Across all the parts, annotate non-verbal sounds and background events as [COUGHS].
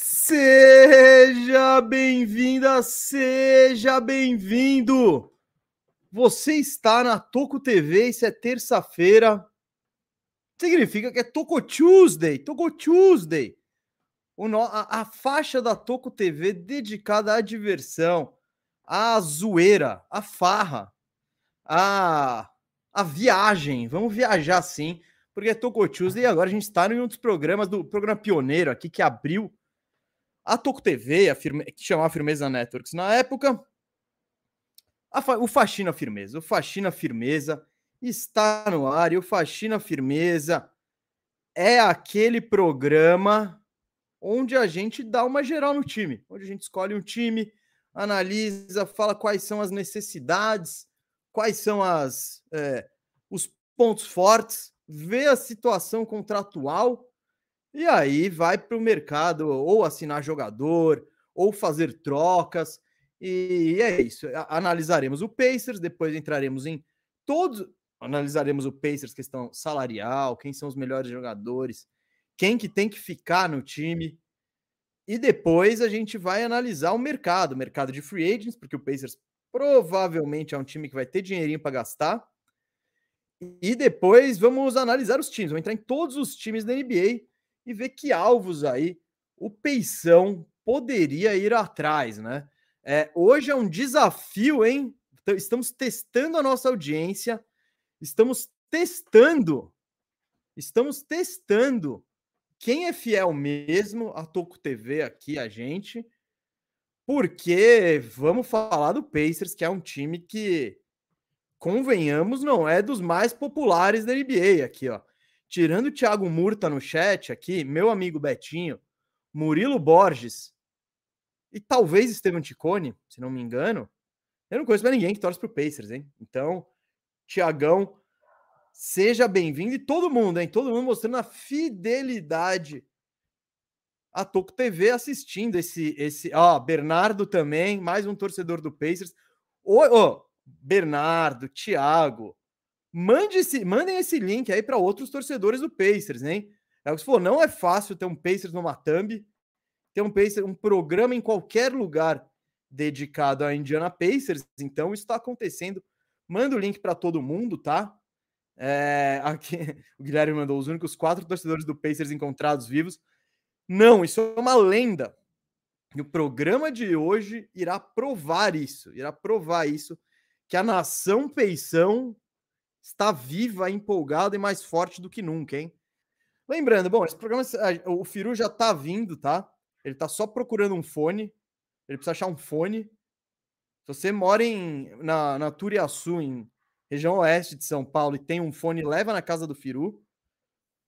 Seja bem-vinda, seja bem-vindo. Você está na Toco TV, isso é terça-feira. Significa que é Toco Tuesday, Toco Tuesday. a, a faixa da Toco TV dedicada à diversão, à zoeira, à farra, à, à viagem. Vamos viajar sim, porque é Toco Tuesday e agora a gente está em um dos programas do programa pioneiro aqui que abriu a Toco TV, a firme, que chamava Firmeza Networks na época, a, o Faxina Firmeza, o Faxina Firmeza está no ar e o Faxina Firmeza é aquele programa onde a gente dá uma geral no time, onde a gente escolhe um time, analisa, fala quais são as necessidades, quais são as é, os pontos fortes, vê a situação contratual e aí vai para o mercado ou assinar jogador, ou fazer trocas. E é isso. Analisaremos o Pacers, depois entraremos em todos. Analisaremos o Pacers, questão salarial, quem são os melhores jogadores, quem que tem que ficar no time. E depois a gente vai analisar o mercado, o mercado de free agents, porque o Pacers provavelmente é um time que vai ter dinheirinho para gastar. E depois vamos analisar os times, vamos entrar em todos os times da NBA e ver que alvos aí o Peição poderia ir atrás, né? É, hoje é um desafio, hein? Estamos testando a nossa audiência, estamos testando, estamos testando quem é fiel mesmo a Toco TV aqui, a gente, porque vamos falar do Pacers, que é um time que, convenhamos, não é dos mais populares da NBA aqui, ó. Tirando o Thiago Murta no chat aqui, meu amigo Betinho, Murilo Borges e talvez Estevam Ticone, se não me engano, eu não conheço mais ninguém que torce pro Pacers, hein? Então, Tiagão, seja bem-vindo e todo mundo, hein? Todo mundo mostrando a fidelidade a Toco TV assistindo esse esse, ó, Bernardo também, mais um torcedor do Pacers. Ô, ô Bernardo, Thiago, Mande esse, mandem esse link aí para outros torcedores do Pacers, hein? É o que você falou, não é fácil ter um Pacers numa thumb, ter um Pacers, um programa em qualquer lugar dedicado a Indiana Pacers. Então, isso está acontecendo. Manda o link para todo mundo, tá? É, aqui, [LAUGHS] o Guilherme mandou os únicos quatro torcedores do Pacers encontrados vivos. Não, isso é uma lenda. E o programa de hoje irá provar isso, irá provar isso, que a nação Peição está viva, empolgada e mais forte do que nunca, hein? Lembrando, bom, esse programa, o Firu já tá vindo, tá? Ele tá só procurando um fone. Ele precisa achar um fone. Se você mora em, na, na Turiaçu, em região oeste de São Paulo, e tem um fone, leva na casa do Firu.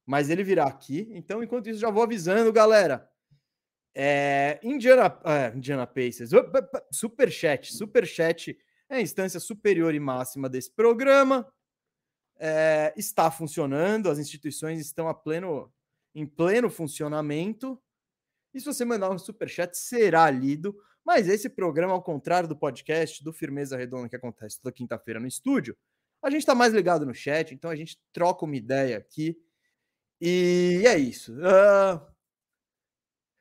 Mas ele virá aqui. Então, enquanto isso, já vou avisando, galera. É, Indiana, é, Indiana Pacers. Superchat. Superchat é a instância superior e máxima desse programa é, está funcionando, as instituições estão a pleno, em pleno funcionamento. E se você mandar um superchat, será lido. Mas esse programa, ao contrário do podcast do Firmeza Redonda, que acontece toda quinta-feira no estúdio, a gente está mais ligado no chat, então a gente troca uma ideia aqui. E é isso. Uh,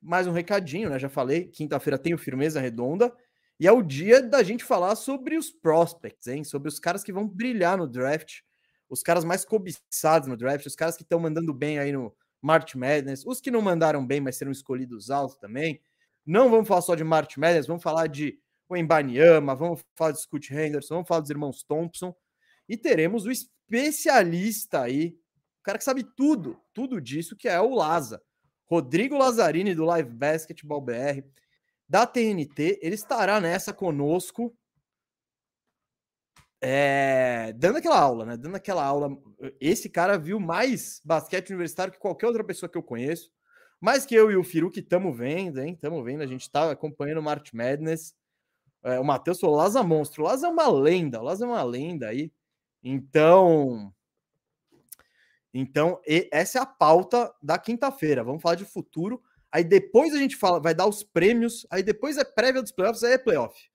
mais um recadinho, né? Já falei, quinta-feira tem o Firmeza Redonda. E é o dia da gente falar sobre os prospects, hein? Sobre os caras que vão brilhar no draft os caras mais cobiçados no draft, os caras que estão mandando bem aí no March Madness, os que não mandaram bem, mas serão escolhidos altos também. Não vamos falar só de March Madness, vamos falar de Wembanyama, vamos falar de Scott Henderson, vamos falar dos irmãos Thompson e teremos o especialista aí, o cara que sabe tudo, tudo disso, que é o Laza. Rodrigo Lazzarini do Live Basketball BR, da TNT, ele estará nessa conosco é, dando aquela aula, né? Dando aquela aula. Esse cara viu mais basquete universitário que qualquer outra pessoa que eu conheço. Mais que eu e o Firu que estamos vendo, hein? Estamos vendo, a gente está acompanhando o March Madness. É, o Matheus falou: Laza é monstro. Laza é uma lenda, Laza é uma lenda aí. Então. Então, essa é a pauta da quinta-feira. Vamos falar de futuro. Aí depois a gente fala, vai dar os prêmios. Aí depois é prévia dos playoffs, aí é playoff.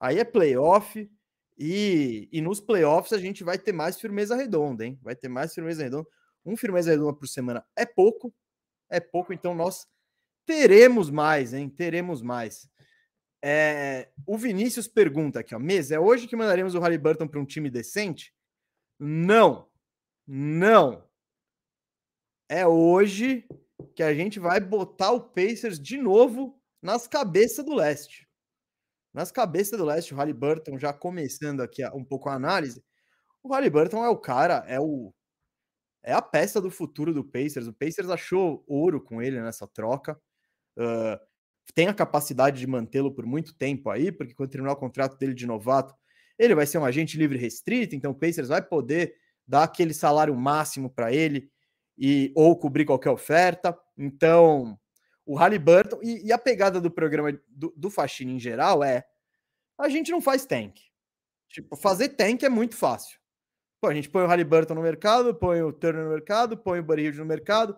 Aí é playoff. E, e nos playoffs a gente vai ter mais firmeza redonda, hein? Vai ter mais firmeza redonda. Um firmeza redonda por semana é pouco, é pouco, então nós Teremos mais, hein? Teremos mais. É, o Vinícius pergunta aqui, ó. Mesa, é hoje que mandaremos o Halliburton para um time decente? Não. Não. É hoje que a gente vai botar o Pacers de novo nas cabeças do leste. Nas cabeças do leste, o Halliburton, já começando aqui um pouco a análise, o Halliburton é o cara, é o é a peça do futuro do Pacers. O Pacers achou ouro com ele nessa troca. Uh, tem a capacidade de mantê-lo por muito tempo aí, porque quando terminar o contrato dele de novato, ele vai ser um agente livre restrito, então o Pacers vai poder dar aquele salário máximo para ele e ou cobrir qualquer oferta. Então, o Halliburton e, e a pegada do programa do, do Faxina em geral é a gente não faz tank. Tipo, fazer tank é muito fácil. Pô, a gente põe o Halliburton no mercado, põe o Turner no mercado, põe o Buddy no mercado,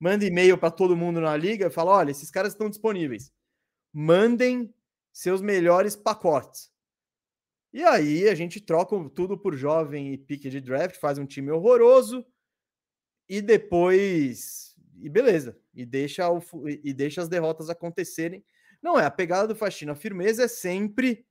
manda e-mail para todo mundo na liga e fala: olha, esses caras estão disponíveis. Mandem seus melhores pacotes. E aí a gente troca tudo por jovem e pique de draft, faz um time horroroso e depois e beleza, e deixa o, e deixa as derrotas acontecerem. Não é a pegada do Faxina, a firmeza é sempre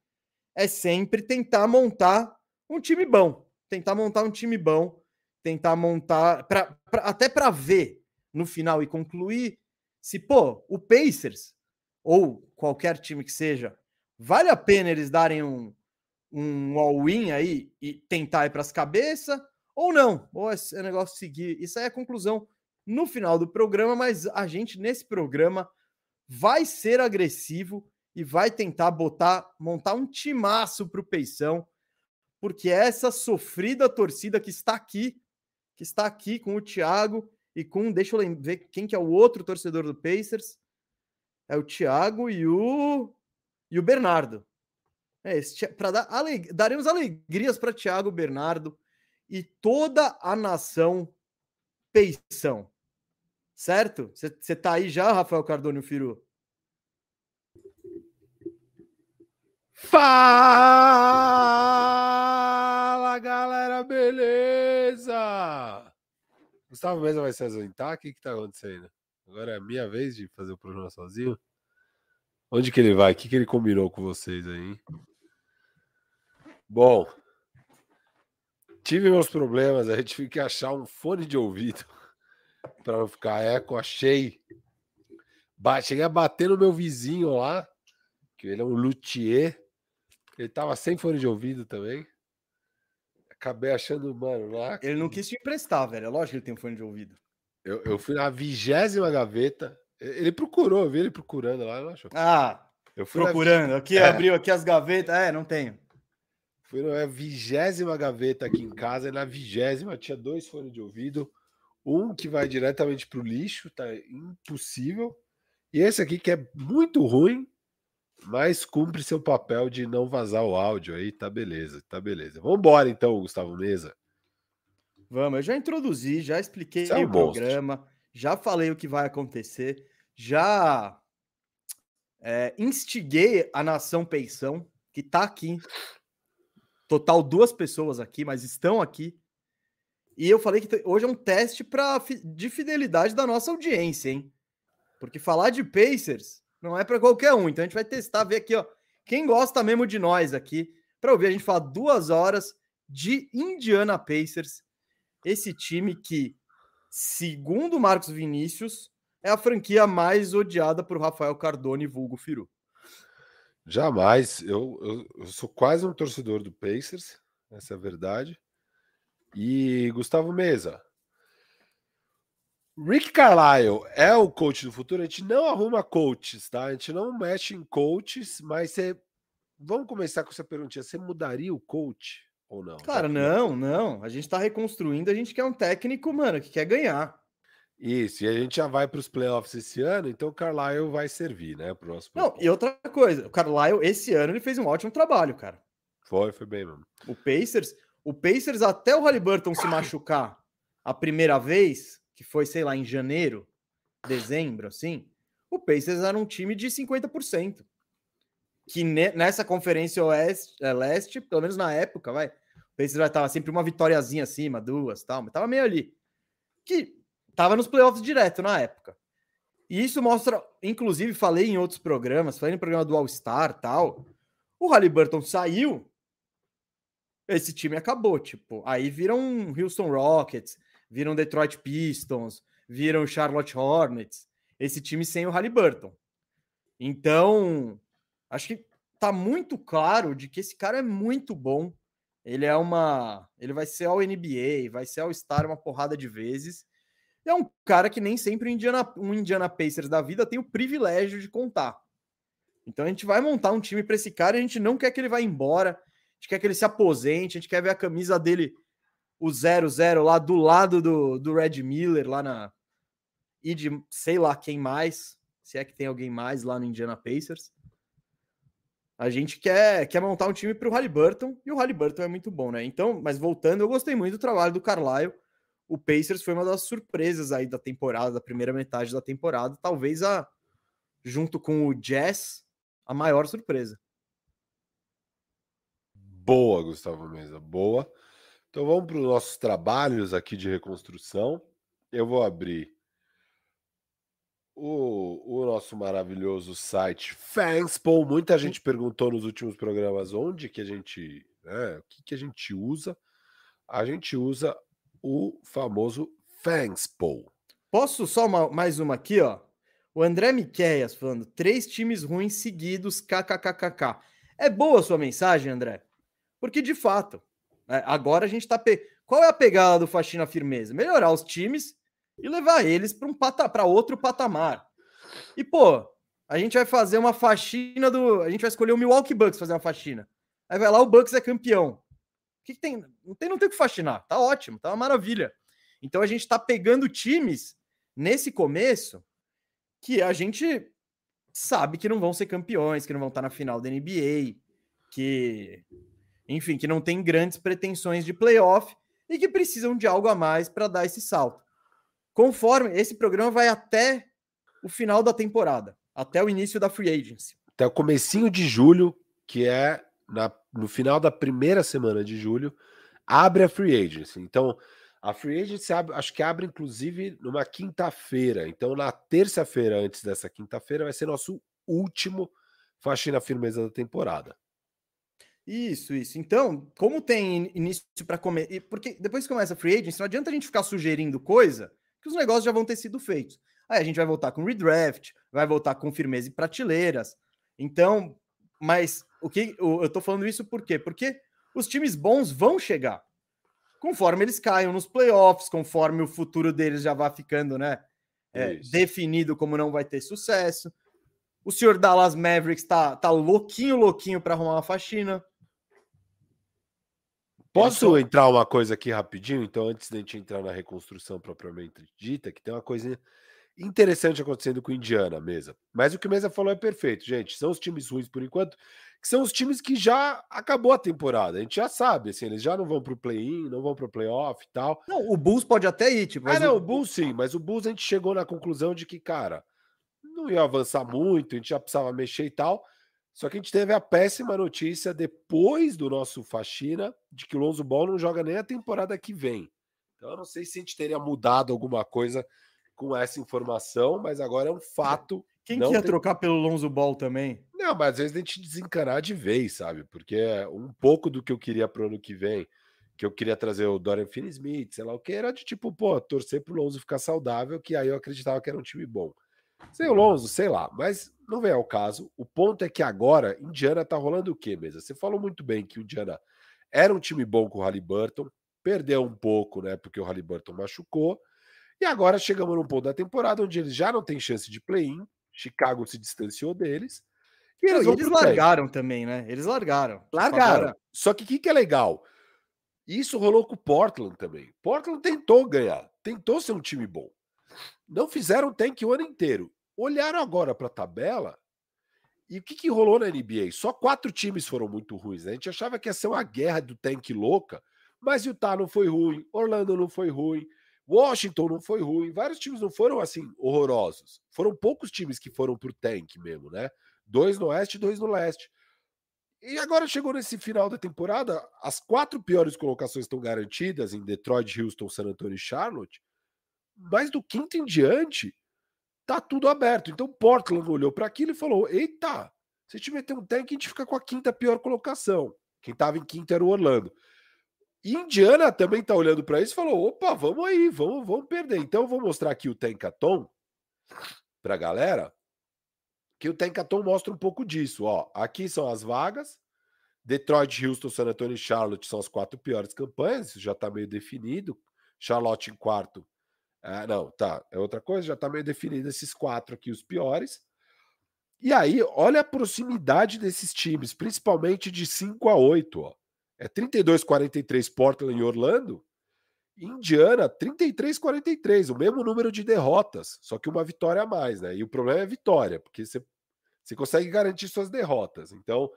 é sempre tentar montar um time bom, tentar montar um time bom, tentar montar pra, pra até para ver no final e concluir se, pô, o Pacers ou qualquer time que seja, vale a pena eles darem um, um all-in aí e tentar ir para as cabeças ou não, ou é, é negócio seguir. Isso aí é a conclusão no final do programa, mas a gente nesse programa vai ser agressivo e vai tentar botar, montar um timaço para o Peição, porque essa sofrida torcida que está aqui, que está aqui com o Thiago e com, deixa eu ver quem que é o outro torcedor do Pacers. É o Thiago e o e o Bernardo. É, para dar aleg, daremos alegrias para Thiago, Bernardo e toda a nação Peição. Certo? Você tá aí já, Rafael Cardone Firu? Fala, galera, beleza? Gustavo Mesa vai se ausentar? O que, que tá acontecendo? Agora é a minha vez de fazer o programa sozinho? Onde que ele vai? O que, que ele combinou com vocês aí? Bom, tive meus problemas, a gente tive que achar um fone de ouvido para não ficar eco. Achei. Cheguei a bater no meu vizinho lá, que ele é um luthier. Ele tava sem fone de ouvido também. Acabei achando, mano, lá. Ele não quis te emprestar, velho. É lógico que ele tem um fone de ouvido. Eu, eu fui na vigésima gaveta. Ele procurou, eu vi ele procurando lá, não achou? Ah, eu fui procurando. Na... Aqui, é. abriu aqui as gavetas. É, não tenho. Fui na vigésima gaveta aqui em casa, e na vigésima tinha dois fones de ouvido. Um que vai diretamente pro lixo, tá impossível. E esse aqui que é muito ruim, mas cumpre seu papel de não vazar o áudio aí, tá beleza, tá beleza. Vamos embora então, Gustavo Mesa. Vamos, eu já introduzi, já expliquei é um o programa, já falei o que vai acontecer, já é, instiguei a nação Peição, que tá aqui. Total duas pessoas aqui, mas estão aqui. E eu falei que hoje é um teste pra, de fidelidade da nossa audiência, hein? Porque falar de Pacers não é para qualquer um. Então a gente vai testar, ver aqui, ó, quem gosta mesmo de nós aqui, para ouvir a gente falar duas horas de Indiana Pacers, esse time que, segundo Marcos Vinícius, é a franquia mais odiada por Rafael Cardone, vulgo Firu. Jamais. Eu, eu, eu, sou quase um torcedor do Pacers, essa é a verdade. E Gustavo Mesa, Rick Carlisle é o coach do futuro. A gente não arruma coaches, tá? A gente não mexe em coaches, mas você. Vamos começar com essa perguntinha. Você mudaria o coach ou não? Cara, não, não. A gente tá reconstruindo, a gente quer um técnico, mano, que quer ganhar. Isso, e a gente já vai para os playoffs esse ano, então o Carlisle vai servir, né? Nosso não, e outra coisa, o Carlisle, esse ano, ele fez um ótimo trabalho, cara. Foi, foi bem mesmo. O Pacers, o Pacers, até o Halliburton se machucar a primeira vez, que foi, sei lá, em janeiro, dezembro, assim, o Pacers era um time de 50%. Que nessa conferência oeste, é, leste, pelo menos na época, vai, o Pacers já tava sempre uma vitóriazinha acima, duas, tal, mas tava meio ali. Que tava nos playoffs direto na época. E isso mostra, inclusive, falei em outros programas, falei no programa do All Star tal. O Halliburton saiu, esse time acabou, tipo. Aí viram um Houston Rockets, viram Detroit Pistons, viram Charlotte Hornets. Esse time sem o Halliburton. Então, acho que tá muito claro de que esse cara é muito bom. Ele é uma. Ele vai ser ao NBA, vai ser ao Star uma porrada de vezes. E é um cara que nem sempre um Indiana, um Indiana Pacers da vida tem o privilégio de contar. Então a gente vai montar um time para esse cara e a gente não quer que ele vá embora, gente quer que ele se aposente, a gente quer ver a camisa dele, o 0-0 lá do lado do, do Red Miller, lá na. E de sei lá quem mais, se é que tem alguém mais lá no Indiana Pacers. A gente quer, quer montar um time para o Halliburton e o Halliburton é muito bom, né? Então, mas voltando, eu gostei muito do trabalho do Carlisle. O Pacers foi uma das surpresas aí da temporada, da primeira metade da temporada, talvez a junto com o Jazz, a maior surpresa. Boa, Gustavo Mesa, boa. Então vamos para os nossos trabalhos aqui de reconstrução. Eu vou abrir o, o nosso maravilhoso site Fanspo. Muita gente perguntou nos últimos programas onde que a gente, né, o que, que a gente usa. A gente usa o famoso Fanspo. Posso só uma, mais uma aqui, ó? O André Miqueias falando: três times ruins seguidos, kkkk. É boa a sua mensagem, André? Porque de fato, é, agora a gente tá. Pe... Qual é a pegada do Faxina Firmeza? Melhorar os times e levar eles para um pata... outro patamar. E, pô, a gente vai fazer uma faxina do. A gente vai escolher o Milwaukee Bucks fazer uma faxina. Aí vai lá, o Bucks é campeão. O que, que tem? Não tem, não tem o que faxinar. Tá ótimo, tá uma maravilha. Então a gente tá pegando times nesse começo que a gente sabe que não vão ser campeões, que não vão estar na final da NBA, que, enfim, que não tem grandes pretensões de playoff e que precisam de algo a mais para dar esse salto conforme esse programa vai até o final da temporada, até o início da free agency. Até o comecinho de julho, que é na, no final da primeira semana de julho, abre a free agency. Então, a free agency abre, acho que abre inclusive numa quinta-feira. Então, na terça-feira antes dessa quinta-feira vai ser nosso último faxina firmeza da temporada. Isso, isso. Então, como tem início para comer, porque depois que começa a free agency, não adianta a gente ficar sugerindo coisa que os negócios já vão ter sido feitos. Aí a gente vai voltar com redraft, vai voltar com firmeza e prateleiras. Então, mas o que eu tô falando isso por quê? Porque os times bons vão chegar. Conforme eles caiam nos playoffs, conforme o futuro deles já vai ficando, né? É, definido como não vai ter sucesso. O senhor Dallas Mavericks tá, tá louquinho, louquinho para arrumar uma faxina. Posso entrar uma coisa aqui rapidinho, então, antes da gente entrar na reconstrução propriamente dita, que tem uma coisa interessante acontecendo com o Indiana, mesa. Mas o que o Mesa falou é perfeito, gente. São os times ruins por enquanto, que são os times que já acabou a temporada. A gente já sabe, assim, eles já não vão para o play-in, não vão para o playoff e tal. Não, o Bulls pode até ir, tipo. Ah, não, o... o Bulls sim, mas o Bulls a gente chegou na conclusão de que, cara, não ia avançar muito, a gente já precisava mexer e tal. Só que a gente teve a péssima notícia depois do nosso faxina de que o Lonzo Ball não joga nem a temporada que vem. Então eu não sei se a gente teria mudado alguma coisa com essa informação, mas agora é um fato. Quem que ia tem... trocar pelo Lonzo Ball também? Não, mas às vezes a gente desencanar de vez, sabe? Porque é um pouco do que eu queria pro ano que vem, que eu queria trazer o Dorian Finney-Smith, sei lá o que, era de tipo, pô, torcer pro Lonzo ficar saudável, que aí eu acreditava que era um time bom. Sem o Lonzo, sei lá, mas não vem ao caso. O ponto é que agora, Indiana tá rolando o quê, mesa? Você falou muito bem que o Indiana era um time bom com o Halliburton, perdeu um pouco, né? Porque o Halliburton machucou. E agora chegamos num ponto da temporada onde eles já não têm chance de play-in. Chicago se distanciou deles. E eles, eles largaram também, né? Eles largaram. Tipo, largaram. Agora... Só que o que, que é legal? Isso rolou com o Portland também. Portland tentou ganhar, tentou ser um time bom. Não fizeram tank o ano inteiro. Olharam agora para a tabela e o que, que rolou na NBA? Só quatro times foram muito ruins. Né? A gente achava que ia ser uma guerra do tank louca, mas Utah não foi ruim, Orlando não foi ruim, Washington não foi ruim, vários times não foram assim horrorosos. Foram poucos times que foram pro tank mesmo, né? Dois no oeste, dois no leste. E agora chegou nesse final da temporada, as quatro piores colocações estão garantidas em Detroit, Houston, San Antonio e Charlotte. Mas do quinto em diante, tá tudo aberto. Então Portland olhou para aquilo e falou: eita, se a gente meter um tank, a gente fica com a quinta pior colocação. Quem estava em quinta era o Orlando. E Indiana também está olhando para isso e falou: opa, vamos aí, vamos, vamos perder. Então eu vou mostrar aqui o Tankaton para galera, que o Tankaton mostra um pouco disso. Ó, aqui são as vagas. Detroit, Houston, San Antonio e Charlotte são as quatro piores campanhas, isso já está meio definido. Charlotte em quarto. Ah, não, tá. É outra coisa, já está meio definido esses quatro aqui, os piores. E aí, olha a proximidade desses times, principalmente de 5 a 8. Ó. É 32-43 Portland e Orlando. Indiana, 33-43, o mesmo número de derrotas, só que uma vitória a mais, né? E o problema é a vitória, porque você, você consegue garantir suas derrotas. Então,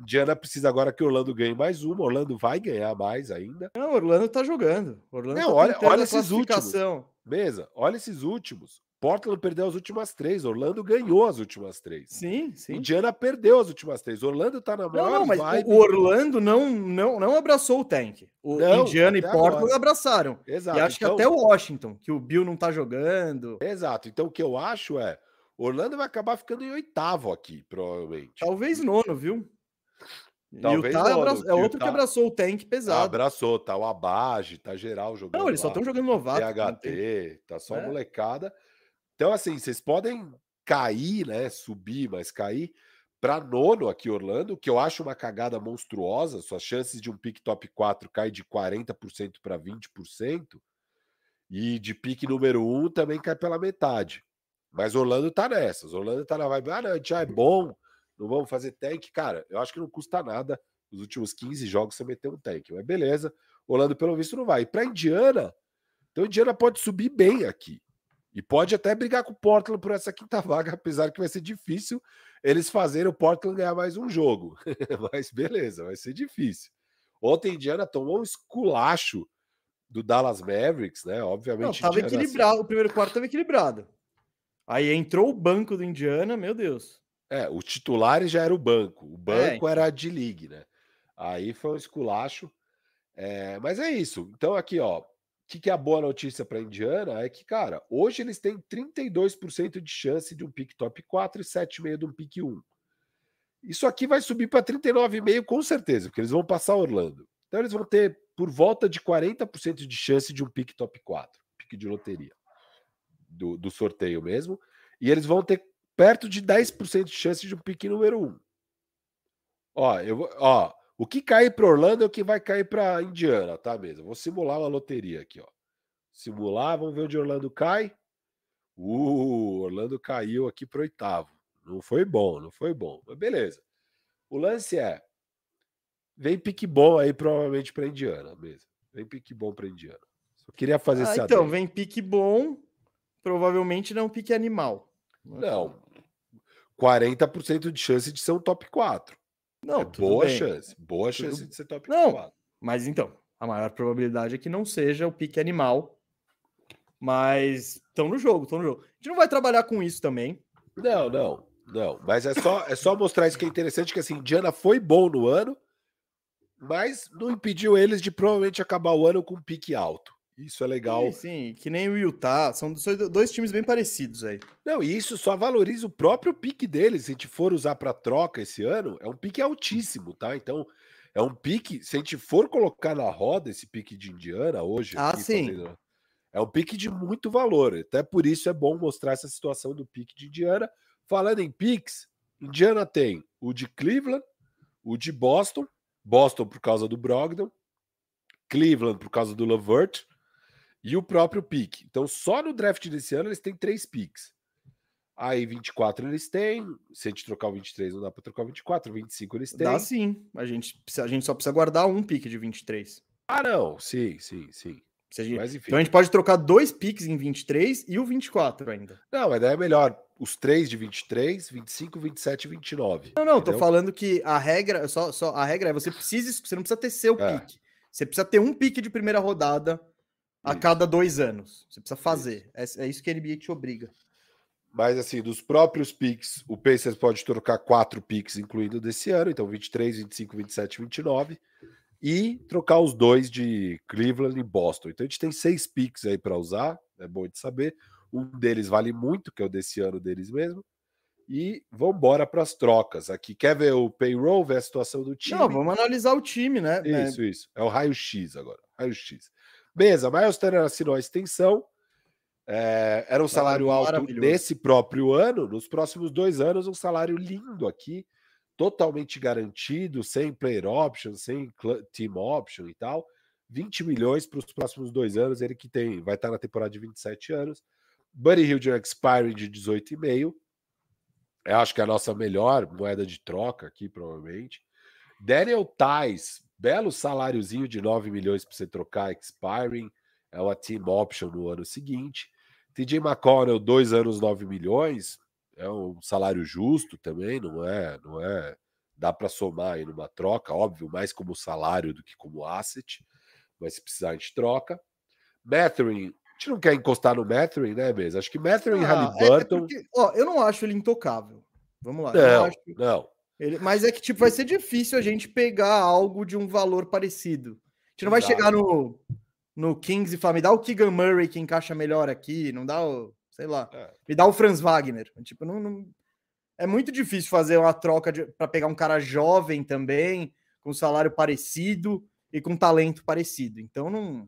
Indiana precisa agora que Orlando ganhe mais uma. Orlando vai ganhar mais ainda. Não, Orlando tá jogando. Orlando Não, tá olha, olha esses últimos. Beleza, olha esses últimos. Portland perdeu as últimas três, Orlando ganhou as últimas três. Sim, sim. Indiana perdeu as últimas três. Orlando tá na maior não, não, mas vibe. O Orlando não, não, não abraçou o tank. O não, Indiana e Portland agora. abraçaram. Exato. E acho então... que até o Washington, que o Bill não tá jogando. Exato. Então o que eu acho é, Orlando vai acabar ficando em oitavo aqui, provavelmente. Talvez nono, viu? Talvez Utah abraçou, é outro que abraçou o tank pesado. Abraçou, tá o Abage, tá geral jogando. Não, eles só estão jogando novato. THT, tá só é. molecada. Então, assim, vocês podem cair, né? Subir, mas cair para nono aqui, Orlando, que eu acho uma cagada monstruosa. Suas chances de um pick top 4 cai de 40% para 20%. E de pique número 1 também cai pela metade. Mas Orlando tá nessas. Orlando tá na vibe, ah, não, já é bom, não vamos fazer tank. Cara, eu acho que não custa nada nos últimos 15 jogos você meter um tank. Mas beleza, Orlando pelo visto não vai. E para Indiana, então Indiana pode subir bem aqui. E pode até brigar com o Portland por essa quinta vaga, [LAUGHS] apesar que vai ser difícil eles fazerem o Portland ganhar mais um jogo. [LAUGHS] Mas beleza, vai ser difícil. Ontem Indiana tomou um esculacho do Dallas Mavericks, né? Obviamente. Não, tava Indiana, equilibrado, assim... o primeiro quarto estava equilibrado. Aí entrou o banco do Indiana, meu Deus. É, o titular já era o banco. O é, banco é, então. era a D-League, né? Aí foi um esculacho. É, mas é isso. Então, aqui, ó, o que, que, é a boa notícia para a Indiana é que, cara, hoje eles têm 32% de chance de um pick top 4 e 7,5% de um pick 1. Isso aqui vai subir para 39,5% com certeza, porque eles vão passar Orlando. Então eles vão ter por volta de 40% de chance de um pick top 4, pick de loteria, do, do sorteio mesmo. E eles vão ter perto de 10% de chance de um pick número 1. Ó, eu, ó, o que cair para Orlando é o que vai cair para Indiana, tá mesmo? Vou simular uma loteria aqui, ó. Simular, vamos ver onde Orlando cai. Uh, Orlando caiu aqui para oitavo. Não foi bom, não foi bom. Mas beleza. O lance é vem pique bom aí provavelmente para Indiana mesmo. Vem pique bom para Indiana. Só queria fazer ah, esse Então, adendo. vem pique bom, provavelmente não pique animal. Não. 40% de chance de ser um top 4. Não, é boa bem. chance. Boa tudo... chance de ser top não, 4. Mas então, a maior probabilidade é que não seja o pique animal. Mas estão no jogo, estão no jogo. A gente não vai trabalhar com isso também. Não, não, não. Mas é só, é só mostrar isso que é interessante, que assim, Diana foi bom no ano, mas não impediu eles de provavelmente acabar o ano com um pique alto. Isso é legal. Sim, sim, que nem o Utah, são dois times bem parecidos aí. Não, e isso só valoriza o próprio pique deles. Se a gente for usar para troca esse ano, é um pique altíssimo, tá? Então, é um pique, se a gente for colocar na roda esse pique de Indiana hoje, ah, sim. Fazendo, é um pique de muito valor. Até por isso é bom mostrar essa situação do pique de Indiana. Falando em piques, Indiana tem o de Cleveland, o de Boston, Boston por causa do Brogdon, Cleveland por causa do Lavert, e o próprio pique. Então, só no draft desse ano eles têm três piques. Aí 24 eles têm. Se a gente trocar o 23, não dá para trocar o 24. 25 eles têm. Dá sim. A gente, a gente só precisa guardar um pique de 23. Ah, não. Sim, sim, sim. A gente... Mas, então a gente pode trocar dois piques em 23 e o 24 ainda. Não, mas daí é melhor os três de 23, 25, 27 e 29. Não, não, entendeu? tô falando que a regra, só, só a regra é você precisa, você não precisa ter seu é. pique. Você precisa ter um pique de primeira rodada a cada dois anos. Você precisa fazer. Isso. É, é, isso que a NBA te obriga. Mas assim, dos próprios picks, o Pacers pode trocar quatro picks, incluindo desse ano, então 23, 25, 27, 29, e trocar os dois de Cleveland e Boston. Então a gente tem seis picks aí para usar, é bom de saber. Um deles vale muito, que é o desse ano deles mesmo. E vamos embora para as trocas. Aqui quer ver o payroll, ver a situação do time? Não, vamos analisar o time, né? Isso, é... isso. É o raio-x agora. Raio-x. Beleza, Miles Turner assinou a extensão. É, era um salário alto nesse próprio ano. Nos próximos dois anos, um salário lindo aqui, totalmente garantido, sem player option, sem team option e tal. 20 milhões para os próximos dois anos. Ele que tem, vai estar na temporada de 27 anos. Buddy Hill de expiring de 18,5. Eu acho que é a nossa melhor moeda de troca aqui, provavelmente. Daniel Tais, belo saláriozinho de 9 milhões para você trocar expiring. É uma team option no ano seguinte. TJ McConnell, dois anos, 9 milhões. É um salário justo também, não é? Não é? Dá para somar aí numa troca, óbvio, mais como salário do que como asset, mas se precisar a gente troca. Mathurin, a gente não quer encostar no Mathurin, né, mesmo? Acho que Mathurin e ah, Halliburton. É, é porque, ó, eu não acho ele intocável. Vamos lá. Não, não. não. Ele, mas é que tipo, vai ser difícil a gente pegar algo de um valor parecido. A gente não vai chegar no, no Kings e falar, me dá o Keegan Murray que encaixa melhor aqui, não dá o, sei lá, é. me dá o Franz Wagner. Tipo, não, não, é muito difícil fazer uma troca para pegar um cara jovem também, com salário parecido e com talento parecido. Então não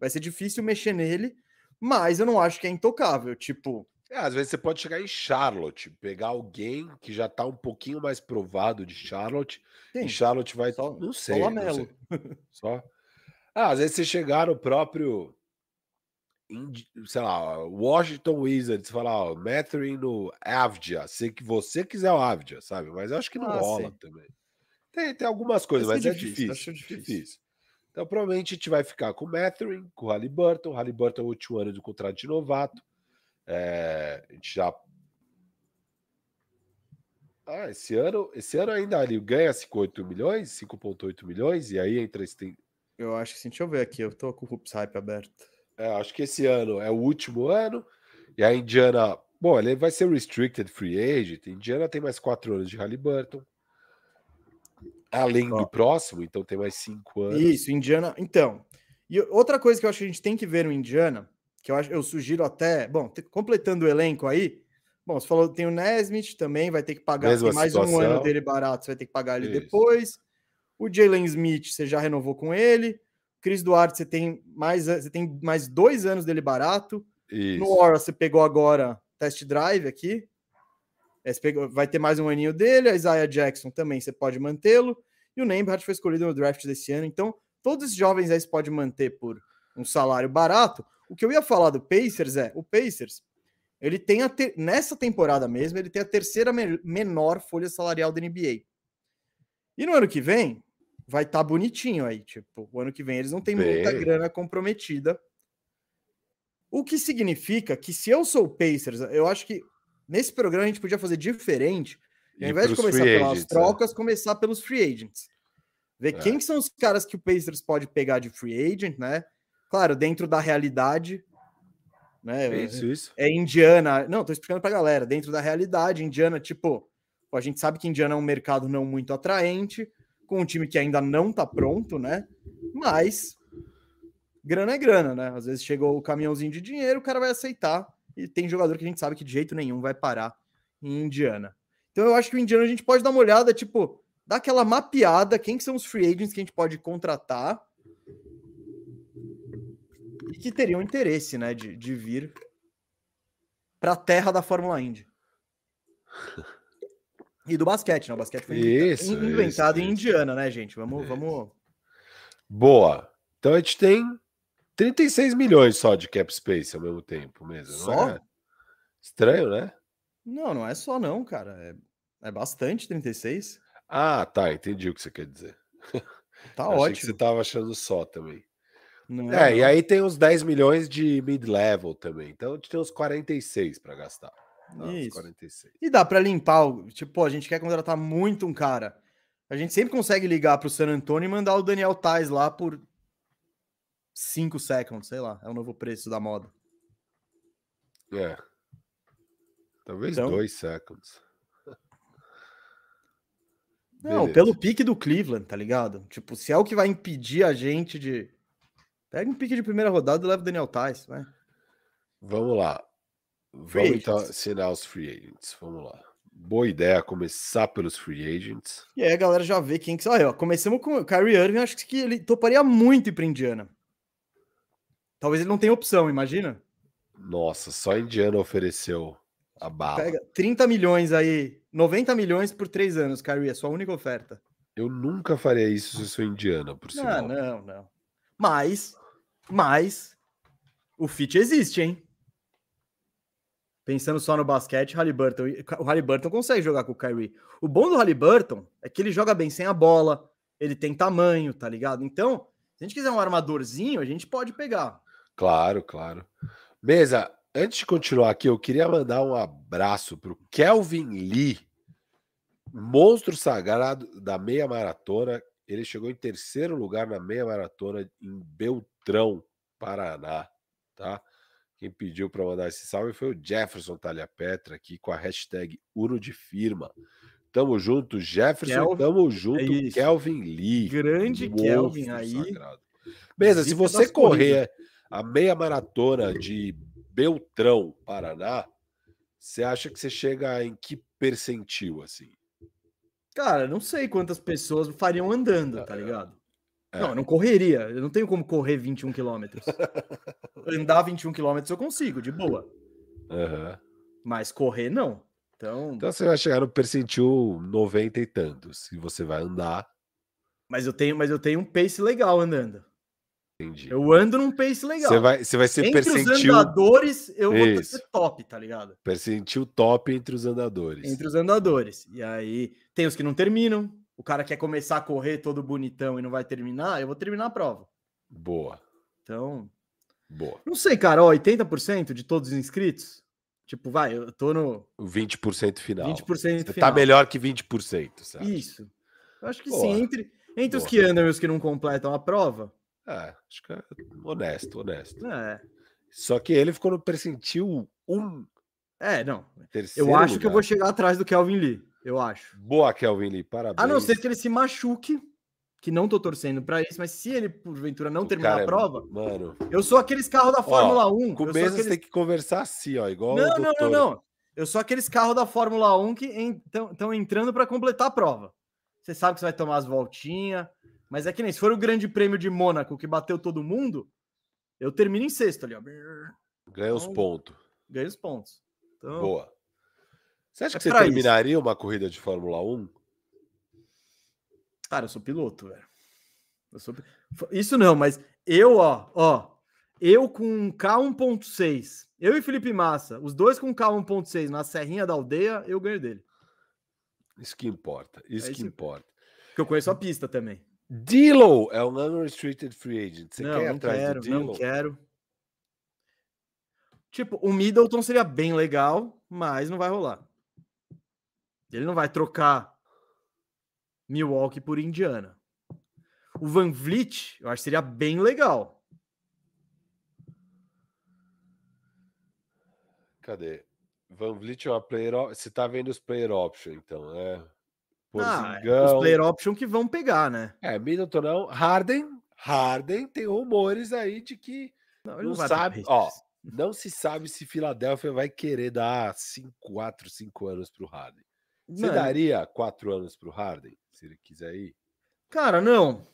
vai ser difícil mexer nele, mas eu não acho que é intocável. Tipo, é, às vezes você pode chegar em Charlotte, pegar alguém que já está um pouquinho mais provado de Charlotte, Sim, e Charlotte vai. Só, não sei. Só, não sei. só. Ah, às vezes você chegar no próprio. Sei lá, Washington Wizards, falar, ó, Mathurin no Avdia, se que você quiser o Avdia, sabe? Mas eu acho que não ah, rola sim. também. Tem, tem algumas coisas, mas é difícil. Acho difícil. difícil. Então, provavelmente a gente vai ficar com o Mathurin, com o Halliburton. O Halliburton é o último ano de contrato de novato. É, a gente já. Ah, esse ano, esse ano ainda ali ganha 5,8 milhões, 5,8 milhões, e aí entra esse. Eu acho que sim, deixa eu ver aqui, eu tô com o Hoops Hype aberto. É, acho que esse ano é o último ano, e a Indiana. Bom, ele vai ser Restricted Free Agent. Indiana tem mais quatro anos de Halliburton. Além do próximo, então tem mais cinco anos. Isso, Indiana. Então, e outra coisa que eu acho que a gente tem que ver no Indiana que eu, acho, eu sugiro até, bom, completando o elenco aí, bom, você falou tem o Nesmith também, vai ter que pagar mais situação. um ano dele barato, você vai ter que pagar ele Isso. depois. O Jalen Smith, você já renovou com ele. Chris Duarte, você tem mais, você tem mais dois anos dele barato. Isso. No Aura, você pegou agora test drive aqui. É, pegou, vai ter mais um aninho dele. A Isaiah Jackson também, você pode mantê-lo. E o Nembhard foi escolhido no draft desse ano. Então, todos esses jovens aí você pode manter por um salário barato. O que eu ia falar do Pacers é, o Pacers, ele tem a ter, nessa temporada mesmo, ele tem a terceira me menor folha salarial da NBA. E no ano que vem, vai estar tá bonitinho aí, tipo, o ano que vem eles não têm Bem... muita grana comprometida. O que significa que se eu sou o Pacers, eu acho que nesse programa a gente podia fazer diferente. ao invés de começar pelas agents, é. trocas, é. começar pelos free agents. Ver é. quem são os caras que o Pacers pode pegar de free agent, né? Claro, dentro da realidade. Né? Isso, isso. É Indiana. Não, tô explicando pra galera. Dentro da realidade, Indiana, tipo, a gente sabe que Indiana é um mercado não muito atraente, com um time que ainda não tá pronto, né? Mas grana é grana, né? Às vezes chegou o caminhãozinho de dinheiro, o cara vai aceitar. E tem jogador que a gente sabe que de jeito nenhum vai parar em Indiana. Então eu acho que o Indiana a gente pode dar uma olhada, tipo, dar aquela mapeada, quem que são os free agents que a gente pode contratar e que teriam interesse, né, de, de vir para a terra da Fórmula Indy. E do basquete, né? O basquete foi isso, inventado isso, em Indiana, né, gente? Vamos, vamos. Boa. Então a gente tem 36 milhões só de cap space ao mesmo tempo mesmo. Só? É? Estranho, né? Não, não é só não, cara. É, é bastante 36. Ah, tá. Entendi o que você quer dizer. Tá ótimo. você tava achando só também. Não é, é e aí tem os 10 milhões de mid-level também. Então a gente tem uns 46 para gastar. Isso. 46. E dá para limpar, tipo, a gente quer contratar muito um cara. A gente sempre consegue ligar para o San Antonio e mandar o Daniel Tais lá por 5 seconds, sei lá, é o novo preço da moda. É. Talvez 2 então, seconds. Não, Beleza. pelo pique do Cleveland, tá ligado? Tipo, se é o que vai impedir a gente de Pega um pique de primeira rodada e leva o Daniel Tais, vai. Vamos lá. Vamos então assinar os free agents. Vamos lá. Boa ideia começar pelos free agents. E aí a galera já vê quem que são. Aí, começamos com o Kyrie Irving, acho que ele toparia muito ir para Indiana. Talvez ele não tenha opção, imagina? Nossa, só Indiana ofereceu a bala. Pega 30 milhões aí, 90 milhões por três anos, Kyrie, é sua única oferta. Eu nunca faria isso se eu sou indiana, por sinal. Não, não, não. Mas, mas, o fit existe, hein? Pensando só no basquete, Halliburton, o Halliburton consegue jogar com o Kyrie. O bom do Halliburton é que ele joga bem sem a bola, ele tem tamanho, tá ligado? Então, se a gente quiser um armadorzinho, a gente pode pegar. Claro, claro. Mesa, antes de continuar aqui, eu queria mandar um abraço pro Kelvin Lee, monstro sagrado da meia maratona. Ele chegou em terceiro lugar na meia maratona em Beltrão, Paraná, tá? Quem pediu para mandar esse salve foi o Jefferson Talha Petra aqui com a hashtag Uno de Firma. Tamo junto, Jefferson. Kelvin, tamo junto, é Kelvin Lee. Grande Kelvin aí. Beleza, se você correr a meia maratona de Beltrão, Paraná, você acha que você chega em que percentil assim? Cara, não sei quantas pessoas fariam andando, tá ligado? É. Não, eu não correria. Eu não tenho como correr 21 quilômetros. [LAUGHS] Andar 21 quilômetros eu consigo, de boa. Uhum. Mas correr, não. Então... então você vai chegar no percentil 90 e tantos. Se você vai andar. Mas eu tenho, mas eu tenho um pace legal andando. Entendi. Eu ando num pace legal. Você vai, você vai ser entre percentil... os andadores, eu Isso. vou ser top, tá ligado? Percentil top entre os andadores. Entre os andadores. E aí, tem os que não terminam, o cara quer começar a correr todo bonitão e não vai terminar, eu vou terminar a prova. Boa. Então. Boa. Não sei, cara, ó, 80% de todos os inscritos. Tipo, vai, eu tô no. 20% final. 20% Você tá final. tá melhor que 20%, sabe? Isso. Eu acho que Boa. sim. Entre, entre os que andam e os que não completam a prova. É, acho que é honesto, honesto. É. Só que ele ficou no percentil 1. É, não. Terceiro eu acho lugar. que eu vou chegar atrás do Kelvin Lee eu acho. Boa, Kelvin Lee, parabéns. A não ser que ele se machuque, que não tô torcendo para isso, mas se ele, porventura, não o terminar a é prova, mano. Eu sou aqueles carros da Fórmula ó, 1. Com o aqueles... tem que conversar assim, ó, igual. Não, não, não, não. Eu sou aqueles carros da Fórmula 1 que estão entrando para completar a prova. Você sabe que você vai tomar as voltinhas, mas é que nem se for o Grande Prêmio de Mônaco que bateu todo mundo, eu termino em sexto ali, ó. Ganha os então, pontos. Ganha os pontos. Então, Boa. Você acha é que você terminaria isso. uma corrida de Fórmula 1? Cara, eu sou piloto, velho. Sou... Isso não, mas eu, ó, ó, eu com um K1.6, eu e Felipe Massa, os dois com K1.6 na Serrinha da Aldeia, eu ganho dele. Isso que importa, isso é que importa. Porque eu conheço a pista também. Dilo é um unrestricted free agent. Você não, quer não atrás quero, do Dilo? Não quero. Tipo, o Middleton seria bem legal, mas não vai rolar. Ele não vai trocar Milwaukee por Indiana. O Van Vliet, eu acho que seria bem legal. Cadê? Van Vliet é uma player. Você tá vendo os player option, então, né? Ah, é os player option que vão pegar, né? É, Middleton não. Harden, Harden tem rumores aí de que não, não, não sabe, ó, não se sabe se Filadélfia vai querer dar 5, 4, 5 anos pro Harden. Você Mano, daria quatro anos pro Harden, se ele quiser ir? Cara, não.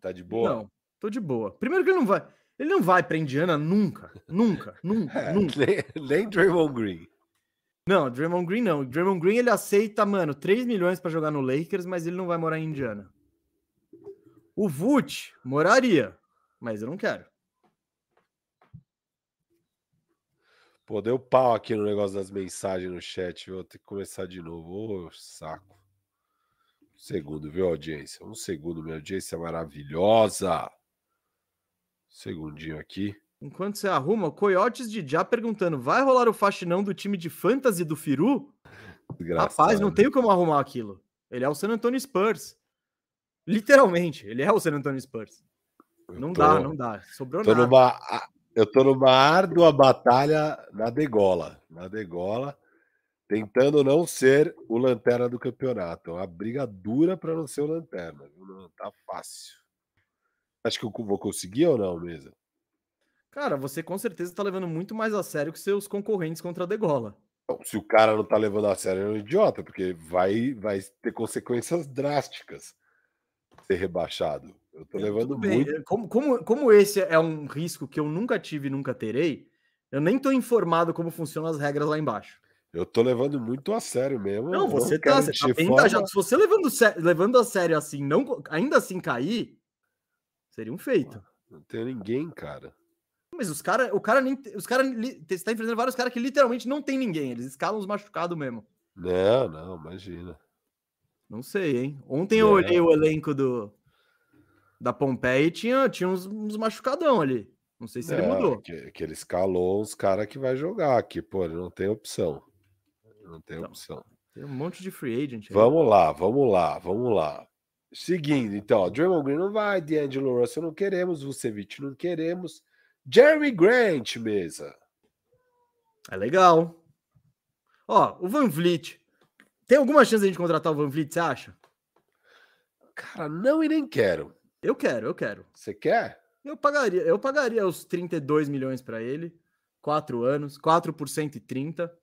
Tá de boa? Não, tô de boa. Primeiro que ele não vai. Ele não vai pra Indiana nunca. Nunca, nunca, [LAUGHS] é, nunca. Nem, nem Draymond Green. Não, Draymond Green não. Draymond Green ele aceita, mano, 3 milhões para jogar no Lakers, mas ele não vai morar em Indiana. O Vult moraria, mas eu não quero. Pô, deu pau aqui no negócio das mensagens no chat. Vou ter que começar de novo. Ô, saco. Um segundo, viu, audiência? Um segundo, minha audiência maravilhosa. segundinho aqui. Enquanto você arruma, Coyotes de Já perguntando: vai rolar o faxinão do time de fantasy do Firu? Rapaz, não tenho como arrumar aquilo. Ele é o San Antonio Spurs. Literalmente, ele é o San Antonio Spurs. não tô, dá, não dá. Sobrou tô nada. Numa, eu tô numa árdua batalha na degola, na degola, tentando não ser o lanterna do campeonato. É uma briga dura para não ser o lanterna. Não tá fácil. Acho que eu vou conseguir ou não, mesa? Cara, você com certeza tá levando muito mais a sério que seus concorrentes contra a Degola. Se o cara não tá levando a sério, é um idiota, porque vai, vai ter consequências drásticas ser rebaixado. Eu tô levando bem, muito. é, Como, como, como esse é um risco que eu nunca tive e nunca terei, eu nem tô informado como funcionam as regras lá embaixo. Eu tô levando muito a sério mesmo. Não, você tá, você tá bem engajado. Se você levando, levando a sério assim, não, ainda assim cair, seria um feito. Não tem ninguém, cara. Mas os caras, o cara nem, os caras, você tá enfrentando vários caras que literalmente não tem ninguém, eles escalam os machucados mesmo. Não, não, imagina. Não sei, hein? Ontem eu Não. olhei o elenco do da Pompeia e tinha, tinha uns, uns machucadão ali. Não sei se ele Não, mudou. é que, que ele escalou os caras que vai jogar aqui, pô, ele não tem opção. Não tem Então, opção. Tem um monte de free agent aí. Vamos lá, vamos lá, vamos lá. Seguindo, então, ó, Draymond Green não vai, D'Angelo Russell não queremos, Vucevic não queremos. Jeremy Grant, mesa. É legal. Ó, o Van Vliet. Tem alguma chance de a gente contratar o Van Vliet, você acha? Cara, não e nem quero. Eu quero, eu quero. Você quer? Eu pagaria, eu pagaria os 32 milhões para ele. Quatro anos, 4 por 130.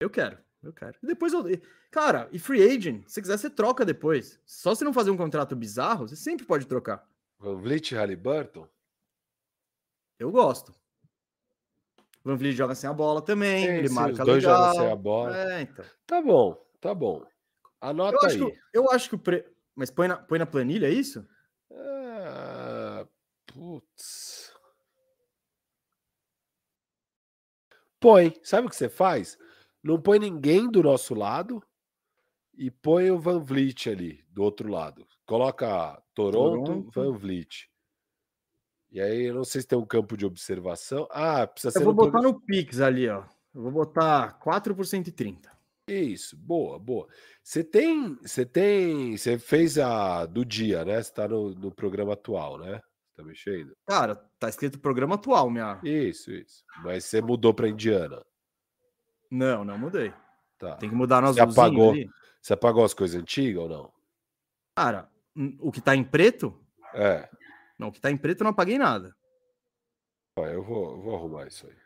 Eu quero, eu quero. E depois eu. Cara, e free agent, se quiser, você troca depois. Só se não fazer um contrato bizarro, você sempre pode trocar. Van Vliet e Halliburton? Eu gosto. Van Vliet joga sem a bola também, Sim, ele sim, marca os dois legal. jogam sem a bola. É, então. Tá bom, tá bom. Anota Eu aí. que, eu acho que o pre... Mas põe na, põe na planilha, é isso? Ah, putz. Põe. Sabe o que você faz? Não põe ninguém do nosso lado e põe o Van Vliet ali do outro lado. Coloca Toronto, Toronto. Van Vliet. E aí, eu não sei se tem um campo de observação. Ah, precisa Eu ser vou no botar programa- no Pix ali, ó. Eu vou botar 4 por 130. Isso, boa, boa. Você tem, você tem, você fez a do dia, né? Você tá no, no programa atual, né? Tá mexendo? Cara, tá escrito programa atual, minha. Isso, isso. Mas você mudou para Indiana, Não, não mudei. tá? Tem que mudar azulzinho apagou. ali. Você apagou as coisas antigas ou não? Cara, o que tá em preto? É. Não, o que tá em preto eu não apaguei nada. Ó, eu vou, eu vou arrumar isso aí.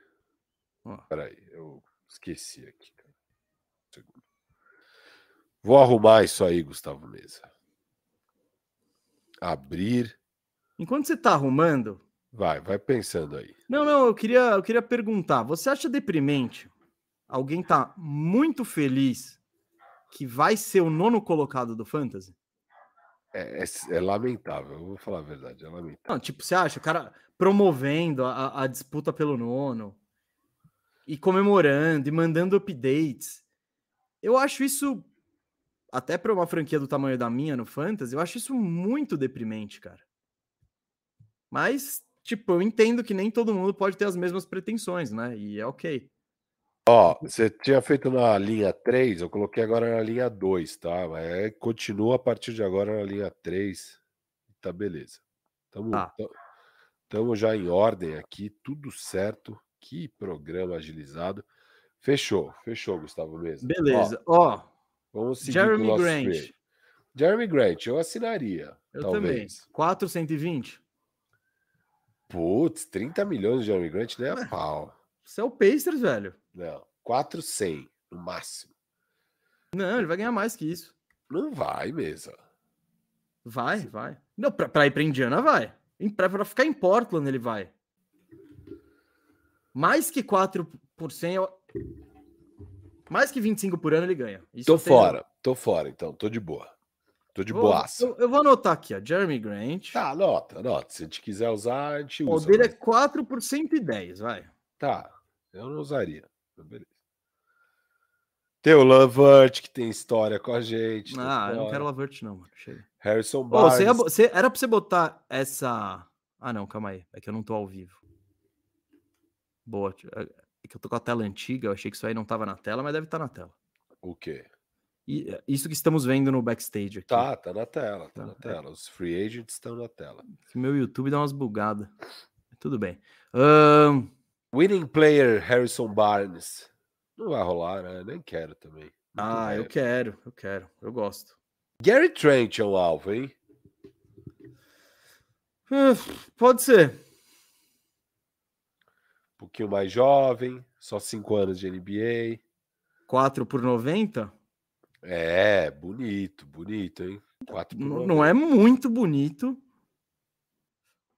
Ó. Peraí, eu esqueci aqui. Um. Vou arrumar isso aí, Gustavo Mesa. Abrir. Enquanto você tá arrumando. Vai, vai pensando aí. Não, não, eu queria, eu queria perguntar. Você acha deprimente alguém tá muito feliz que vai ser o nono colocado do Fantasy? É, é- é lamentável, eu vou falar a verdade, é lamentável. Não, tipo, você acha o cara promovendo a, a disputa pelo nono e comemorando e mandando updates. Eu acho isso, até para uma franquia do tamanho da minha no Fantasy, eu acho isso muito deprimente, cara. Mas, tipo, eu entendo que nem todo mundo pode ter as mesmas pretensões, né? E é ok. Ó, você tinha feito na linha 3, eu coloquei agora na linha 2, tá? Mas aí continua a partir de agora na linha 3. Tá beleza. Tamo, ta- tamo já em ordem aqui, tudo certo. Que programa agilizado. Fechou, fechou, Gustavo Mesa. Ó, Beleza. Ó, vamos seguir Jeremy Grant. free. Jeremy Grant, eu assinaria. eu talvez. também. 420. Putz, 30 milhões de Jeremy Grant, né? Ué. Pau. Você é o Pacers, velho. Não, 400 no máximo. Não, ele vai ganhar mais que isso. Não vai, mesa. Vai, vai. Não, pra, pra ir pra Indiana, vai. Em- Pra, pra ficar em Portland, ele vai. Mais que 4 por 100, eu- mais que 25 por ano ele ganha. Isso Tô fora, tô fora, então, tô de boa. Tô de boaça. Eu, eu vou anotar aqui, ó. Jeremy Grant. Tá, anota, anota. Se a gente quiser usar, a gente o usa. dele é mas- 4 por 110, vai. Tá, eu não usaria. mas Beleza. Tem o Lavert, que tem história com a gente. Ah, eu não quero Lavert, não, mano. Chega. Harrison Barnes. você ia você- era pra você botar essa. Ah, não, calma aí. É que eu não tô ao vivo. Boa. É é que eu tô com a tela antiga, eu achei que isso aí não tava na tela, mas deve estar na tela. O quê? E é, isso que estamos vendo no backstage aqui. Tá, tá na tela, tá Tá, na é. tela. Os free agents estão na tela. Meu YouTube dá umas bugadas. Tudo bem. Ahn, Winning player Harrison Barnes. Não vai rolar, né? Nem quero também. Ah, eu quero, eu quero. Eu gosto. Gary Trent é um alvo, hein? Uh, pode ser. Um pouquinho mais jovem, só 5 anos de NBA. 4 por 90? É, bonito, bonito, hein? 4 por não, não é muito bonito,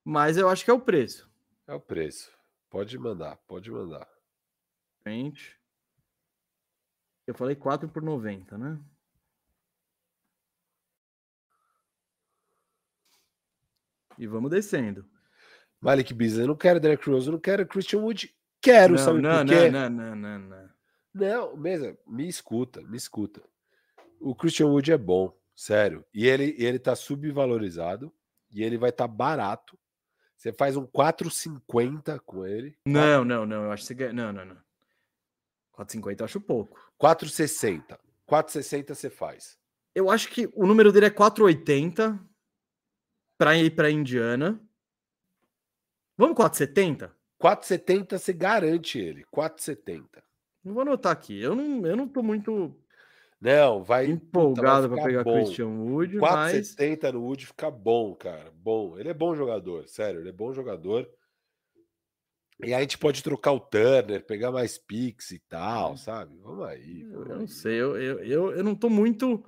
mas eu acho que é o preço. É o preço. Pode mandar, pode mandar. Gente. Eu falei 4 por 90, né? E vamos descendo. Malik Beasley, eu não quero Derek Rose, eu não quero Christian Wood. Quero, não, sabe não, por quê? Não, não, não, não. Não, mesmo, me escuta, me escuta. O Christian Wood é bom, sério. E ele, ele tá subvalorizado e ele vai estar tá barato. Você faz um 4,50 com ele. Não, não, não. Eu acho que você ganha. Não, não, não. 4,50 eu acho pouco. 4,60. 4,60 você faz. Eu acho que o número dele é 4,80 para ir para Indiana. Vamos 4,70? 4,70 você garante ele. 4,70. Não vou anotar aqui. Eu não, eu não tô muito não, vai empolgado para pegar bom. Christian Wood, 4,70 mas... no Wood fica bom, cara. Bom. Ele é bom jogador, sério, ele é bom jogador. E aí a gente pode trocar o Turner, pegar mais picks e tal, sabe? Vamos aí. Vamos eu aí. não sei, eu, eu, eu, eu não tô muito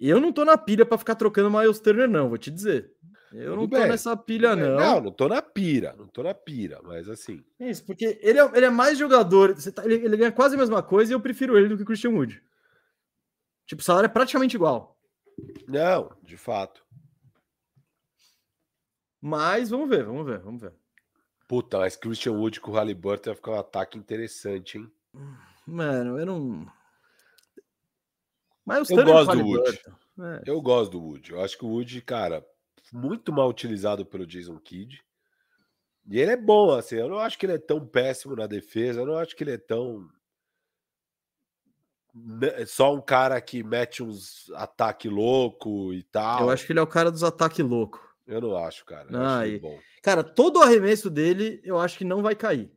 eu não tô na pilha para ficar trocando Miles Turner, não, vou te dizer. Eu Tudo não tô bem. nessa pilha, não. Não, não tô na pira, não tô na pira, mas assim. É isso, porque ele é, ele é mais jogador, tá, ele, ele, ganha quase a mesma coisa e eu prefiro ele do que o Christian Wood. Tipo, o salário é praticamente igual. Não, de fato. Mas vamos ver, vamos ver, vamos ver. Puta, mas Christian Wood com o Halliburton vai ficar um ataque interessante, hein? Mano, eu não. Mas eu gosto do Wood. É. Eu gosto do Wood. Eu acho que o Wood, cara, muito mal utilizado pelo Jason Kidd. E ele é bom, assim. Eu não acho que ele é tão péssimo na defesa. Eu não acho que ele é tão. Né, só um cara que mete uns ataque louco e tal. Eu acho que ele é o cara dos ataques louco. Eu não acho, cara. Eu ah, acho bom. Cara, todo o arremesso dele, eu acho que não vai cair.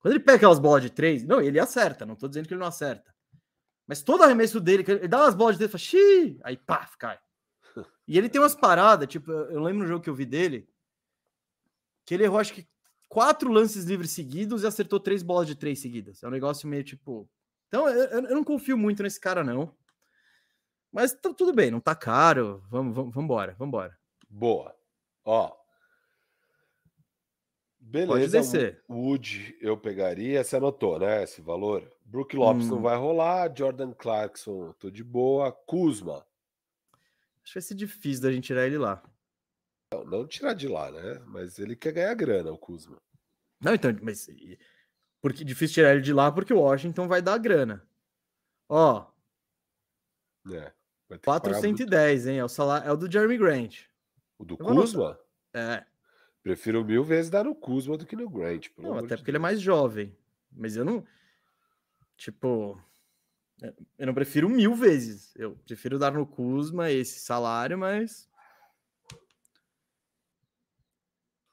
Quando ele pega aquelas bolas de três, não, ele acerta. Não tô dizendo que ele não acerta. Mas todo arremesso dele, ele dá umas bolas de dentro, fala, xiii, aí pá, cai. E ele tem umas [LAUGHS] paradas, tipo, eu lembro no jogo que eu vi dele, que ele errou acho que quatro lances livres seguidos e acertou três bolas de três seguidas. É um negócio meio tipo. Então, eu, eu não confio muito nesse cara, não. Mas tá tudo bem, não tá caro. Vamos, vamos, vamos embora, vamos embora. Boa. Ó, Beleza. Pode descer. Wood eu pegaria, você anotou, né? Esse valor. Brook Lopes hum. não vai rolar, Jordan Clarkson, tô de boa. Kuzma. Acho que vai ser difícil da gente tirar ele lá. Não, não tirar de lá, né? Mas ele quer ganhar grana, o Kuzma. Não, então, mas porque difícil tirar ele de lá porque o Washington vai dar grana. Ó. É. 410, hein? É o salário, é o do Jeremy Grant. O do Kuzma? É. Prefiro mil vezes dar no Kuzma do que no Grant. Não, até porque Deus. ele é mais jovem. Mas eu não. Tipo. É, eu não prefiro mil vezes. Eu prefiro dar no Kuzma esse salário, mas.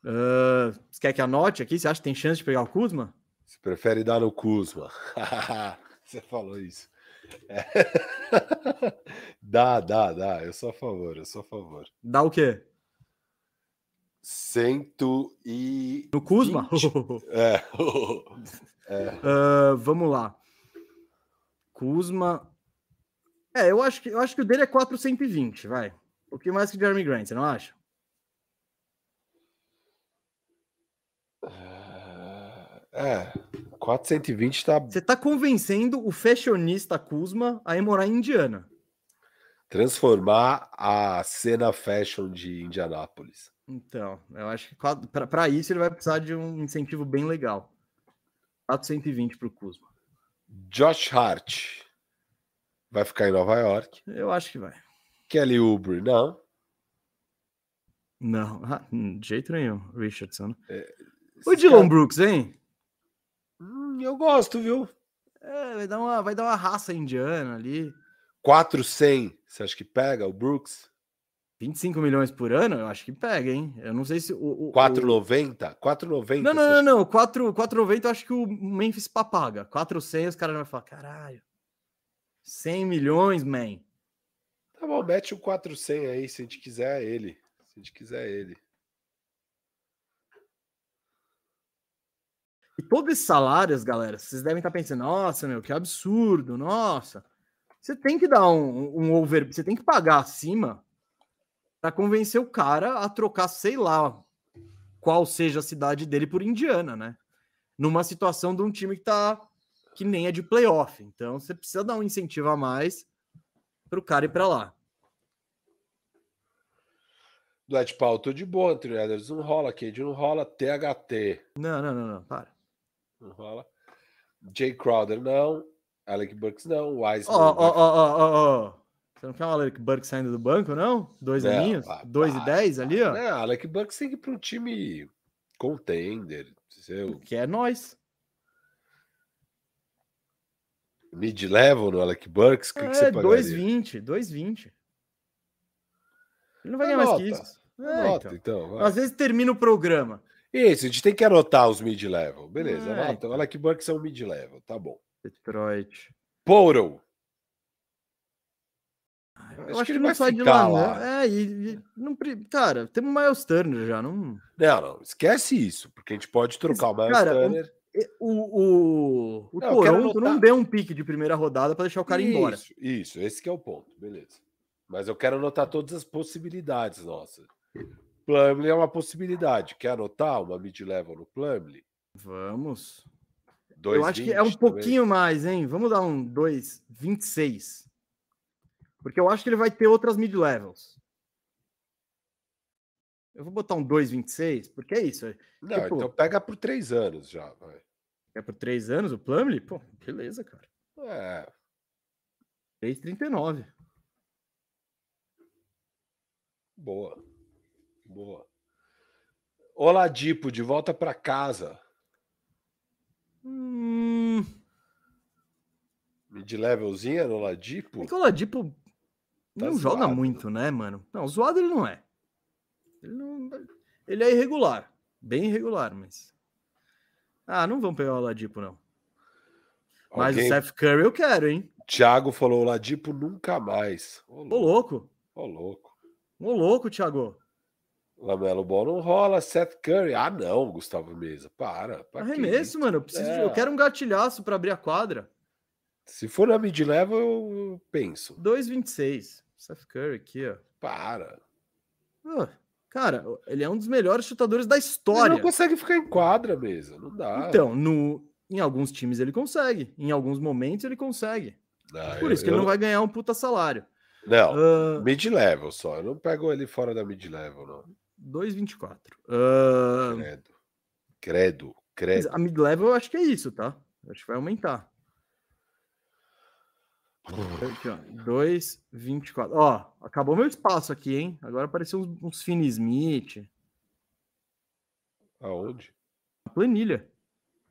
Uh, você quer que anote aqui? Você acha que tem chance de pegar o Kuzma? Você prefere dar no Kuzma. [LAUGHS] você falou isso. É. [LAUGHS] dá, dá, dá. Eu sou a favor, eu sou a favor. Dá o quê? Cento e. No Kuzma? [LAUGHS] é. é. Uh, vamos lá. Kuzma. É, eu acho que, eu acho que o dele é 420, vai. O que mais que Jeremy Grant, você não acha? É, 420 tá. Você tá convencendo o fashionista Kuzma a ir morar em Indiana. Transformar a cena fashion de Indianápolis. Então, eu acho que para isso ele vai precisar de um incentivo bem legal. 420 para o Kuzma. Josh Hart vai ficar em Nova York. Eu acho que vai. Kelly Oubre, não. Não, ah, de jeito nenhum. Richardson. É, o Dylan cara... Brooks, hein? Eu gosto, viu? É, vai dar uma, vai dar uma raça indiana ali. 400, você acha que pega o Brooks? 25 milhões por ano, eu acho que pega, hein? Eu não sei se o. o 4,90? 4,90? Não, não, não, não. 4,90 eu acho que o Memphis paga. 400, os caras vão falar: caralho, 100 milhões, man. Tá bom, mete o 400 aí, se a gente quiser ele. Se a gente quiser ele. E todos esses salários, galera, vocês devem estar pensando, nossa, meu, que absurdo, nossa. Você tem que dar um, um over, você tem que pagar acima para convencer o cara a trocar, sei lá, qual seja a cidade dele por Indiana, né? Numa situação de um time que tá que nem é de playoff. Então você precisa dar um incentivo a mais para o cara ir para lá. Dwight Powell, tô de boa, Edwards. Não rola, Cade, não rola. THT. Não, não, não, não, para. Não rola. Jay Crowder, não. Alec Burks, não. Wise. Ó, ó, ó, ó, ó. Você não quer um Alec Burks saindo do banco, não? Dois não, aninhos? Dois e dez ali, ó? Não, Alec Burks tem que ir para um time contender. Seu... Que é nós. Mid-level no Alec Burks? O que, é, que você pagaria? 2,20, 2,20. Ele não vai ganhar mais que isso. É, então. então Às vezes termina o programa. Isso, a gente tem que anotar os mid-level. Beleza, é, anota. Então. Alec Burks é um mid-level, tá bom. Detroit. Portal. Eu acho, acho que, ele não sai de lá, lá. Né? É, e, e não, cara, temos o Miles Turner já, não. Não, não, esquece isso, porque a gente pode trocar o Miles cara, Turner. O, o, o não, Toronto não deu um pique de primeira rodada para deixar o cara isso, embora. Isso, esse é o ponto, beleza. Mas eu quero anotar todas as possibilidades nossas. Plumlee é uma possibilidade. Quer anotar uma mid-level no Plumlee? Vamos. eu acho que é um pouquinho também. mais, hein? Vamos dar um 2,26. Porque eu acho que ele vai ter outras mid-levels. Eu vou botar um 2,26, porque é isso. Não, tipo, então pega por três anos já, vai. É por três anos o Plumlee? Pô, beleza, cara. É. 3,39. Boa. Boa. Oladipo, de volta para casa. Hum... Mid-levelzinha no Oladipo? É que o Oladipo tá não zoado. joga muito, né, mano? Não, zoado ele não é. Ele, não... ele é irregular. Bem irregular, mas... Ah, não vamos pegar o Oladipo, não. Mas Alguém... o Seth Curry eu quero, hein? Thiago falou Oladipo nunca mais. Ô, louco. Ô, louco. Ô, louco, Thiago. Lamelo Ball não rola, Seth Curry. Ah, não, Gustavo Mesa. Para. Arremesso, mano. Eu, preciso, é. eu quero um gatilhaço para abrir a quadra. Se for na mid-level, eu penso. 2,26. Seth Curry aqui, ó. Para. cara, ele é um dos melhores chutadores da história. Ele não consegue ficar em quadra mesmo. Não dá. Então, no, em alguns times ele consegue. Em alguns momentos ele consegue. Ah, Por eu, isso que eu... ele não vai ganhar um puta salário. Não, uh, mid-level só. Eu não pego ele fora da mid-level, não. 2,24. Uh... Credo. Credo, credo. A mid-level eu acho que é isso, tá? Eu acho que vai aumentar. 2,24. Ó, acabou meu espaço aqui, hein? Agora apareceu uns, uns Finn Smith. Aonde? A planilha.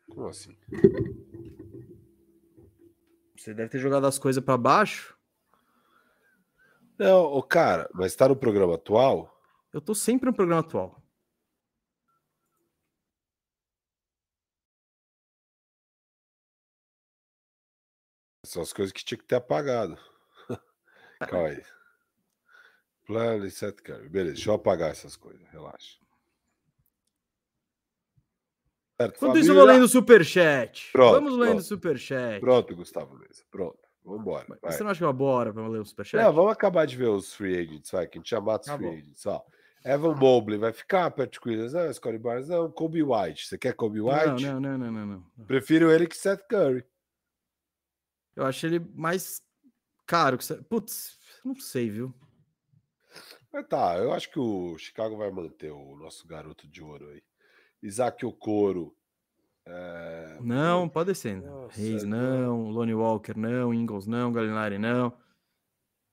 Como assim? Você deve ter jogado as coisas para baixo. Não, o cara, mas tá no programa atual? Eu tô sempre no programa atual. São as coisas que tinha que ter apagado. [LAUGHS] Calma aí. Plano e set cara. Beleza, deixa eu apagar essas coisas, relaxa. Certo, Enquanto isso, eu vou lendo o superchat. Pronto, Vamos lendo o superchat. Pronto, Gustavo Mesa. Pronto. Vambora. Vai. Você não acha que é uma boa hora para ler o superchat? Não, vamos acabar de ver os free agents, vai, que a gente já mata os tá free bom. agents. Ó. Evan Mobley vai ficar, Patrick Williams, não, Scottie Barnes, não, Kobe White. Você quer Kobe White? Não, não, não, não, não, não. Prefiro ele que Seth Curry. Eu acho ele mais caro que Putz, não sei, viu? Mas tá, eu acho que o Chicago vai manter o nosso garoto de ouro aí. Isaac Okoro é... Não, pode descendo. Reis não, Lonnie Walker não, Ingles não, Galinari não.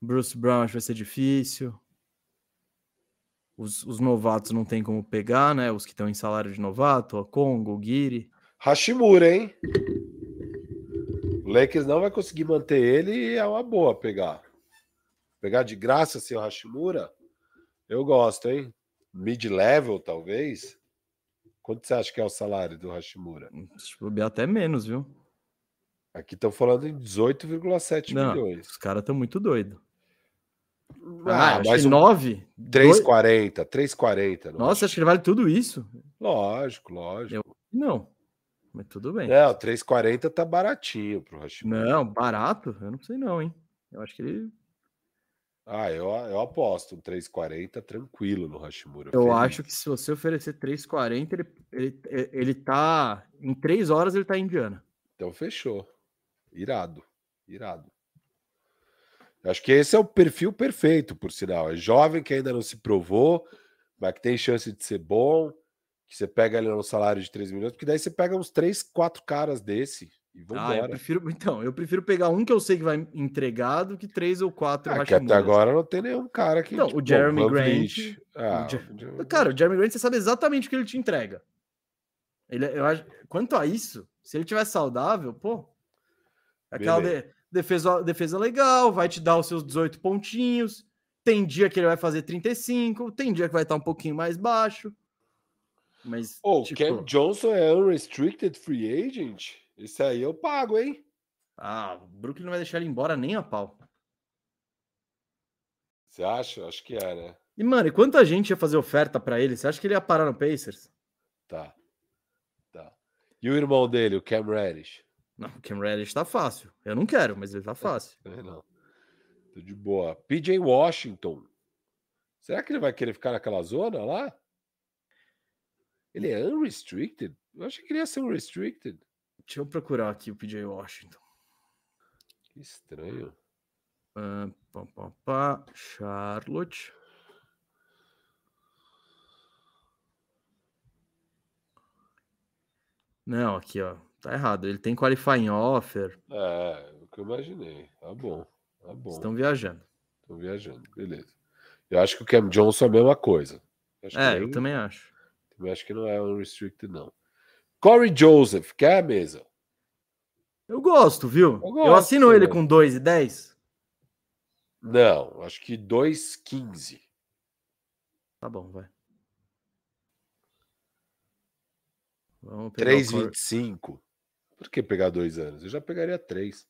Bruce Brown acho que vai ser difícil. Os, os, novatos não tem como pegar, né? Os que estão em salário de novato, o Congo, o Guiri. Hashimura, hein? O Lakers não vai conseguir manter ele e é uma boa pegar. Pegar de graça seu Hashimura, eu gosto, hein? Mid-level, talvez. Quanto você acha que é o salário do Hashimura? Deixa eu até menos, viu? Aqui estão falando em 18,7 milhões. Os caras estão muito doidos. Ah, ah mais um 9? 3,40, 3,40. Nossa, acho que ele vale tudo isso. Lógico, lógico. Eu... Não. Mas tudo bem. É, o 3,40 tá baratinho pro Hashimura. Não, barato? Eu não sei não, hein? Eu acho que ele. Ah, eu, eu aposto um 3,40 tranquilo no Hashimura. Eu feliz. acho que se você oferecer 3,40, ele, ele, ele tá. Em três horas ele tá em Indiana. Então fechou. Irado. Irado. Acho que esse é o perfil perfeito, por sinal. É jovem que ainda não se provou, mas que tem chance de ser bom. Que você pega ali no salário de 3 milhões, porque daí você pega uns 3, 4 caras desse e Ah, eu vambora. prefiro. [LAUGHS] Então, eu prefiro pegar um que eu sei que vai entregar do que três ou quatro. Ah, que até agora não tem nenhum cara que. Não, o Jeremy Grant-. Ah, o Cara, o Jeremy Grant, você sabe exatamente o que ele te entrega. Ele, eu acho, quanto a isso, se ele tiver saudável, pô, aquela de- defesa, defesa legal, vai te dar os seus 18 pontinhos. Tem dia que ele vai fazer 35, tem dia que vai estar um pouquinho mais baixo. Mas, o tipo, Cam Johnson é unrestricted free agent? Esse aí eu pago, hein? ah, o Brooklyn não vai deixar ele embora nem a pau. Você acha? Acho que é, né? E, mano, e quanta gente ia fazer oferta pra ele? Você acha que ele ia parar no Pacers? Tá. Tá. E o irmão dele, o Cam Reddish? Não, o Cam Reddish tá fácil. Eu não quero, mas ele tá fácil. É, não. Tô de boa. PJ Washington. Será que ele vai querer ficar naquela zona lá? Ele é unrestricted? Eu achei que ele ia ser unrestricted. Deixa eu procurar aqui o PJ Washington. Que estranho. Ah, pá, pá, pá, Charlotte. Não, aqui, ó. Tá errado. Ele tem qualifying offer. É, o que eu imaginei. Tá bom. Tá bom. Estão viajando. Tô viajando. Beleza. Eu acho que o Cam Johnson é a mesma coisa. Acho É, nem- eu também acho. também acho que não é unrestricted, não. Corey Joseph, quer a mesa? Eu gosto, viu? Eu Eu, gosto, assino ele né? com 2 e 10. Não, acho que 2,15. Tá bom, vai. Vamos pegar Corey- 3,25. Por que pegar dois anos? Eu já pegaria três.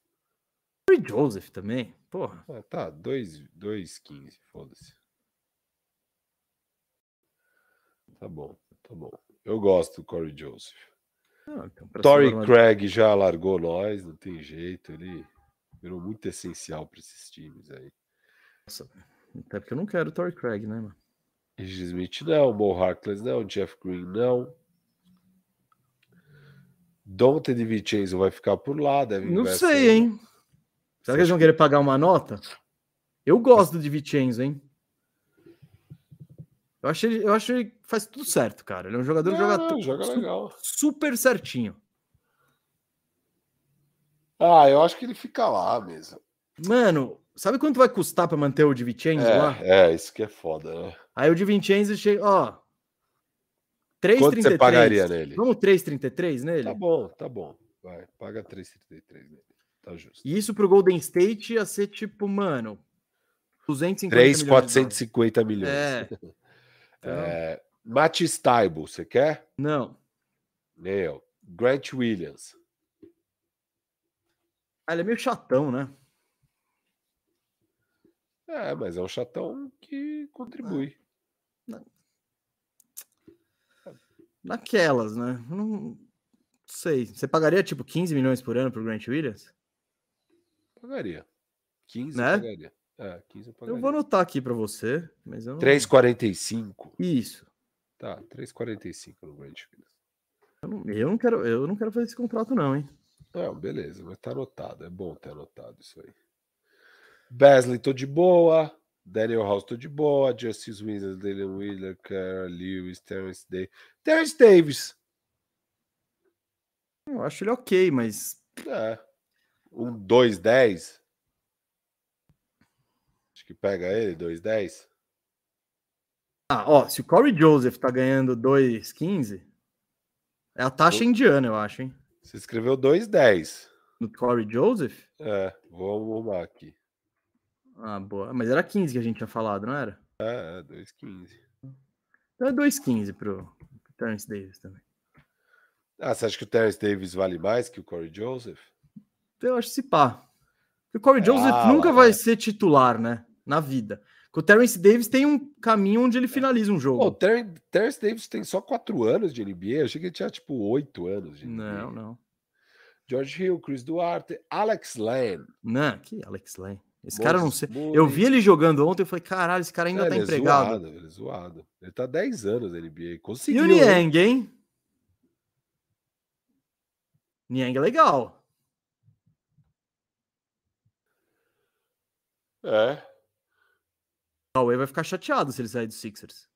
Corey Joseph também. Porra. Ah, tá, 2,15. Foda-se. Tá bom, tá bom. Eu gosto do Corey Joseph. Ah, então, uma- Craig já largou nós, não tem jeito. Ele virou muito essencial para esses times aí. Até porque eu não quero o Torrey Craig, né, mano? Regis Smith não, Mo Harkless não, Jeff Green não. Dante de Vincenzo vai ficar por lá, deve Não sei, aí. hein? Será que eles vão querer pagar uma nota? Eu gosto do Di Vincenzo, hein? Eu acho, ele, eu acho ele faz tudo certo, cara. Ele é um jogador que joga, não, tu- joga su- legal. super certinho. Ah, eu acho que ele fica lá mesmo. Mano, sabe quanto vai custar pra manter o Di Vincenzo lá? É, é, isso que é foda, né? Aí o Di Vincenzo chega, ó. Quanto 3,33. você pagaria nele? Vamos 3,33 nele? Tá bom, tá bom. Vai, paga 3,33 nele. Tá justo. E isso pro Golden State ia ser tipo, mano, 250 3, milhões de dólares. 450 milhões. É. [LAUGHS] É, Matt Staibo, você quer? Não. Eu. Grant Williams. Ah, ele é meio chatão, né? É, mas é um chatão que contribui. Naquelas, né? Não sei. Você pagaria tipo 15 milhões por ano pro Grant Williams? Pagaria. 15 Né? pagaria. É, 15 eu pagaria. Eu vou anotar aqui pra você, mas eu não... 3,45. Isso. Tá, 3,45 no Grant Williams. Eu não, eu não quero, eu não quero fazer esse contrato não, hein? Não, beleza, mas tá anotado. É bom ter anotado isso aí. Besley, tô de boa. Daniel House, tô de boa. Justice Winslow, Dylan Wheeler, Cara Lewis, Terrence Davis. Terrence Davis. Eu acho ele ok, mas É. Um 2,10. Acho que pega ele, 2,10. ah, ó, se o Corey Joseph tá ganhando 2,15, é a taxa O- indiana, eu acho, hein? Você escreveu 2,10. No Corey Joseph? É, vou arrumar aqui. Ah, boa. Mas era 15 que a gente tinha falado, não era? É, é 2,15. Então é 2,15 pro, pro Terence Davis também. Ah, você acha que o Terrence Davis vale mais que o Corey Joseph? Eu acho que se pá. Porque o Corey É Joseph ala, nunca vai né? ser titular, né? Na vida. O Terence Davis tem um caminho onde ele finaliza um jogo. o Ter Terence Davis tem só quatro anos de NBA. Eu achei que ele tinha tipo oito anos de NBA. Não, não. George Hill, Chris Duarte, Alex Lane. Não, que Alex Lane. Esse Moses cara não sei. Eu vi ele jogando ontem e falei, caralho, esse cara ainda é, tá ele empregado. É zoado, ele é zoado. Ele tá 10 anos na NBA. Conseguiu. E o Niang, hein? Niang é legal. É. O Huawei vai ficar chateado se ele sair do Sixers.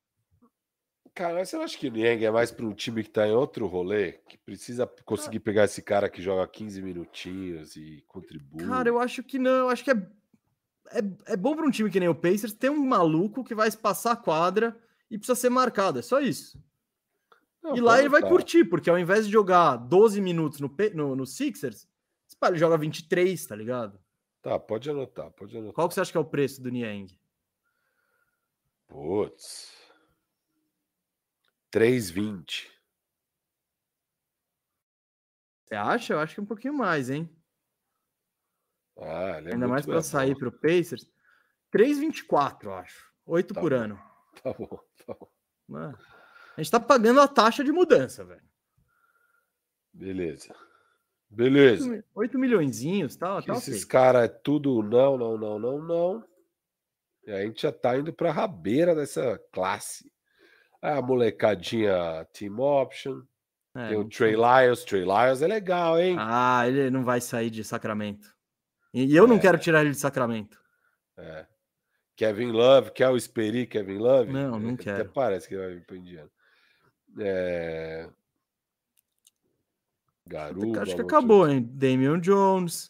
Cara, você acha que o Niang é mais para um time que está em outro rolê, que precisa conseguir pegar esse cara que joga 15 minutinhos e contribui? Cara, eu acho que não. Eu acho que é, é, é bom para um time que nem o Pacers ter um maluco que vai passar a quadra e precisa ser marcado. É só isso. Não, e lá ele vai curtir, porque ao invés de jogar 12 minutos no, no, no Sixers, ele joga 23, tá ligado? Tá, pode anotar, pode anotar. Qual que você acha que é o preço do Niang? Putz. 3,20. Você acha? Eu acho que é um pouquinho mais, hein? Ah, é Ainda mais para sair para o Pacers. 3,24, eu acho. 8 tá por bom. ano. [LAUGHS] Tá bom, tá bom. Mano, a gente tá pagando a taxa de mudança, velho. Beleza. Beleza. 8, 8 milhões, tá, tá Esses caras é tudo não, não, não, não, não. E a gente já tá indo pra rabeira dessa classe. A molecadinha Team Option. É, tem o Trey Lyles. Trey Lyles é legal, hein? Ah, ele não vai sair de Sacramento. E eu é. não quero tirar ele de Sacramento. É. Kevin Love, quer o Esperi Kevin Love? Não, não quero. Até parece que vai vir para Indiana. É... Garuba. Acho que acabou, hein? Damian Jones.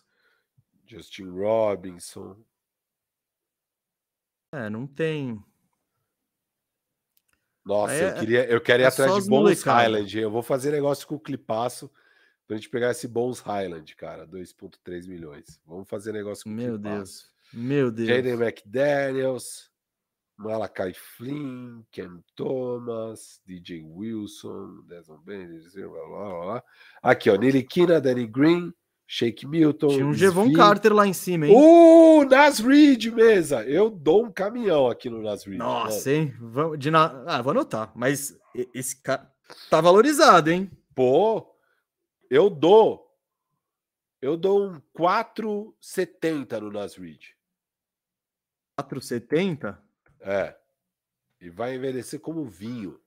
Justin Robinson. É, não tem. Nossa, é, eu, queria, eu quero ir é atrás de bons Highland. Eu vou fazer negócio com o Clipaço pra gente pegar esse bons Highland, cara. 2,3 milhões. Vamos fazer negócio com Meu o Clipaço. Deus. Meu Deus. Jaden McDaniels, Malakai Flynn, Ken Thomas, DJ Wilson, Desmond Bennett, blá, blá, blá. Aqui, ó. Nilikina, Danny Green, Shake Milton. Tinha um Jevon Carter lá em cima, hein? Uh, Nas Reed, mesa. Eu dou um caminhão aqui no Nas Reed. Nossa, hein? Vamos, de na... Ah, vou anotar. Mas esse cara tá valorizado, hein? Pô, eu dou. Eu dou um 4,70 no Nas Reed. 4,70? É. E vai envelhecer como vinho.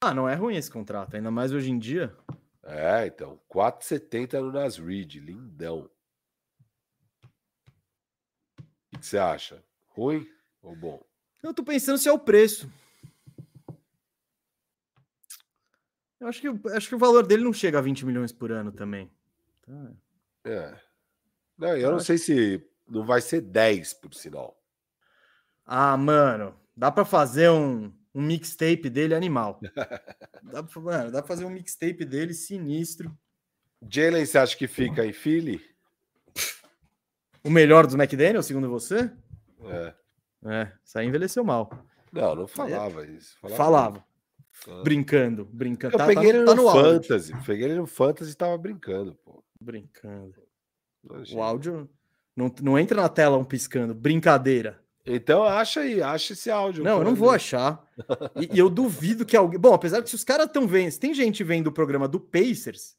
Ah, não é ruim esse contrato, ainda mais hoje em dia. É, então, 4,70 no Nas Reed, lindão. O que você acha? Ruim ou bom? Eu tô pensando se é o preço. Eu acho que, acho que o valor dele não chega a 20 milhões por ano também. Tá. É. Não, eu não sei se não vai ser 10, por sinal. Ah, mano, dá para fazer um, um mixtape dele animal. [LAUGHS] dá, pra, mano, dá pra fazer um mixtape dele sinistro. Jalen, você acha que fica em Philly? O melhor dos McDaniel, segundo você? É. É, isso aí envelheceu mal. Não, não falava é. isso. Falava. falava. Brincando, brincando. Eu tá, peguei tá, ele tá no, no Fantasy. Áudio. Peguei ele no Fantasy e tava brincando, pô. Brincando. Imagina. O áudio não, não entra na tela um piscando. Brincadeira. Então acha aí, acha esse áudio. Não, eu não vou achar. E, e, eu duvido que alguém. Bom, apesar que se os caras estão vendo, se tem gente vendo o programa do Pacers,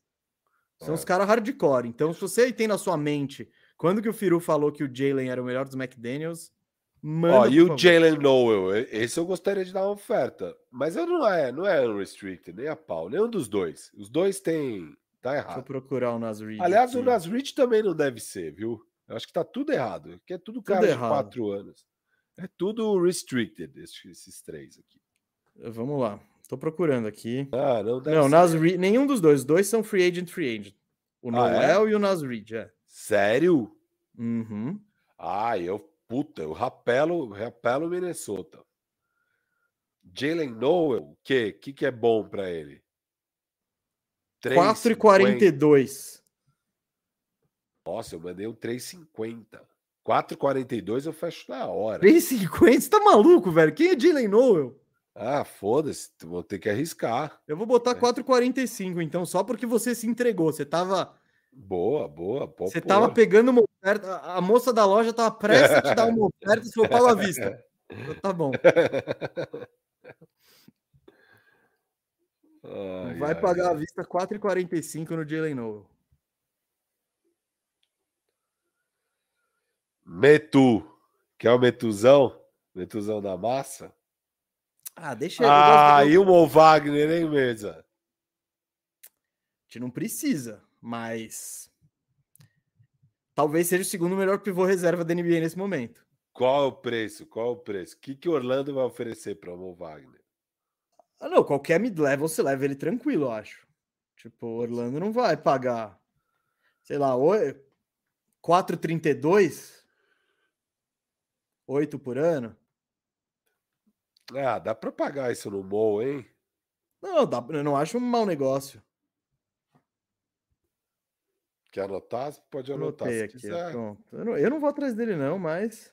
são é. os caras hardcore. Então, se você tem na sua mente quando que o Firu falou que o Jalen era o melhor dos McDaniels, manda. Ó, e o Jalen Noel, esse eu gostaria de dar uma oferta. Mas eu não é, não é unrestricted, nem a pau, nenhum dos dois. Os dois têm. Tá errado. Deixa eu procurar o Nasrid. Aliás, aqui. o Nasrid também não deve ser, viu? Eu acho que tá tudo errado. Que é tudo, tudo cara errado. de quatro anos. É tudo restricted, esses, esses três aqui. Vamos lá. Tô procurando aqui. Ah, não deve Não, Nasrid, nenhum dos dois. Os dois são free agent, free agent. O ah, Noel é? e o Nasrid, é. Sério? Uhum. Ah, eu, puta, eu rapelo, rapelo Minnesota. Jalen Noel, o que? O que, que é bom para ele? 4,42. Nossa, eu mandei um 3,50. 4,42 eu fecho na hora. 3,50? Você tá maluco, velho? Quem é Jalen Noel? Ah, foda-se, vou ter que arriscar. Eu vou botar é. 4,45 então, só porque você se entregou. Você tava. Boa, boa. Você tava pegando uma oferta. A moça da loja tava prestes a te dar uma [LAUGHS] oferta se for pago à vista. Então tá bom. [LAUGHS] Ai, Vai ai, pagar à ai. vista 4,45 no Jalen Noel. Metu. Quer o Metuzão? Metuzão da massa? Ah, deixa ele. Ah, e o Mo Wagner, hein, mesa? A gente não precisa, mas. Talvez seja o segundo melhor pivô reserva da NBA nesse momento. Qual o preço? Qual o preço? O que, que Orlando vai oferecer para o Mo Wagner? Ah, não, qualquer mid-level você leva ele tranquilo, eu acho. Tipo, Orlando não vai pagar, sei lá, oi- 4,32? 8 por ano? Ah, dá para pagar isso no Mo, hein? Não, dá, eu não acho um mau negócio. Quer anotar? Pode anotar Anotei se aqui, quiser. pronto. Eu não, eu não vou atrás dele, não, mas.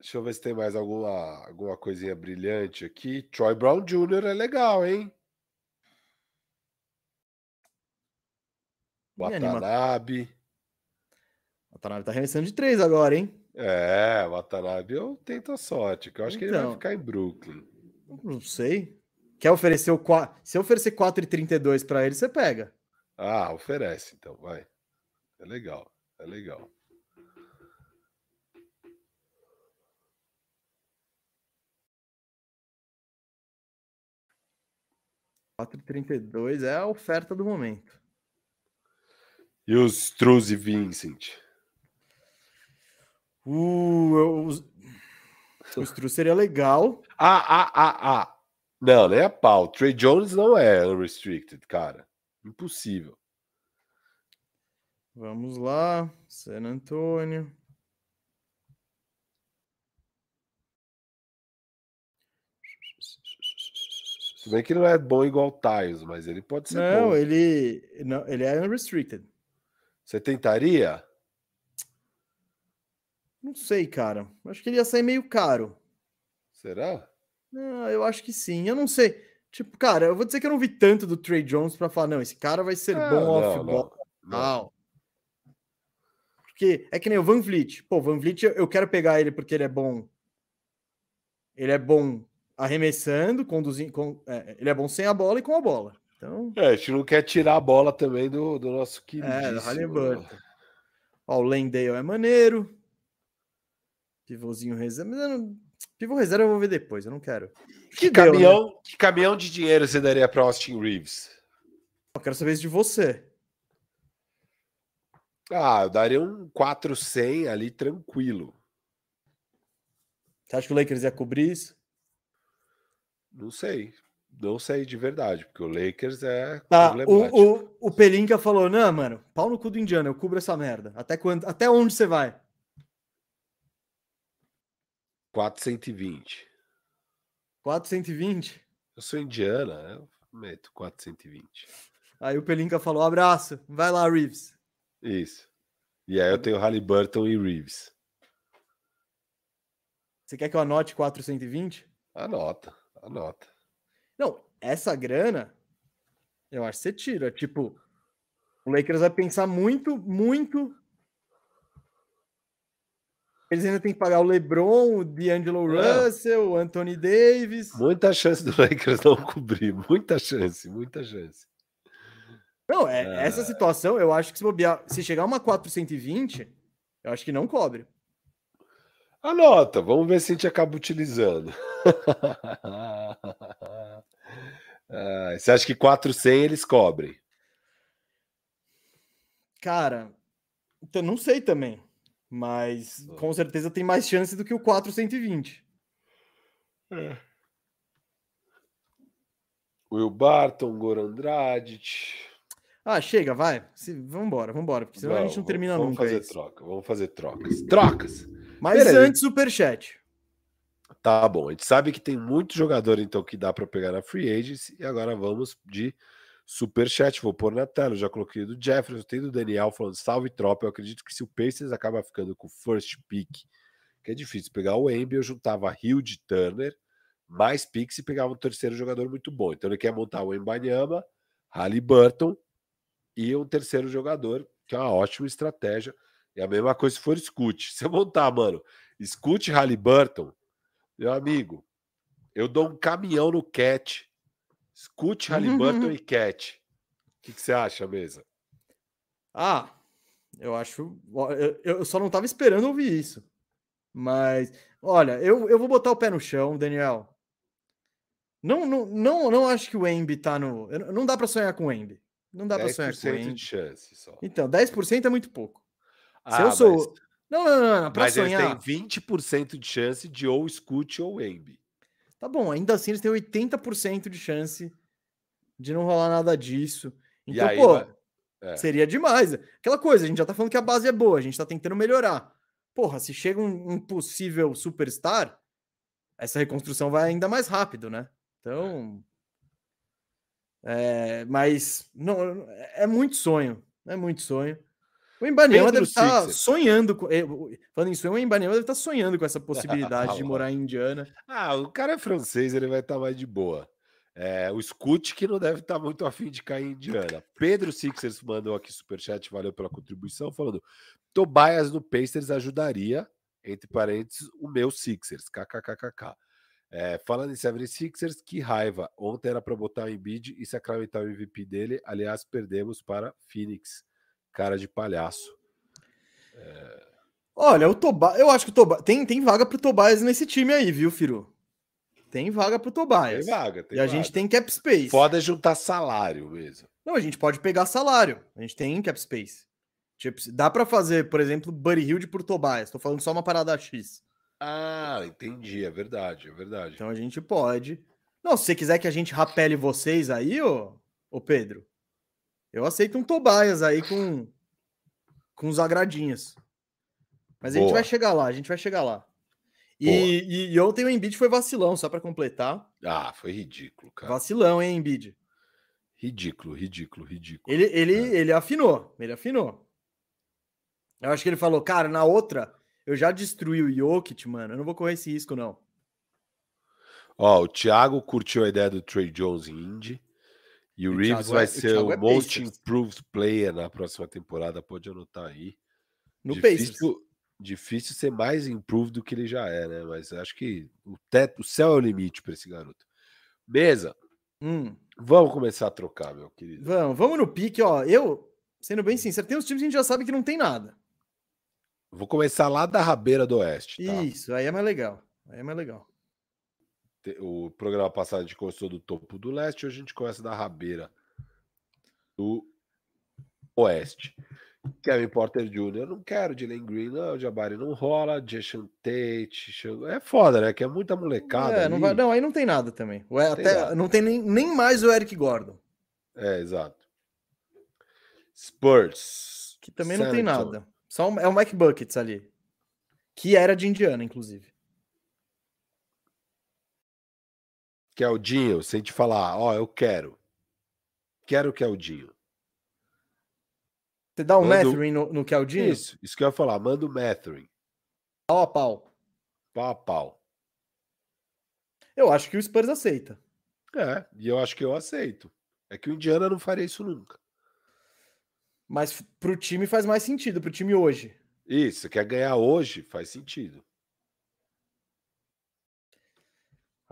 Deixa eu ver se tem mais alguma, alguma coisinha brilhante aqui. Troy Brown Jr. é legal, hein? Watanabe. Watanabe tá arremessando de 3 agora, hein? É, Watanabe eu tento a sorte, que eu acho que ele vai Então. ficar em Brooklyn. Não sei. Quer oferecer o 4. Se eu oferecer 4,32 pra ele, você pega. Ah, oferece então, vai. É legal, é legal. 4,32 é a oferta do momento. E os Struz e Vincent? Uh, eu- os- o Stru seria legal. Ah, ah, ah, ah. Não, nem a pau. Trey Jones não é unrestricted, cara. Impossível. Vamos lá. San Antônio. Se bem que não é bom igual o Tyus, mas ele pode ser Não, bom. ele, não, ele é unrestricted. Você tentaria? Não sei, cara. Acho que ele ia sair meio caro. Será? Não, eu acho que sim. Eu não sei. Tipo, cara, eu vou dizer que eu não vi tanto do Trey Jones pra falar, não, esse cara vai ser Ah, bom não, off-ball. não. Porque é que nem o Van Vliet. Pô, o Van Vliet, eu- quero pegar ele porque ele é bom. Ele é bom arremessando, conduzindo. Com, é, ele é bom sem a bola e com a bola. Então, É, a gente não quer tirar a bola também do, do nosso é, queridíssimo. do Halliburton. Ó, o Landale é maneiro. Pivôzinho reserva. Mas eu não... Pivô reserva eu vou ver depois, eu não quero. Que deu, né? caminhão, que caminhão de dinheiro você daria para Austin Reeves? Eu quero saber isso de você. Ah, eu daria um 400 ali tranquilo. Você acha que o Lakers ia cobrir isso? Não sei. Não sei de verdade, porque o Lakers é Tá, o, o, o Pelinka falou: não, mano, pau no cu do Indiana, eu cubro essa merda. Até, quando, até onde você vai? 420. 420? Eu sou indiana, eu meto 420. Aí o Pelinka falou: abraço, vai lá, Reeves. Isso. E aí eu tenho Halliburton e Reeves. Você quer que eu anote 420? Anota, anota. Não, essa grana, eu acho que você tira. Tipo, o Lakers vai pensar muito, muito. Eles ainda têm que pagar o LeBron, o D'Angelo É. Russell, o Anthony Davis. Muita chance do Lakers não cobrir. Muita chance, muita chance. Não, é, essa situação, eu acho que se bobear, se chegar uma 420, eu acho que não cobre. Anota, vamos ver se a gente acaba utilizando. [LAUGHS] Ah, você acha que 400 eles cobrem? Cara, então não sei também, mas com certeza tem mais chance do que o 420. Will Barton, Goran Dragic. Ah, chega, vai. Se, vambora, vambora, porque senão a gente não Vamos, termina vamos nunca fazer isso. troca, vamos fazer trocas. Trocas! Mas Beleza. antes, superchat. Tá bom, a gente sabe que tem muito jogador então que dá para pegar na free agency e agora vamos de superchat, vou pôr na tela, já coloquei do Jefferson, tem do Daniel falando salve tropa, eu acredito que se o Pacers acaba ficando com o first pick, que é difícil pegar o Embiid, eu juntava Hill de Turner, mais picks e pegava um terceiro jogador muito bom, então ele quer montar o Embanyama, Halliburton e um terceiro jogador, que é uma ótima estratégia, e a mesma coisa se for Scoot, [LAUGHS] se eu montar, mano, Scoot Halliburton, Meu amigo, eu dou um caminhão no Cat. Escute Halliburton [LAUGHS] e Cat. O que, que você acha, mesa? Ah, eu acho. Eu, eu só não tava esperando ouvir isso. Mas, olha, eu, eu vou botar o pé no chão, Daniel. Não, não, não, não acho que o Embi tá no. Não dá para sonhar com o Embi. Não dá para sonhar com o Embi. de chance só. Então, 10% é muito pouco. Ah, Se eu sou. Mas... Não, não, não, não. Pra mas sonhar... eles têm 20% de chance de ou Scoot ou Embi. Tá bom, ainda assim eles têm 80% de chance de não rolar nada disso. Então, aí, pô, é. seria demais. Aquela coisa, a gente já tá falando que a base é boa, a gente tá tentando melhorar. Porra, se chega um, um possível superstar, essa reconstrução vai ainda mais rápido, né? Então. É, mas não, é muito sonho. É muito sonho. O Embanema deve estar tá sonhando com. Eh, falando isso, o Embanema deve estar tá sonhando com essa [LAUGHS] possibilidade de morar em Indiana. Ah, o cara é francês, ele vai estar tá mais de boa. É, o Scoot que não deve estar muito afim de cair em Indiana. Pedro Sixers mandou aqui superchat, valeu pela contribuição, falando: Tobias no Pacers ajudaria, entre parênteses, o meu Sixers. KKKKK. É, falando em 76ers, que raiva. Ontem era para botar o Embiid e sacramentar o MVP dele. Aliás, perdemos para Phoenix. Cara de palhaço. É... Olha, o Tobias. Eu acho que o Tobias. Tem, tem vaga pro Tobias nesse time aí, viu, Firu? Tem vaga pro Tobias. Tem vaga, tem E a vaga. gente tem cap space. Pode juntar salário mesmo. Não, a gente pode pegar salário. A gente tem cap space. Tipo, dá para fazer, por exemplo, Buddy Hilde por Tobias. Tô falando só uma parada X. Ah, entendi. É verdade, é verdade. Então a gente pode. Não, se você quiser que a gente rapele vocês aí, ô, ô Pedro, eu aceito um Tobias aí com, com os agradinhos. Mas Boa. a gente vai chegar lá, a gente vai chegar lá. E, e, e, ontem o Embiid foi vacilão, só para completar. Ah, foi ridículo, cara. Vacilão, hein, Embiid? Ridículo, ridículo, ridículo. Ele, ele, é. ele afinou, ele afinou. Eu acho que ele falou, cara, na outra eu já destruí o Jokic, mano. Eu não vou correr esse risco, não. Ó, o Thiago curtiu a ideia do Trey Jones em Indy. E o, o Reeves vai é, ser o, o é Most Pacers. Improved Player na próxima temporada. Pode anotar aí. No difícil, Pacers. Difícil ser mais improved do que ele já é, né? Mas acho que o teto, o céu é o limite para esse garoto. Mesa. Hum. Vamos começar a trocar, meu querido. Vamos, vamos no pique, ó. Eu, sendo bem sincero, tem uns times que a gente já sabe que não tem nada. Vou começar lá da rabeira do oeste. Tá? Isso, aí é mais legal. Aí é mais legal. O programa passado a gente começou do topo do leste, hoje a gente começa da rabeira do oeste. Kevin Porter Jr., não quero, Dylan Green, não, Jabari não rola, Jason Tate, é foda, né? Que é muita molecada. É, não, vai, não, aí não tem nada também. Tem até, nada. Não tem nem, nem mais o Eric Gordon. É, exato. Spurs. Que também não tem nada. Só um, é o Mike Buckets ali. Que era de Indiana, inclusive. Que é o Dinho, sem te falar, ó, oh, eu quero. Quero que é o Dinho. Você dá um Mando... Mathering no, no Keldinho? Isso, isso que eu ia falar. Manda o Mathering. Pau a pau. Pau a pau. Eu acho que o Spurs aceita. É, e eu acho que eu aceito. É que o Indiana não faria isso nunca. Mas pro time faz mais sentido, pro time hoje. Isso, quer ganhar hoje, faz sentido.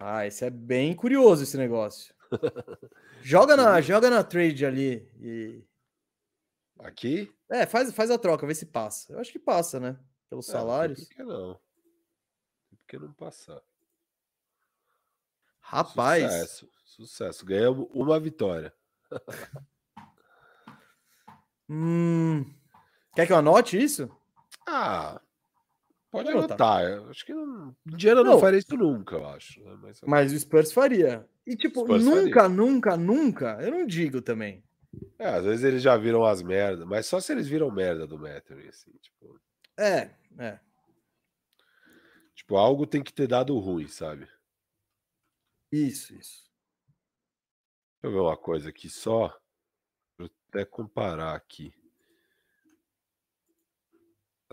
Ah, esse é bem curioso esse negócio. joga na, joga na trade ali e aqui? É, faz, faz a troca, vê se passa. Eu acho que passa, né? Pelos é, salários. Por que não? Por que não passar? Rapaz. Sucesso, sucesso. Ganhamos uma vitória. [LAUGHS] Hum, quer que eu anote isso? Ah, pode anotar. Acho que não, Indiana não, não faria isso nunca, eu acho. Né? Mas, Mas, o Spurs faria. E tipo, Spurs nunca, faria. nunca, nunca, eu não digo também. É, às vezes eles já viram as merdas, mas só se eles viram merda do Matthew, assim, tipo. É, é. Tipo, algo tem que ter dado ruim, sabe? Isso, isso. Deixa eu ver uma coisa aqui só até comparar aqui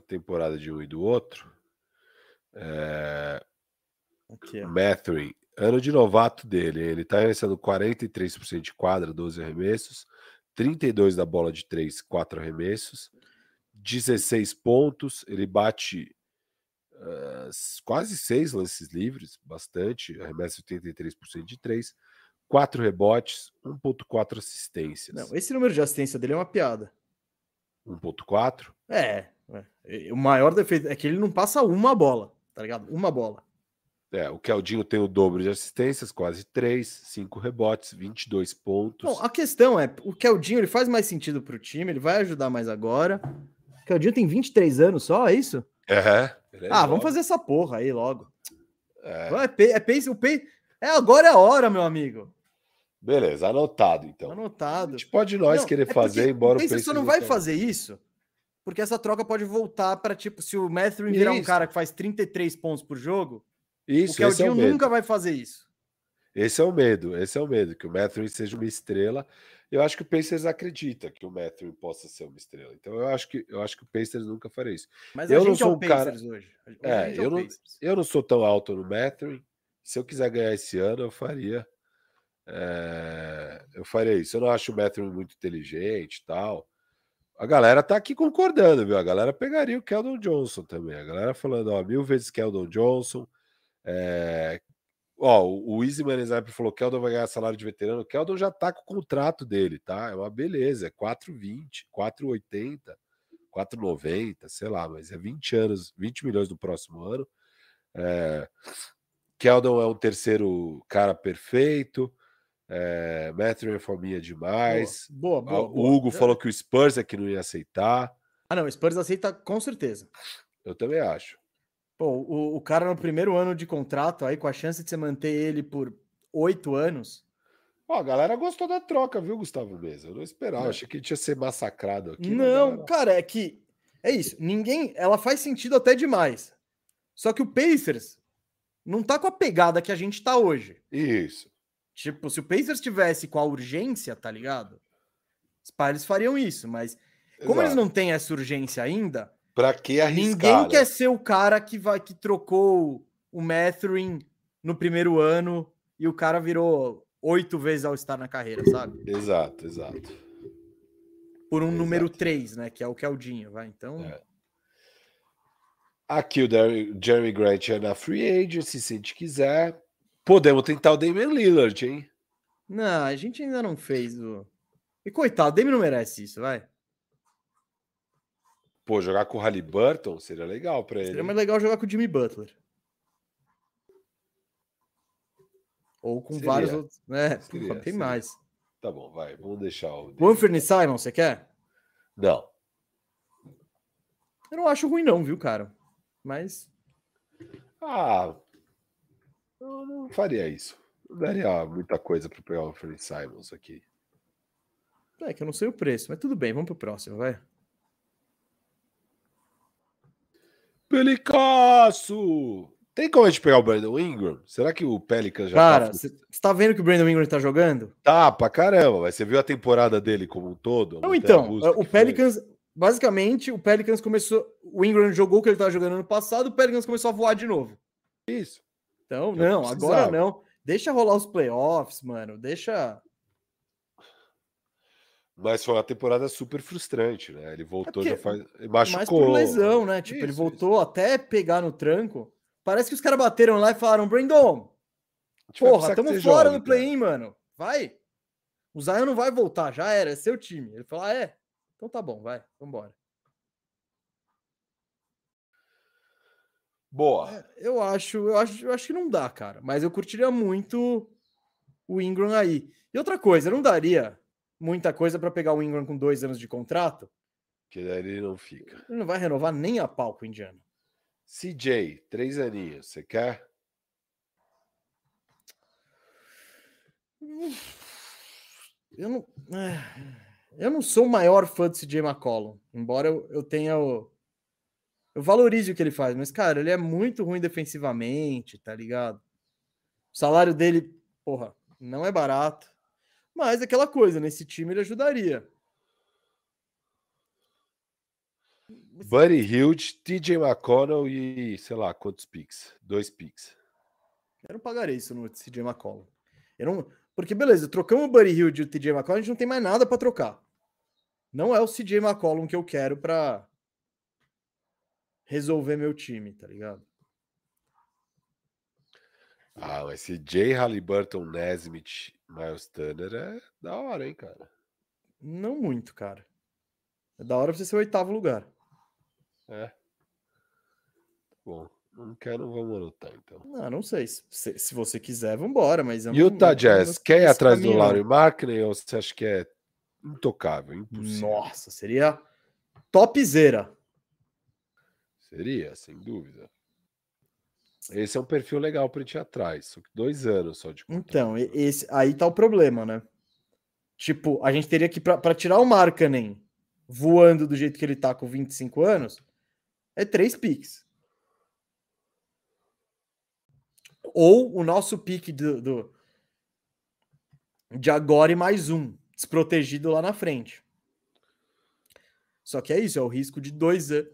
temporada de um e do outro. É... Okay. Mathurin, ano de novato dele, ele está arremessando 43% de quadra, 12 arremessos, 32 da bola de 3, 4 arremessos, 16 pontos, ele bate uh, quase seis lances livres, bastante, arremessa 83% de três, quatro rebotes, 1.4 assistências. Não, esse número de assistência dele é uma piada. 1.4? É, é, o maior defeito é que ele não passa uma bola, tá ligado? Uma bola. É, o Keldinho tem o dobro de assistências, quase 3, 5 rebotes, 22 pontos. Bom, a questão é, o Keldinho ele faz mais sentido para o time, ele vai ajudar mais agora. O Keldinho tem 23 anos só, é isso? É. é ah, vamos fazer essa porra aí logo. É, é, é pace, o é agora é a hora, meu amigo. Beleza, anotado então. Anotado. A gente pode nós não, querer é fazer, embora o Pace só não vai fazer isso, porque essa troca pode voltar para tipo, se o Matthew virar um cara que faz 33 pontos por jogo, isso, o Keldinho é o nunca vai fazer isso. Esse é o medo, esse é o medo, que o Matthew seja uma estrela. Eu acho que o Pacers acredita que o Matthew possa ser uma estrela. Então eu acho que eu acho que o Pacers nunca faria isso. Mas eu não sou é um cara... hoje. hoje é, é eu, não, eu não sou tão alto no Matthew. Se eu quiser ganhar esse ano, eu faria. É, eu faria isso. Eu não acho o Matthew muito inteligente e tal. A galera tá aqui concordando, viu? A galera pegaria o Keldon Johnson também. A galera falando, ó, mil vezes Keldon Johnson. É... Ó, o Easy Manizap falou que Keldon vai ganhar salário de veterano. O Keldon já tá com o contrato dele, tá? É uma beleza, é 4,20, 4,80, 4,90, sei lá, mas é 20 anos, 20 milhões no próximo ano. É... Keldon é um terceiro cara perfeito. É, Matthew é fominha demais. Boa, boa, boa, O Hugo boa. falou que o Spurs é que não ia aceitar. Ah, não, o Spurs aceita com certeza. Eu também acho. Pô, o, o cara no primeiro ano de contrato, aí com a chance de você manter ele por oito anos. Ó, a galera gostou da troca, viu, Gustavo Mesa? Eu não esperava, é. achei que tinha ser massacrado aqui. Não, galera... cara, é que é isso. Ninguém, ela faz sentido até demais. Só que o Pacers não tá com a pegada que a gente tá hoje. Isso. Tipo, se o Pacers tivesse com a urgência, tá ligado? Os pais fariam isso, mas como Exato. eles não têm essa urgência ainda, Pra que arriscar? Ninguém né? quer ser o cara que vai que trocou o Mathurin no primeiro ano e o cara virou oito vezes ao estar na carreira, sabe? Exato, exato. Por um exato. número 3, né? Que é o Keldinho, vai. Então. É. Aqui o Jeremy Grant é na free agency, se a gente quiser. Podemos tentar o Damian Lillard, hein? Não, a gente ainda não fez o. E coitado, o Damian não merece isso, vai. Pô, jogar com o Halliburton seria legal para ele. Seria mais legal jogar com o Jimmy Butler. Ou com seria. vários outros. É, seria, tem seria. mais. Tá bom, vai. Vamos deixar o. O Anthony Simon, você quer? Não. Eu não acho ruim, não, viu, cara? Mas. Ah. Eu não faria isso. Não daria muita coisa para pegar o Anthony Simons aqui. É que eu não sei o preço, mas tudo bem, vamos pro próximo, vai. Pelicasso! Tem como a gente pegar o Brandon Ingram? Será que o Pelicans já tá Cara, você tá... tá vendo que o Brandon Ingram tá jogando? Tá, pra caramba. Mas você viu a temporada dele como um todo? Não, então, o Pelicans, foi? basicamente, o Pelicans começou. O Ingram jogou o que ele tava jogando ano passado, o Pelicans começou a voar de novo. Isso. Então, não, agora não. Deixa rolar os playoffs, mano. Deixa. Mas foi uma temporada super frustrante, né? Ele voltou, é já faz. Machucou. Mais por lesão, né? Tipo, isso, ele voltou isso. até pegar no tranco. Parece que os caras bateram lá e falaram: Brandon, porra, tamo fora do play-in, mano. Vai. O Zion não vai voltar, já era, é seu time. Ele falou: ah, é? Então tá bom, vai, vambora. Boa. É, eu acho, eu acho, eu acho que não dá, cara. Mas eu curtiria muito o Ingram aí. E outra coisa, não daria muita coisa para pegar o Ingram com dois anos de contrato. Que daí ele não fica. Ele não vai renovar nem a pau com o Indiana. CJ, três aninhos, você quer? Eu não, é, eu não sou o maior fã de CJ McCollum, embora eu, eu tenha o. Eu valorize o que ele faz, mas, cara, ele é muito ruim defensivamente, tá ligado? O salário dele, porra, não é barato. Mas aquela coisa, nesse time ele ajudaria. Buddy Hilde, TJ McConnell e sei lá quantos picks? Dois picks. Eu não pagarei isso no TJ McConnell. Eu não... Porque, beleza, trocamos o Buddy Hilde e o TJ McConnell, a gente não tem mais nada para trocar. Não é o CJ McCollum que eu quero para resolver meu time, tá ligado? Ah, mas esse Jay Halliburton, Nesmith, Miles Turner é da hora, hein, cara? Não muito, cara. É da hora pra você ser o oitavo lugar. É. Bom, não quero, vamos anotar então. Não, não sei. Se, se você quiser, vambora, mas... eu não- Utah não- Jazz, não- quer ir atrás do caminho, não. Laurie Markkinen ou você acha que é intocável, impossível? Nossa, seria topzera. Seria, sem dúvida. Esse é um perfil legal para ir atrás. Só que dois anos só de contrato. Então, e- esse, aí tá o problema, né? Tipo, a gente teria que, pra tirar o Markkanen voando do jeito que ele tá com 25 anos, é três piques. Ou o nosso pique do, do- de agora e mais um, desprotegido lá na frente. Só que é isso, é o risco de dois, a-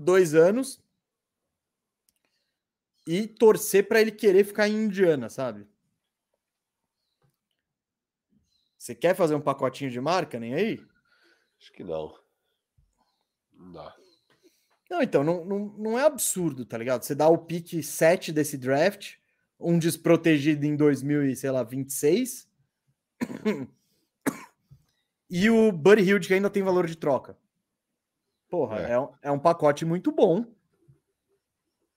dois anos e torcer para ele querer ficar em Indiana, sabe? Você quer fazer um pacotinho de marca, nem aí? Acho que não. Não dá. Não, então, não, não, não é absurdo, tá ligado? Você dá o pique 7 desse draft, um desprotegido em 2026 [COUGHS] e o Buddy Hilde que ainda tem valor de troca. Porra, É. é, um- é um pacote muito bom.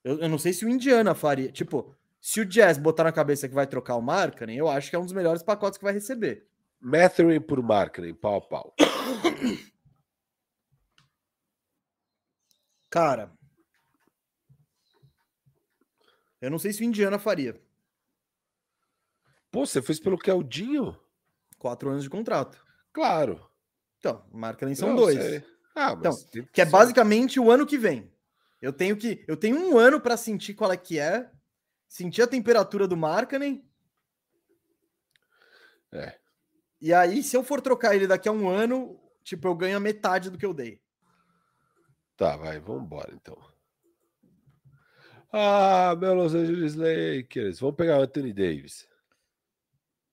Eu, eu não sei se o Indiana faria. Tipo, se o Jazz botar na cabeça que vai trocar o Markkanen, eu acho que é um dos melhores pacotes que vai receber. Mathurin por Markkinen, pau a pau. Cara, eu não sei se o Indiana faria. Pô, você fez pelo Keldinho? Quatro anos de contrato. Claro. Então, marca nem são Não, dois. sei. Ah, mas tem Que é basicamente o ano que vem. Eu tenho que. Eu tenho um ano para sentir qual é que é. Sentir a temperatura do Markkanen. É. E aí, se eu for trocar ele daqui a um ano, tipo, eu ganho a metade do que eu dei. Tá, vai, vamos embora então. Ah, meu Los Angeles Lakers. Vamos pegar o Anthony Davis.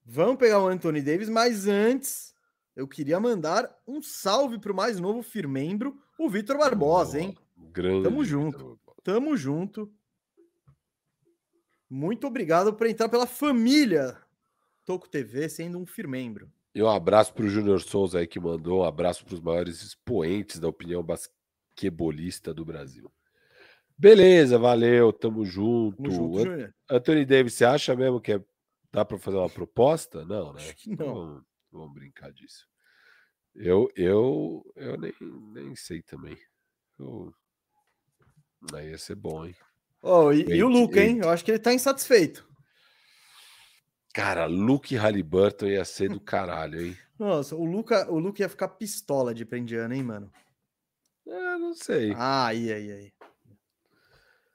Vamos pegar o Anthony Davis, mas antes eu queria mandar um salve pro mais novo firmembro, o Vitor Barbosa, hein? Grande. Tamo junto. Tamo junto. Muito obrigado por entrar pela família Toco TV, sendo um firmembro. E um abraço pro Júnior Souza aí que mandou. Um abraço para os maiores expoentes da opinião basquetebolista do Brasil. Beleza, valeu, tamo junto. Tamo junto, An-. Anthony Davis, você acha mesmo que é- dá para fazer uma proposta? Não, né? Acho que não. Vamos, vamos brincar disso. Eu, eu, eu nem, nem sei também. Eu- Aí ia ser bom, hein? Ó, e, e o Luca, hein? Eu acho que ele tá insatisfeito. Cara, Luke Halliburton ia ser do caralho, hein? [LAUGHS] Nossa, o Luca, o Luca ia ficar pistola de Indiana, hein, mano? É, não sei. Ah, aí, aí, aí.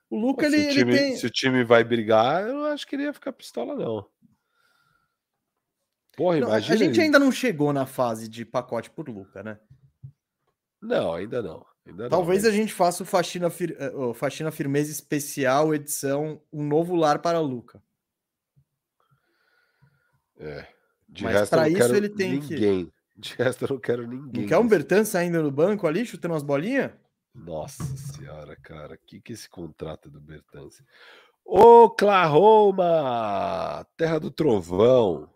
O Pô, Luca, se, ele, o ele time, tem. se o time vai brigar, eu não acho que ele ia ficar pistola, não. Porra, Não, a- imagina. a gente ainda não chegou na fase de pacote por Luca, né? Não, ainda não. Ainda Talvez não, a gente faça o Faxina, Fir... eh, o Faxina Firmeza Especial, edição Um Novo Lar para Luca. É. De Mas não isso quero ele tem que- ninguém. De resto, eu não quero ninguém. Não quer um nesse- Bertan saindo no banco ali, chutando umas bolinhas? Nossa senhora, cara. O que, que esse contrato é do Bertance? Oklahoma! Terra do Trovão.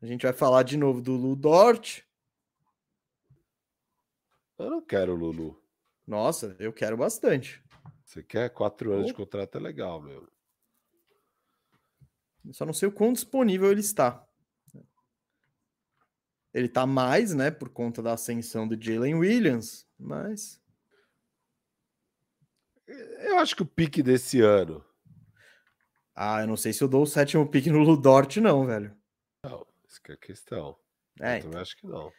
A gente vai falar de novo do Lu Dort. Eu não quero o Lulu. Nossa, eu quero bastante. Você quer quatro anos de Oh. contrato? É legal, meu. Eu Só não sei o quão disponível ele está. Ele tá mais, né, por conta da ascensão do Jalen Williams, mas Eu acho que o pique desse ano. ah, eu não sei se eu dou o sétimo pick no Ludort não, velho. Não, que é a questão. É, eu também acho que não.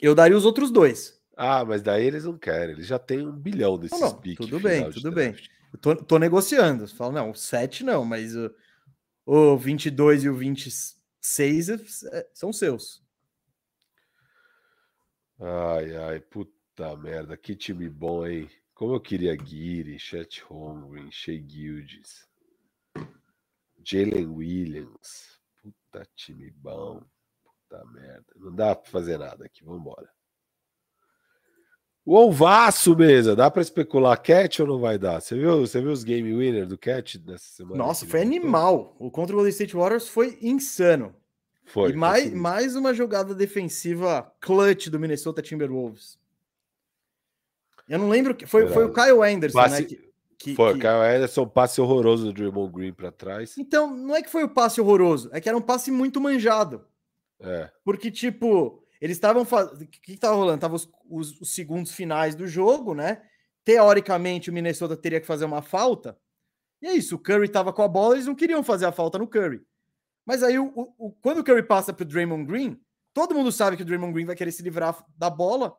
eu daria os outros dois. Ah, mas daí eles não querem. Eles já têm um bilhão desses não, piques. tudo bem, tudo bem. Eu tô, tô negociando. Fala, não, o 7 não, mas o, o 22 e o 26 é- são seus. Ai, ai, puta merda. Que time bom, hein? Como eu queria Guiri, Chet Holmgren, Shea Gildes, Jalen Williams. Puta time bom. Puta merda. Não dá pra fazer nada aqui. Vambora. O Alvaço mesa, dá para especular Cat ou não vai dar? Você viu, você viu os game winner do Cat nessa semana? Nossa, foi animal. O contra o Golden State Warriors foi insano. Foi. E mais, mais uma jogada defensiva clutch do Minnesota Timberwolves. Eu não lembro que foi, foi o Kyle Anderson, né, né? Que, que, foi, que... Kyle Anderson, passe horroroso do Draymond Green para trás. Então, não é que foi o passe horroroso, é que era um passe muito manjado. É. Porque, tipo, eles estavam fazendo. O que estava rolando? Tava os, os, os, segundos finais do jogo, né? Teoricamente, o Minnesota teria que fazer uma falta. E é isso, o Curry estava com a bola, eles não queriam fazer a falta no Curry. Mas aí, o, o, quando o Curry passa para o Draymond Green, todo mundo sabe que o Draymond Green vai querer se livrar da bola,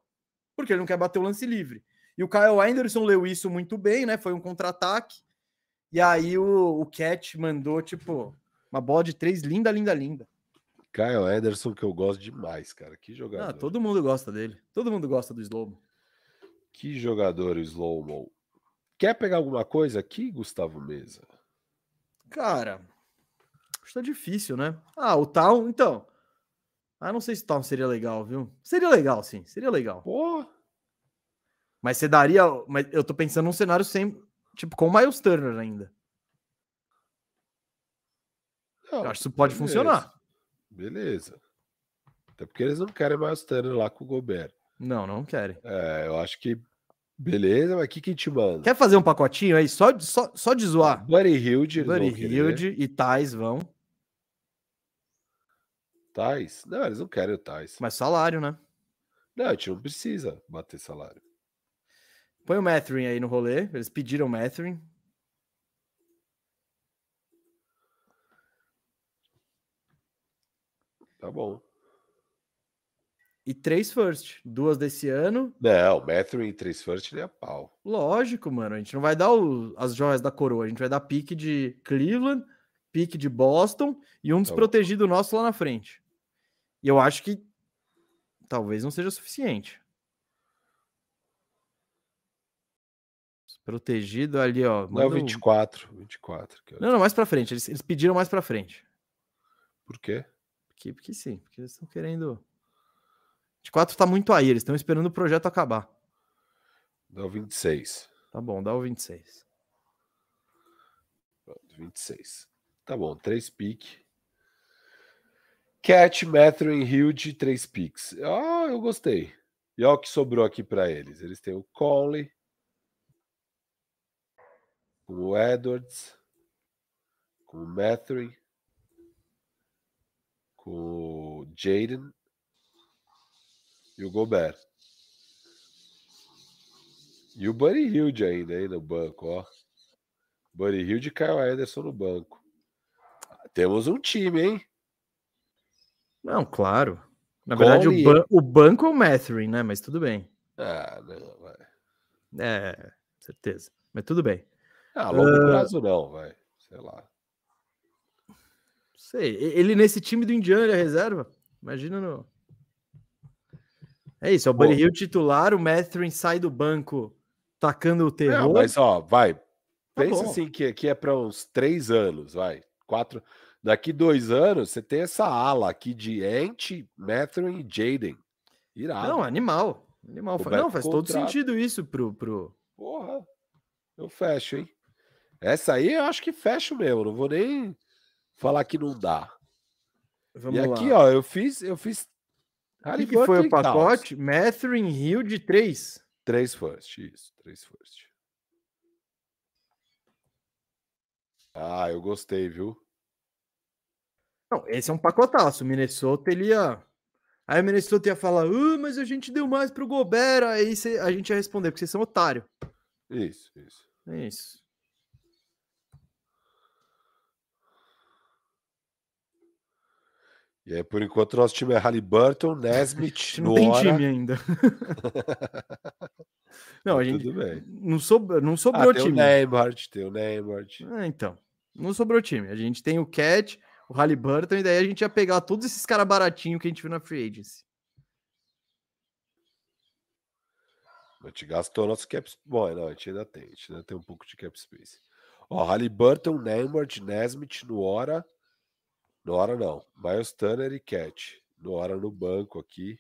porque ele não quer bater o lance livre. E o Kyle Anderson leu isso muito bem, né? Foi um contra-ataque. E aí o, o Cat mandou, tipo, uma bola de três linda, linda, linda. Kyle Ederson, que eu gosto demais, cara. Que jogador. Ah, todo mundo gosta dele. Todo mundo gosta do Slomo. Que jogador, o Slomo. Quer pegar alguma coisa aqui, Gustavo Mesa? Cara, acho que tá difícil, né? Ah, o Tal, então. Ah, não sei se o Tal seria legal, viu? Seria legal, sim. Seria legal. Pô. Mas você daria. Mas eu tô pensando num cenário sem. Tipo, com o Miles Turner ainda. Não, eu acho que isso pode beleza. funcionar. Beleza. Até porque eles não querem mais Turner lá com o Gobert. Não, não querem. É, eu acho que. Beleza, mas o que, que te manda? Quer fazer um pacotinho aí só, só, só de zoar? Buddy Hilde. Buddy Hilde e Tais vão. Tais? Não, eles não querem o Tais. Mas salário, né? Não, a gente não precisa bater salário. Põe o Mathurin aí no rolê. Eles pediram o Mathurin. Tá bom. E três first. Duas desse ano. Não, Matthew e três first nem a pau. Lógico, mano. A gente não vai dar o, as joias da coroa. A gente vai dar pique de Cleveland, pique de Boston e um desprotegido tá nosso lá na frente. E eu acho que talvez não seja suficiente. Protegido ali, ó. Não, 24. 24 não, não, mais pra frente. Eles, eles pediram mais pra frente. Por quê? Porque, porque sim, porque eles estão querendo. 24 tá muito aí, eles estão esperando o projeto acabar. Dá o 26. Tá bom, dá o 26. Pronto, 26. Tá bom, 3 piques. Cat, Metro e Hilde, 3 piques. Ah, eu gostei. E olha o que sobrou aqui para eles. Eles têm o Conley, o Edwards, com o Mathurin, com o Jaden e o Gobert. E o Buddy Hilde ainda aí no banco, ó. Buddy Hilde e Kyle Anderson no banco. Temos um time, hein? Não, claro. Na verdade, o, ban o, banco é o Matherin, né? Mas tudo bem. Ah, não, vai. É, certeza. Mas tudo bem. Ah, longo uh... prazo não, vai. Sei lá. Sei. Ele nesse time do Indiana ele é reserva? Imagina no. É isso, é o Buddy Hill titular, o Matherin sai do banco tacando o terror. Não, mas ó, vai. Tá Pensa assim que aqui é para uns três anos, vai. Quatro. Daqui dois anos, você tem essa ala aqui de Ant, Matherin e Jaden. Irado. Não, animal. Animal. Não, faz todo sentido isso pro, pro. Porra. Eu fecho, hein? Essa aí eu acho que fecho mesmo. Não vou nem falar que não dá. Vamos e aqui, lá. ó, eu fiz, eu fiz. O que, foi o pacote? Mathering Hill de 3. 3 first, isso, 3 first. Ah, eu gostei, viu? Não, esse é um pacotaço. Minnesota, ele ia. Aí o Minnesota ia falar, uh, mas a gente deu mais pro Gobert. Aí a gente ia responder, porque vocês são otário. Isso, isso. É isso. E aí, por enquanto, nosso time é Halliburton, Nesmith, [LAUGHS] não tem time ainda. [LAUGHS] não, a gente. Tudo bem. Não, sobrou, não sobrou ah, tem time. O Neymar, tem o Neymar. Ah, então. Não sobrou time. A gente tem o Cat, o Halliburton, e daí a gente ia pegar todos esses caras baratinhos que a gente viu na Free Agency. A gente gastou nosso cap space. Bom, não, a gente ainda tem. A gente ainda tem um pouco de cap space. Ó, Halliburton, Neymar, Nesmith, no Hora. No hora não. Miles Turner e Cat. No hora no banco aqui.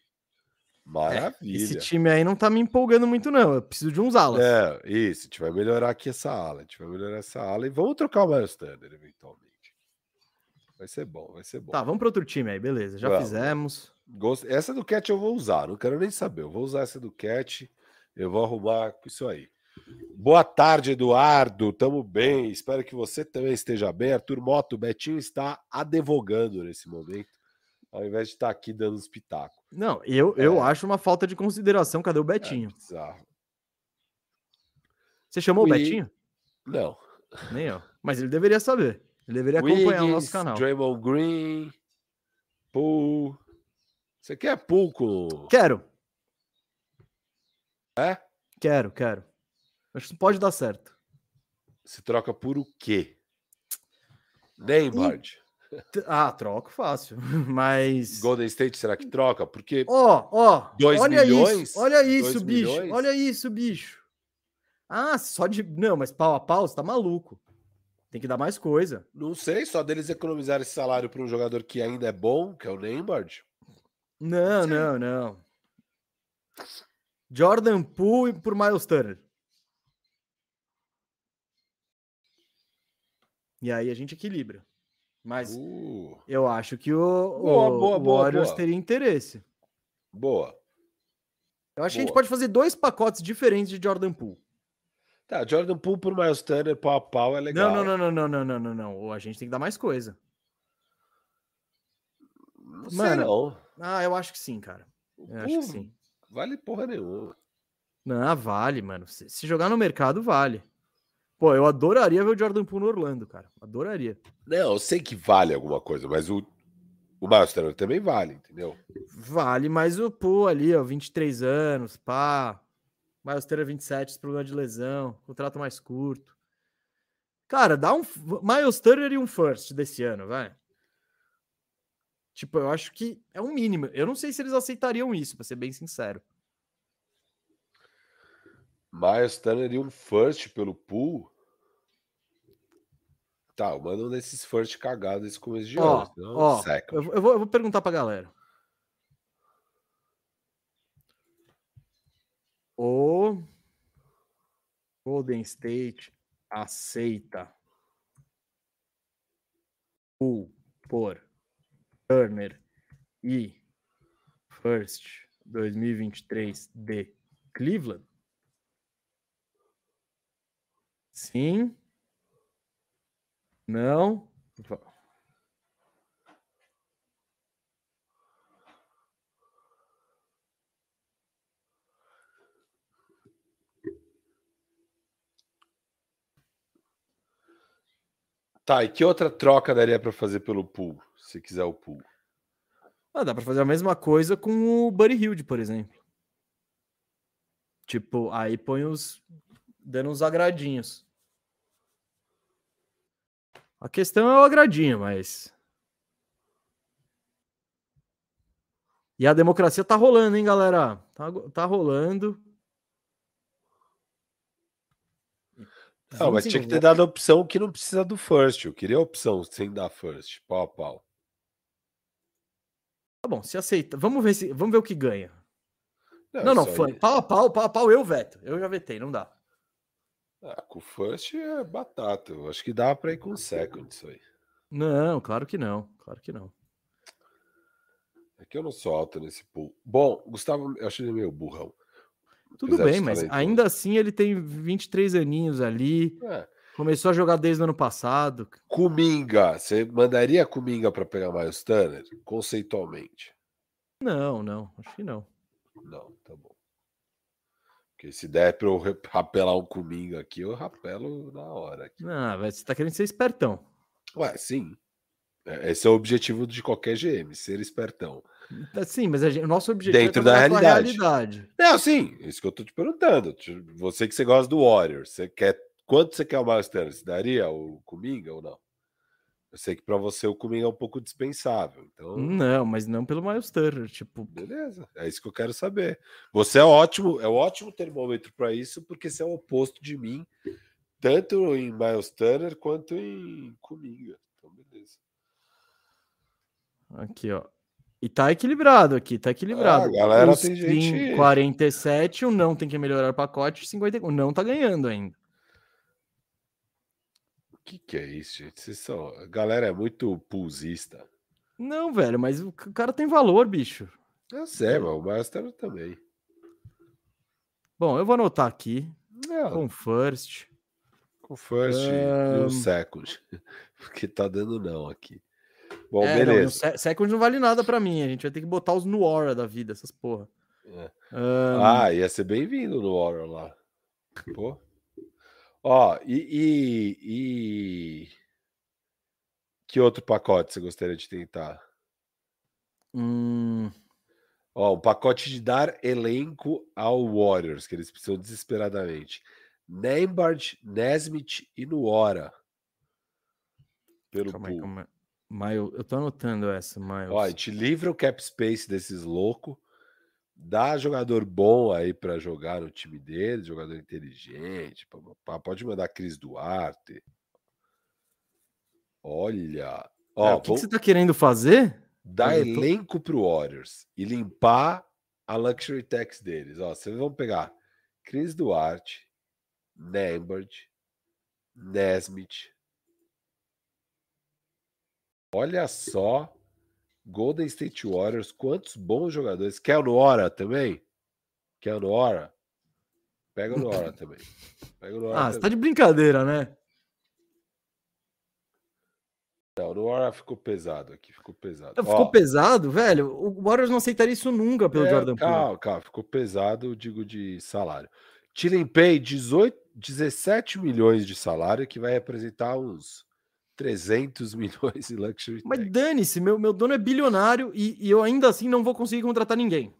Maravilha. Esse time aí não tá me empolgando muito, não. Eu preciso de uns alas. É, isso. A gente vai melhorar aqui essa ala. A gente vai melhorar essa ala e vamos trocar o Miles Turner eventualmente. Vai ser bom, vai ser bom. Tá, vamos para outro time aí, beleza. Já Vamos. fizemos. Gosto- Essa do Cat eu vou usar, não quero nem saber. Eu vou usar essa do Cat, eu vou arrumar com isso aí. Boa tarde, Eduardo. Tamo bem. Espero que você também esteja bem. Arthur Moto, o Betinho está advogando nesse momento, ao invés de estar aqui dando os pitacos. Não, eu, eu É. acho uma falta de consideração. Cadê o É Betinho? bizarro. Você chamou o Ui. Betinho? Não. Nem eu. Mas ele deveria saber. Ele deveria acompanhar o nosso Wiggins, canal. Draymond Green, Pool. Você quer Pool. Quero. É? Quero, quero. Acho que pode dar certo. Se troca por o quê? Neymar. T- Ah, troco fácil. [LAUGHS] Mas. Golden State, será que troca? Porque Ó, ó. Dois olha milhões? isso. Olha isso, bicho. milhões? Olha isso, bicho. Ah, só de. Não, mas pau a pau, você tá maluco. Tem que dar mais coisa. não sei, só deles economizar esse salário para um jogador que ainda é bom, que é o Neymar. Não, Sim. não, não. Jordan Poole por Miles Turner. E aí a gente equilibra. Mas uh. eu acho que o, boa, o, boa, o boa, Warriors teria interesse. Boa. Eu acho que a gente pode fazer dois pacotes diferentes de Jordan Poole. Tá, Jordan Poole por Miles Turner, pau a pau, é legal. Não, não, não, não, não, não, não, não. A gente tem que dar mais coisa. Não Mano, não. Ah, eu acho que sim, cara. Eu acho que sim. Vale porra nenhuma. Não, vale, mano. Se, jogar no mercado, vale. Pô, eu adoraria ver o Jordan Poole no Orlando, cara. Adoraria. Não, eu sei que vale alguma coisa, mas o, o Miles Turner também vale, entendeu? Vale, mas o Poole ali, ó, 23 anos, pá. Miles Turner 27, esse problema de lesão, contrato mais curto. Cara, dá um Miles Turner e um first desse ano, vai. Tipo, eu acho que é um mínimo. Eu não sei se eles aceitariam isso, pra ser bem sincero. Miles Turner e um first pelo pool. Tá, manda um desses first cagados esse começo de Ó, ano. ó, seca. eu, eu vou, eu vou perguntar pra galera. O Golden State aceita o por Turner e First 2023 de Cleveland? Sim. Não. Tá, e que outra troca daria pra fazer pelo pool? Se quiser o pool. Ah, dá pra fazer a mesma coisa com o Buddy Hilde, por exemplo. Tipo, aí põe os. dando uns agradinhos. A questão é o agradinho, mas. E a democracia tá rolando, hein, galera? Tá, tá rolando. Não, mas tinha que ter dado a opção que não precisa do first. Eu queria a opção sem dar first. Pau a pau. Tá bom, se aceita. Vamos ver, se, vamos ver o que ganha. Não, não, isso fã, aí- pau a pau, pau a pau, eu veto. Eu já vetei, não dá. Ah, com o first é batata. Eu acho que dá pra ir com o second isso aí. Não, claro que não. Claro que não. É que eu não sou alto nesse pool. Bom, Gustavo, eu achei ele meio burrão. Tudo Apesar bem, mas talentoso. ainda assim ele tem 23 aninhos ali. É. Começou a jogar desde o ano passado. Kuminga, você mandaria Kuminga para pegar Miles Turner? Conceitualmente. Não, não, acho que não. Não, tá bom. Porque se der para eu rapelar um Kuminga aqui, eu rapelo na hora. aqui. Não, você tá querendo ser espertão. Ué, sim. É, Esse é o objetivo de qualquer GM, ser espertão. É, Sim, mas a gente- o nosso objetivo Dentro é da realidade. realidade. Não, sim, isso que eu tô te perguntando. Você que você gosta do Warriors, você quer. Quanto você quer o Miles Turner? Você daria o Kuminga ou não? Eu sei que para você o Kuminga é um pouco dispensável. Então, Não, mas não pelo Miles Turner. Tipo, beleza. É isso que eu quero saber. Você é ótimo, é um ótimo termômetro para isso, porque você é o oposto de mim, tanto em Miles Turner quanto em Kuminga. Então, beleza. aqui, ó. E tá equilibrado aqui, tá equilibrado. Ah, galera o tem gente- 47, o não tem que melhorar o pacote, 50, o não tá ganhando ainda. O que, que é isso, gente? Vocês são... A galera é muito pulsista. Não, velho, mas o cara tem valor, bicho. Eu sei, mas o Master também. Bom, eu vou anotar aqui, É, com first. com first e Ahn. o second. [LAUGHS] Porque tá dando não aqui. Bom, É, não, e o beleza. se- second não vale nada pra mim, a gente vai ter que botar os Nuora da vida, essas porra. É. Ahn, Ah, ia ser bem-vindo no Warrior lá. Pô. Ó, e, e, e- Que outro pacote você gostaria de tentar? hum, Ó, um pacote de dar elenco ao Warriors, que eles precisam desesperadamente. Nembard, Nesmith e Nuora. Pelo calma aí, calma aí. Miles, eu tô anotando essa, Miles. Ó, a gente livra o cap space desses loucos, dá jogador bom aí pra jogar no time deles, jogador inteligente, pode mandar Cris Duarte. Olha, É, ó, o que, que vamos você tá querendo fazer? dar eu tô- elenco pro Warriors e limpar a luxury tax deles. Ó, vocês vão pegar Cris Duarte, Nembard, Nesmith. Olha só, Golden State Warriors, quantos bons jogadores. Quer o Nora também? Quer o Nora? Pega o Nora [LAUGHS] também. Pega o Nora Ah, você tá também. de brincadeira, né? Não, o Nora ficou pesado aqui, ficou pesado. Ficou Ó, pesado, velho. O Warriors não aceitaria isso nunca pelo É, Jordan Poole. calma, calma, ficou pesado, digo de salário. Te limpei 18, 17 milhões de salário, que vai representar uns 300 [LAUGHS] milhões de luxury Mas dane-se, meu, meu dono é bilionário e, e eu ainda assim não vou conseguir contratar ninguém.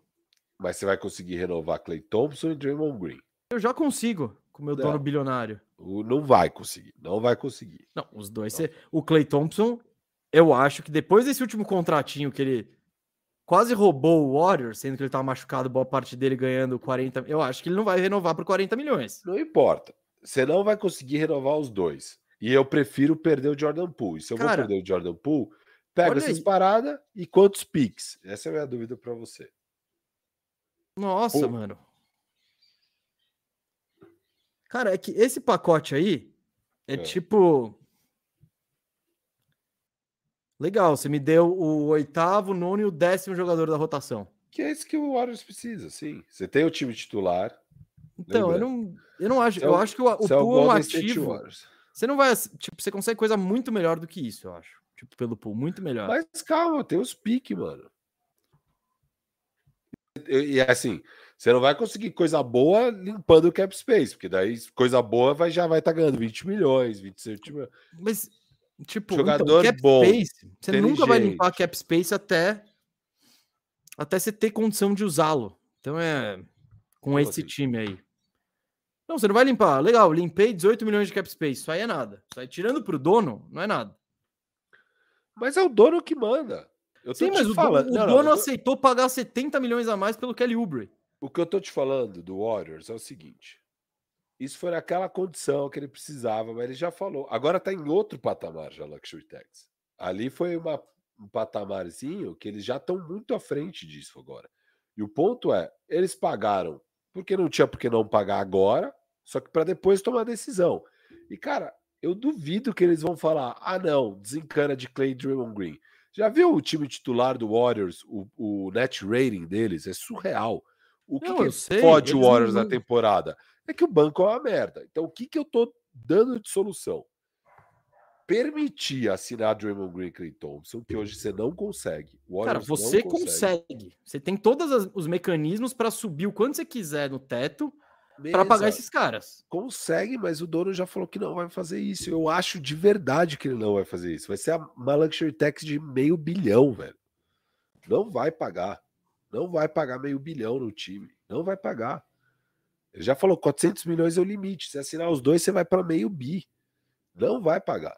Mas você vai conseguir renovar Clay Thompson e Draymond Green. Eu já consigo com o meu dono Não. bilionário. O- Não vai conseguir, não vai conseguir. Não, os dois. cê- O Clay Thompson, eu acho que depois desse último contratinho que ele quase roubou o Warriors, sendo que ele tava machucado boa parte dele ganhando 40. Eu acho que ele não vai renovar por 40 milhões. Não importa. Você não vai conseguir renovar os dois. E eu prefiro perder o Jordan Poole. E se eu vou Cara, perder o Jordan Poole, pega essas aí. paradas e quantos picks? Essa é a minha dúvida para você. Nossa, Pô. mano. Cara, é que esse pacote aí é, É. tipo. Legal, você me deu o oitavo, o nono e o décimo jogador da rotação. Que é isso que o Warriors precisa, sim. Você tem o time titular. Então, eu Lembra? não, eu não acho. É Eu acho que o, é o pool é um ativo. Você não vai. Tipo, você consegue coisa muito melhor do que isso, eu acho. Tipo, pelo pool, muito melhor. Mas calma, tem os piques, mano. E, e assim, você não vai conseguir coisa boa limpando o cap space, porque daí coisa boa vai, já vai estar ganhando 20 milhões, 27 milhões. Mas, tipo, Jogador então, cap bom, space, você nunca vai limpar cap space até até você ter condição de usá-lo. Então é com esse assim? time aí. Não, você não vai limpar. Legal, limpei 18 milhões de cap space. Isso aí é nada. Isso aí, tirando pro dono, não é nada. Mas é o dono que manda. Eu Sim, te mas o, falando. dono, o Não, não, dono eu tô- aceitou pagar 70 milhões a mais pelo Kelly Oubre. O que eu tô te falando do Warriors é o seguinte. Isso foi naquela condição que ele precisava, mas ele já falou. Agora tá em outro patamar já, Luxury Tax. Ali foi uma- um patamarzinho que eles já estão muito à frente disso agora. E o ponto é, eles pagaram porque não tinha por que não pagar agora, só que para depois tomar a decisão. E cara, eu duvido que eles vão falar: ah, não, desencana de Clay Draymond Green. Já viu o time titular do Warriors, o, o net rating deles? É surreal. O que, Não, que sei, fode o eles não- Warriors na temporada? É que o banco é uma merda. Então, o que, que eu tô dando de solução? Permitir assinar Draymond Green e Clay Thompson, que hoje você não consegue. O Cara, você consegue. Você tem todos os mecanismos para subir o quanto você quiser no teto para pagar esses caras. Consegue, mas o dono já falou que não vai fazer isso. Eu acho de verdade que ele não vai fazer isso. Vai ser a- uma luxury tax de meio bilhão, velho. Não vai pagar. Não vai pagar meio bilhão no time. Não vai pagar. Ele já falou 400 milhões é o limite. Se assinar os dois, você vai para meio bi. Não vai pagar.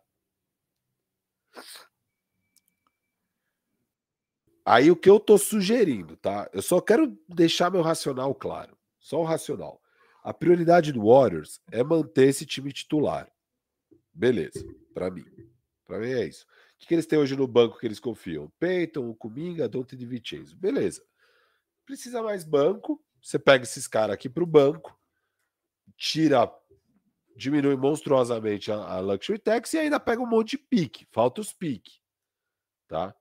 Aí o que eu tô sugerindo, tá? Eu só quero deixar meu racional claro. Só o racional. A prioridade do Warriors é manter esse time titular. Beleza, para mim. Para mim é isso. O que, eles têm hoje no banco que eles confiam? Peyton, Kuminga, Dante de Vincenzo. Beleza. Precisa mais banco. Você pega esses caras aqui para o banco, tira, diminui monstruosamente a, a, Luxury Tax e ainda pega um monte de pique. Falta os pique. Tá?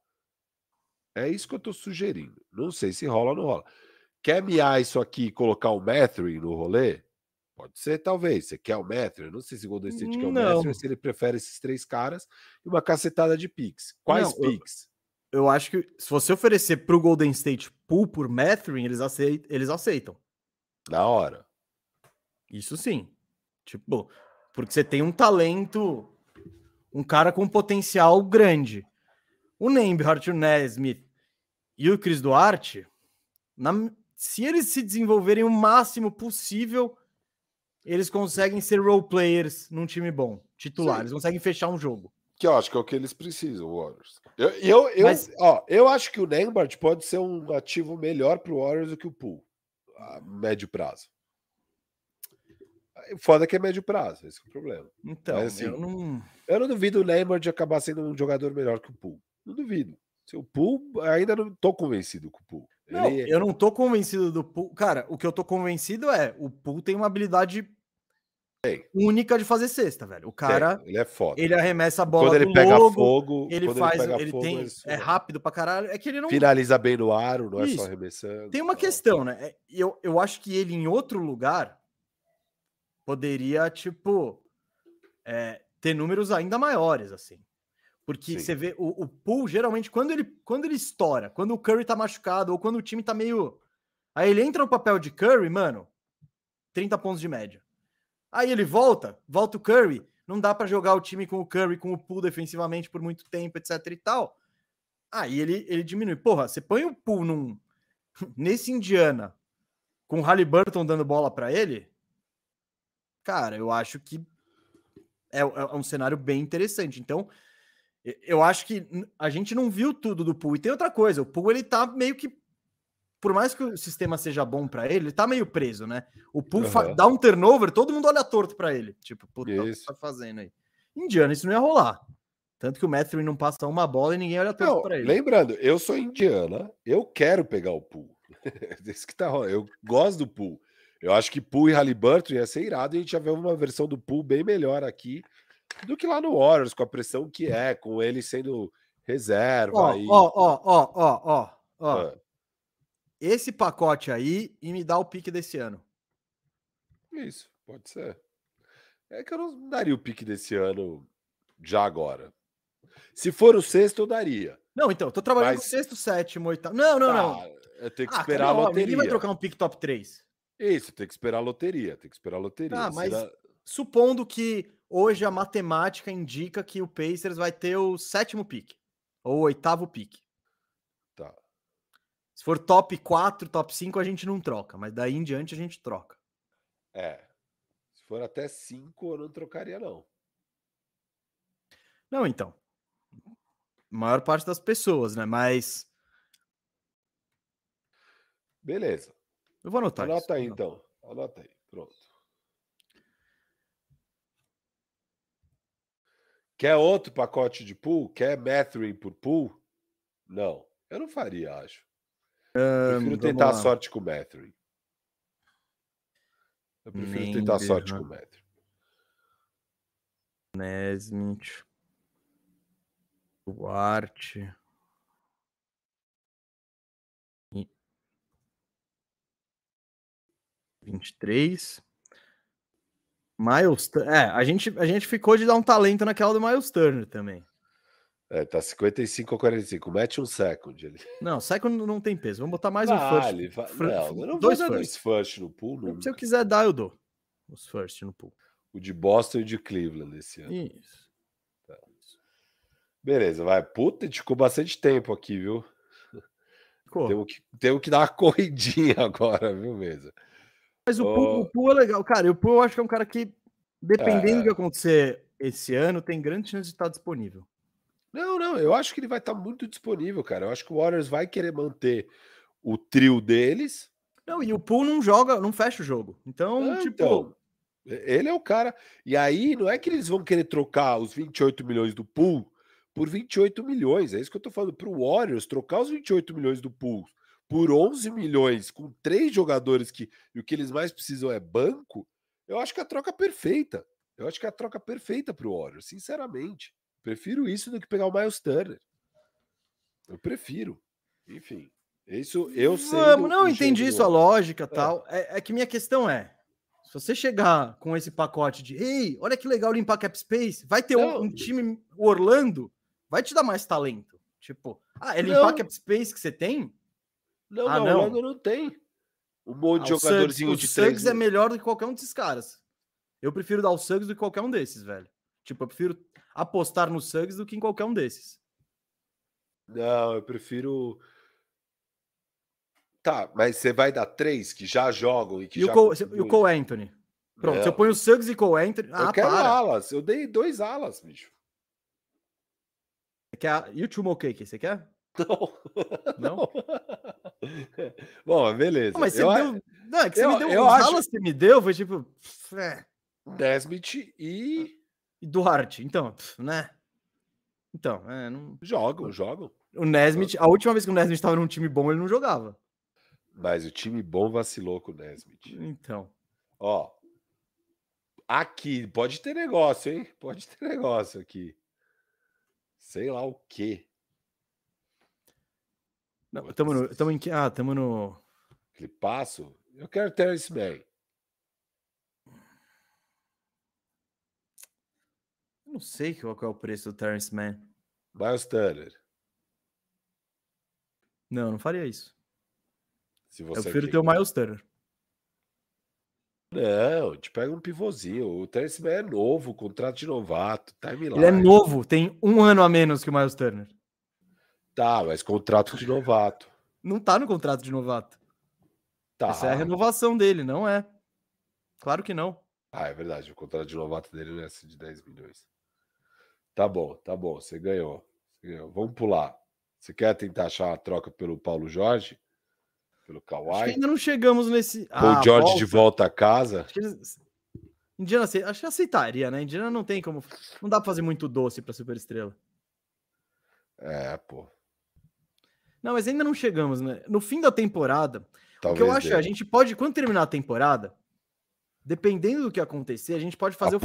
É isso que eu estou sugerindo. Não sei se rola ou não rola. Quer miar isso aqui e colocar o Mathurin no rolê? Pode ser, talvez. Você quer o Matthew? Não sei se o Golden State quer o Matthew, se ele prefere esses três caras e uma cacetada de picks. Quais não, picks? Eu, eu, acho que se você oferecer para o Golden State pool por Matthew, eles aceitam, eles aceitam. Na hora. Isso sim. Tipo, porque você tem um talento, um cara com potencial grande. O Nembhard, o Nesmith e o Chris Duarte, na, se eles se desenvolverem o máximo possível eles conseguem ser role players num time bom, titular. Sim. Eles conseguem fechar um jogo. Que eu acho que é o que eles precisam, Warriors. Eu, eu, eu, Mas... ó, eu acho que o Nembert pode ser um ativo melhor para o Warriors do que o Pool, a médio prazo. Foda que é médio prazo, esse é o problema. Então, Mas, assim, eu não. Eu não duvido o Nembert acabar sendo um jogador melhor que o Pool. Não duvido. Se o Pool, ainda não estou convencido com o Pool. Não, ele... eu não tô convencido do Pool. Cara, o que eu tô convencido é o Pool tem uma habilidade única de fazer cesta, velho. O cara, ele é foda. Ele arremessa a bola quando ele pega logo, fogo, ele faz, ele, ele fogo, tem é rápido pra caralho, é que ele não finaliza bem no aro, não Isso. é só arremessando. Tem uma questão, né? É, eu, eu acho que ele em outro lugar poderia tipo é, ter números ainda maiores assim. Porque Sim. você vê o, o pool, geralmente, quando ele, quando ele estoura, quando o Curry tá machucado, ou quando o time tá meio. Aí ele entra no papel de Curry, mano, 30 pontos de média. Aí ele volta, volta o Curry. Não dá para jogar o time com o Curry, com o pool defensivamente por muito tempo, etc e tal. Aí ele, ele diminui. Porra, você põe o pool num, [LAUGHS] nesse Indiana, com o Halliburton dando bola para ele. Cara, eu acho que é, é um cenário bem interessante. Então, eu acho que a gente não viu tudo do Pool. E tem outra coisa, o Pool ele tá meio que por mais que o sistema seja bom para ele, ele tá meio preso, né? O Pool uhum. dá um turnover, todo mundo olha torto para ele. Tipo, puta, o que tá fazendo aí? Indiana, isso não ia rolar. Tanto que o Matthew não passa uma bola e ninguém olha torto para ele. Lembrando, eu sou indiana, eu quero pegar o Pool. Esse [LAUGHS] que tá Eu gosto do Pool. Eu acho que Pool e Halliburton ia ser irado e a gente já vê uma versão do Pool bem melhor aqui do que lá no Warriors, com a pressão que é, com ele sendo reserva. Ó, ó, ó, ó, ó, ó. Esse pacote aí e me dá o pique desse ano. Isso, pode ser. É que eu não daria o pique desse ano já agora. Se for o sexto, eu daria. Não, então, tô trabalhando Mas... com sexto, sétimo, oitavo. Não, não, ah, não. Eu tenho que ah, esperar a loteria. Ninguém vai trocar um pique top 3. Isso, tem que esperar a loteria, tem que esperar a loteria. Ah, mas Será... supondo que hoje a matemática indica que o Pacers vai ter o sétimo pique ou o oitavo pique. Tá. Se for top 4, top 5, a gente não troca, mas daí em diante a gente troca. É. Se for até 5, eu não trocaria, não. Não, então. maior parte das pessoas, né? Mas. Beleza. Eu vou anotar. Anota isso. aí, então. Anota aí. Pronto. Quer outro pacote de pool? Quer Mathering por pool? Não. Eu não faria, acho. Um, prefiro tentar a sorte com o Mathering. Eu prefiro Member, tentar a sorte com o Mathering. Nesmith. Duarte. Vinte e três. Miles É, a gente, a gente ficou de dar um talento naquela do Miles Turner também. É, tá 55 ou 45. Mete um second ali. Não, second não tem peso. Vamos botar mais vale, um first. Vale. Não, eu não dois vou dar first. first no pool. Nunca. Se eu quiser dar, eu dou. Os first no pool. O de Boston e o de Cleveland esse ano. Isso. Tá. Beleza, vai. Puta, a gente ficou bastante tempo aqui, viu? Temos que, temos que dar uma [LAUGHS] corridinha agora, viu, mesa? Mas o, oh. o Poo é legal, cara. O Poo eu acho que é um cara que, dependendo é. do que acontecer esse ano, tem grande chance de estar disponível. Não, não, eu acho que ele vai estar muito disponível, cara. Eu acho que o Warriors vai querer manter o trio deles. Não, e o Pool não joga, não fecha o jogo. Então, tipo. Então, ele é o cara. E aí, não é que eles vão querer trocar os 28 milhões do Pool por 28 milhões. É isso que eu tô falando. Para o Warriors, trocar os 28 milhões do pool por 11 milhões com três jogadores que e o que eles mais precisam é banco, eu acho que a troca perfeita. Eu acho que é a troca perfeita para o Warriors, sinceramente. Prefiro isso do que pegar o Miles Turner. Eu prefiro. Enfim. Isso eu sei. Vamos, não entendi isso, a lógica é. tal. É, é, que minha questão é: se você chegar com esse pacote de ei, olha que legal limpar cap space, vai ter um, um, time Orlando, vai te dar mais talento. Tipo, ah, é limpar não. cap space que você tem? Não, ah, não, Orlando não tem. Um monte ah, de jogadorzinho Suggs, de três. O Suggs é melhor do que qualquer um desses caras. Eu prefiro dar o Suggs do que qualquer um desses, velho. Tipo, eu prefiro apostar no Suggs do que em qualquer um desses. Não, eu prefiro. Tá, mas você vai dar três que já jogam e que e já. O Cole, e o Cole Anthony. Pronto, se eu ponho o Suggs e Cole Anthony. Eu ah, quero para. alas. Eu dei dois alas, bicho. Você quer... E o Chumo Cake, você quer? Não. [LAUGHS] Não? [LAUGHS] Bom, beleza. mas você eu, deu. Não, é que você eu, me deu. Eu acho... você me deu foi tipo. É. Nesmith e. E Duarte. Então, né? Então, é, não... jogam, jogam. O Nesmith, a última vez que o Nesmith estava num time bom, ele não jogava. Mas o time bom vacilou com o Nesmith. Então. Ó. Aqui, pode ter negócio, hein? Pode ter negócio aqui. Sei lá o quê. Tamo no, tamo em que? Ah, tamo no. Clipasso? Eu quero Terence Mann. Não sei qual é o preço do Terence Mann. Miles Turner. Não, não faria isso. Se você eu prefiro ter o Miles Turner. Não, te pega um pivôzinho. O Terence Mann é novo, contrato de novato, timeline. Ele é novo, tem um ano a menos que o Miles Turner. Tá, mas contrato de novato. Não tá no contrato de novato. Tá. Essa é a renovação dele, não é? Claro que não. Ah, é verdade. O contrato de novato dele não é assim de 10 milhões. Tá bom, tá bom. Você ganhou. Você ganhou. Vamos pular. Você quer tentar achar a troca pelo Paulo Jorge? Pelo Kawhi? ainda não chegamos nesse. Paulo ah, Jorge volta. de volta a casa? Acho que eles... Indiana, acho que aceitaria, né? Indiana não tem como. Não dá pra fazer muito doce pra superestrela. É, pô. Não, mas ainda não chegamos, né? No fim da temporada, Talvez o que eu acho é, a gente pode, quando terminar a temporada, dependendo do que acontecer, a gente pode fazer um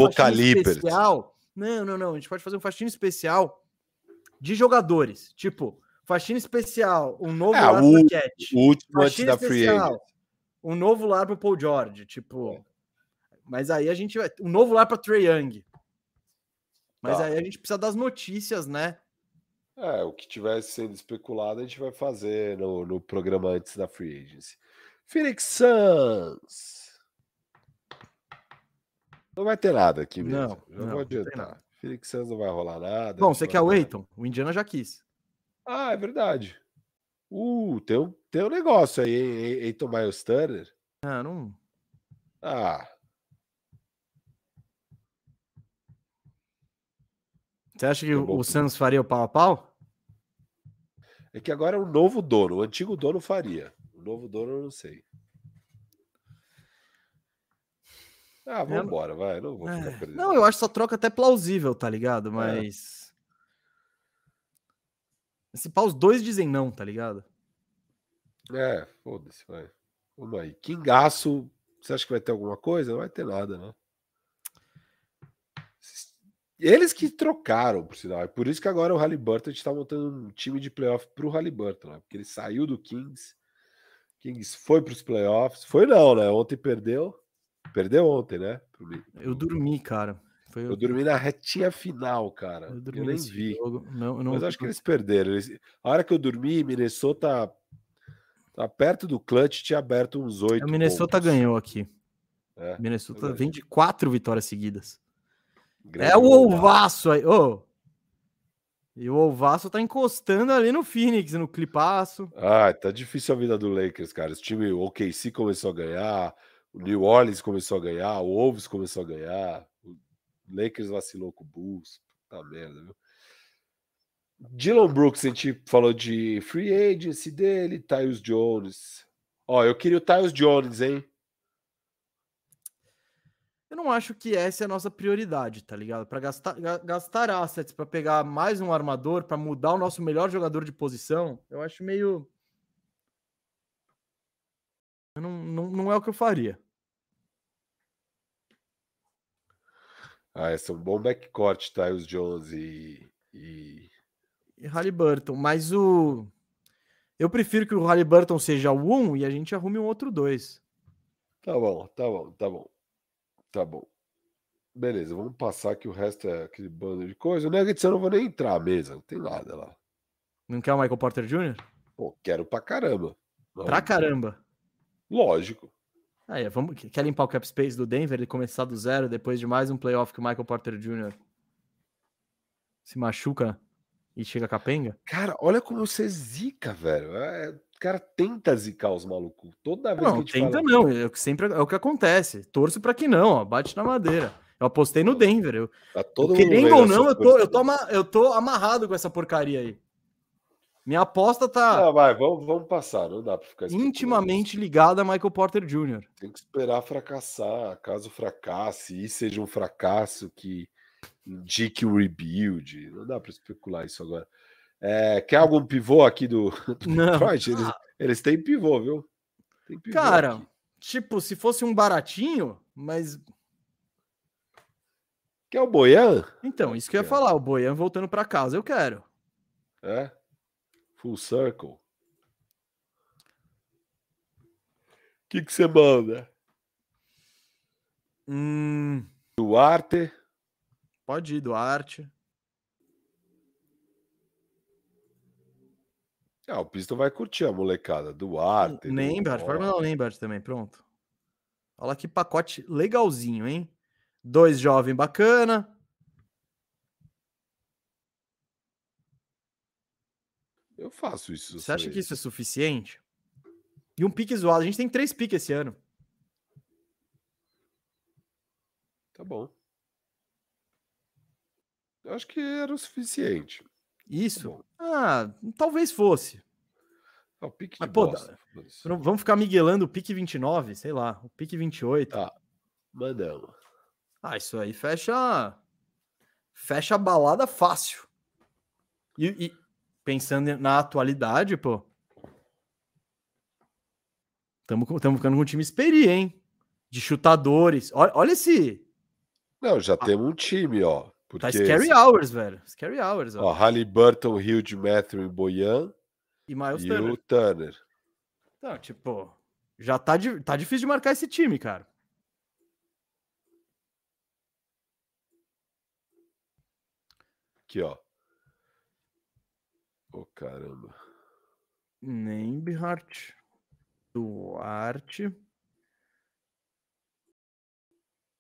especial não, não, não. A gente pode fazer um faxina especial de jogadores. Tipo, faxina especial, um novo é, lar o, Cat. O último antes da free agent. Um novo lar para Paul George, tipo. Mas aí a gente vai. Um novo lar para Trey Young. Mas tá. aí a gente precisa das notícias, né? É, o que tivesse sendo especulado a gente vai fazer no, no programa antes da Free Agency. Phoenix Suns. Não vai ter nada aqui mesmo. Não, já não, vou adiantar. Felix Santos não vai rolar nada. Bom, você quer o Eiton? O Indiana já quis. Ah, é verdade. Uh, tem um, tem um negócio aí, hein? Eiton Miles Turner. Ah, não. Ah. Você acha que o, o Santos faria o pau a pau? É que agora é um novo dono. O antigo dono faria. O novo dono eu não sei. Ah, vamos embora, vai. Não, vou é... não, eu acho essa troca até plausível, tá ligado? É. Mas. É. Esse pau, os dois dizem não, tá ligado? É, foda-se, vai. Vamos aí. Kingaço, você acha que vai ter alguma coisa? Não vai ter nada, né? Eles que trocaram, por sinal. É por isso que agora o Halliburton, a gente tá montando um time de playoff pro Halliburton, né? Porque ele saiu do Kings. Kings foi pros playoffs. Foi não, né? Ontem perdeu. Perdeu ontem, né? Eu dormi, cara. Foi eu dormi na retinha final, cara. Eu, eu nem vi. Não, eu não... Mas acho que eles perderam. Eles... A hora que eu dormi, Minnesota tá perto do clutch, tinha aberto uns oito. O Minnesota pontos. ganhou aqui. É, Minnesota é vem de quatro vitórias seguidas. Grande é o Ovaço aí. Oh. E o Ovaço tá encostando ali no Phoenix, no clipaço. Ah, tá difícil a vida do Lakers, cara. Esse time, o OKC começou a ganhar. O New Orleans começou a ganhar, o Wolves começou a ganhar, o Lakers vacilou com o Bulls. Puta merda, viu? Dylan Brooks, a gente falou de free agency dele, Tyus Jones. Ó, eu queria o Tyus Jones, hein? Eu não acho que essa é a nossa prioridade, tá ligado? Para gastar, gastar assets para pegar mais um armador, para mudar o nosso melhor jogador de posição, eu acho meio. Não, não, não é o que eu faria. Ah, esse é um bom backcourt, Tyus Jones e, e... e Halliburton. Mas o. Eu prefiro que o Halliburton seja o 1 e a gente arrume um outro 2. Tá bom, tá bom, tá bom. Tá bom. Beleza, vamos passar que o resto é aquele bando de coisa. O Nuggets eu não vou nem entrar mesa, não tem nada lá. Não quer o Michael Porter Jr.? Pô, quero pra caramba. Não. Pra caramba. Lógico. Aí, vamos, quer limpar o cap space do Denver e começar do zero depois de mais um playoff que o Michael Porter Jr. se machuca e chega capenga? Cara, olha como você zica, velho. É, cara tenta zicar os malucos. Toda vez não, que a gente tenta fala... não. É, sempre é o que acontece. Torço para que não, ó. Bate na madeira. Eu apostei no Denver. Eu, tá todo querendo ou não, eu tô, eu, tô, eu tô amarrado com essa porcaria aí. Minha aposta tá. Ah, vai, vamos, vamos passar, não dá para ficar intimamente ligada a Michael Porter Jr. Tem que esperar fracassar. Caso fracasse e seja um fracasso que indique o rebuild, não dá para especular isso agora. É, quer algum pivô aqui do, do não. Detroit? Eles, eles, têm pivô, viu? Tem pivô Cara, aqui. tipo, se fosse um baratinho, mas. Quer o Boian? Então, isso que eu ia falar, o Boian voltando para casa, eu quero. É? Full circle. O que que você manda? Hum... Duarte. Pode ir, Duarte. Ah, o Piston vai curtir a molecada. Duarte. Lembert, pode mandar o Lembert também, pronto. Olha que pacote legalzinho, hein? Dois jovens bacana. Eu faço isso. Você acha que isso é suficiente? E um pique zoado. A gente tem três piques esse ano. Tá bom. Eu acho que era o suficiente. Isso? Tá ah, talvez fosse. É o pique Mas, pô, bosta, vamos ficar miguelando o pique 29, sei lá, o pique 28. Tá, mandamos. Ah, isso aí fecha fecha a balada fácil. E, e, pensando na atualidade, pô. Estamos ficando com um time experi, hein? De chutadores. Olha, olha esse. Não, já ah. temos um time, ó. Tá porque tá Scary. Hours, velho. Scary Hours, ó. ó Halliburton, Hugh Matthew e Boyan. E Miles e Turner. o Turner. Então, tipo, já tá, de, tá difícil de marcar esse time, cara. Aqui, ó. Ô, oh, caramba. Nembhart. Duarte.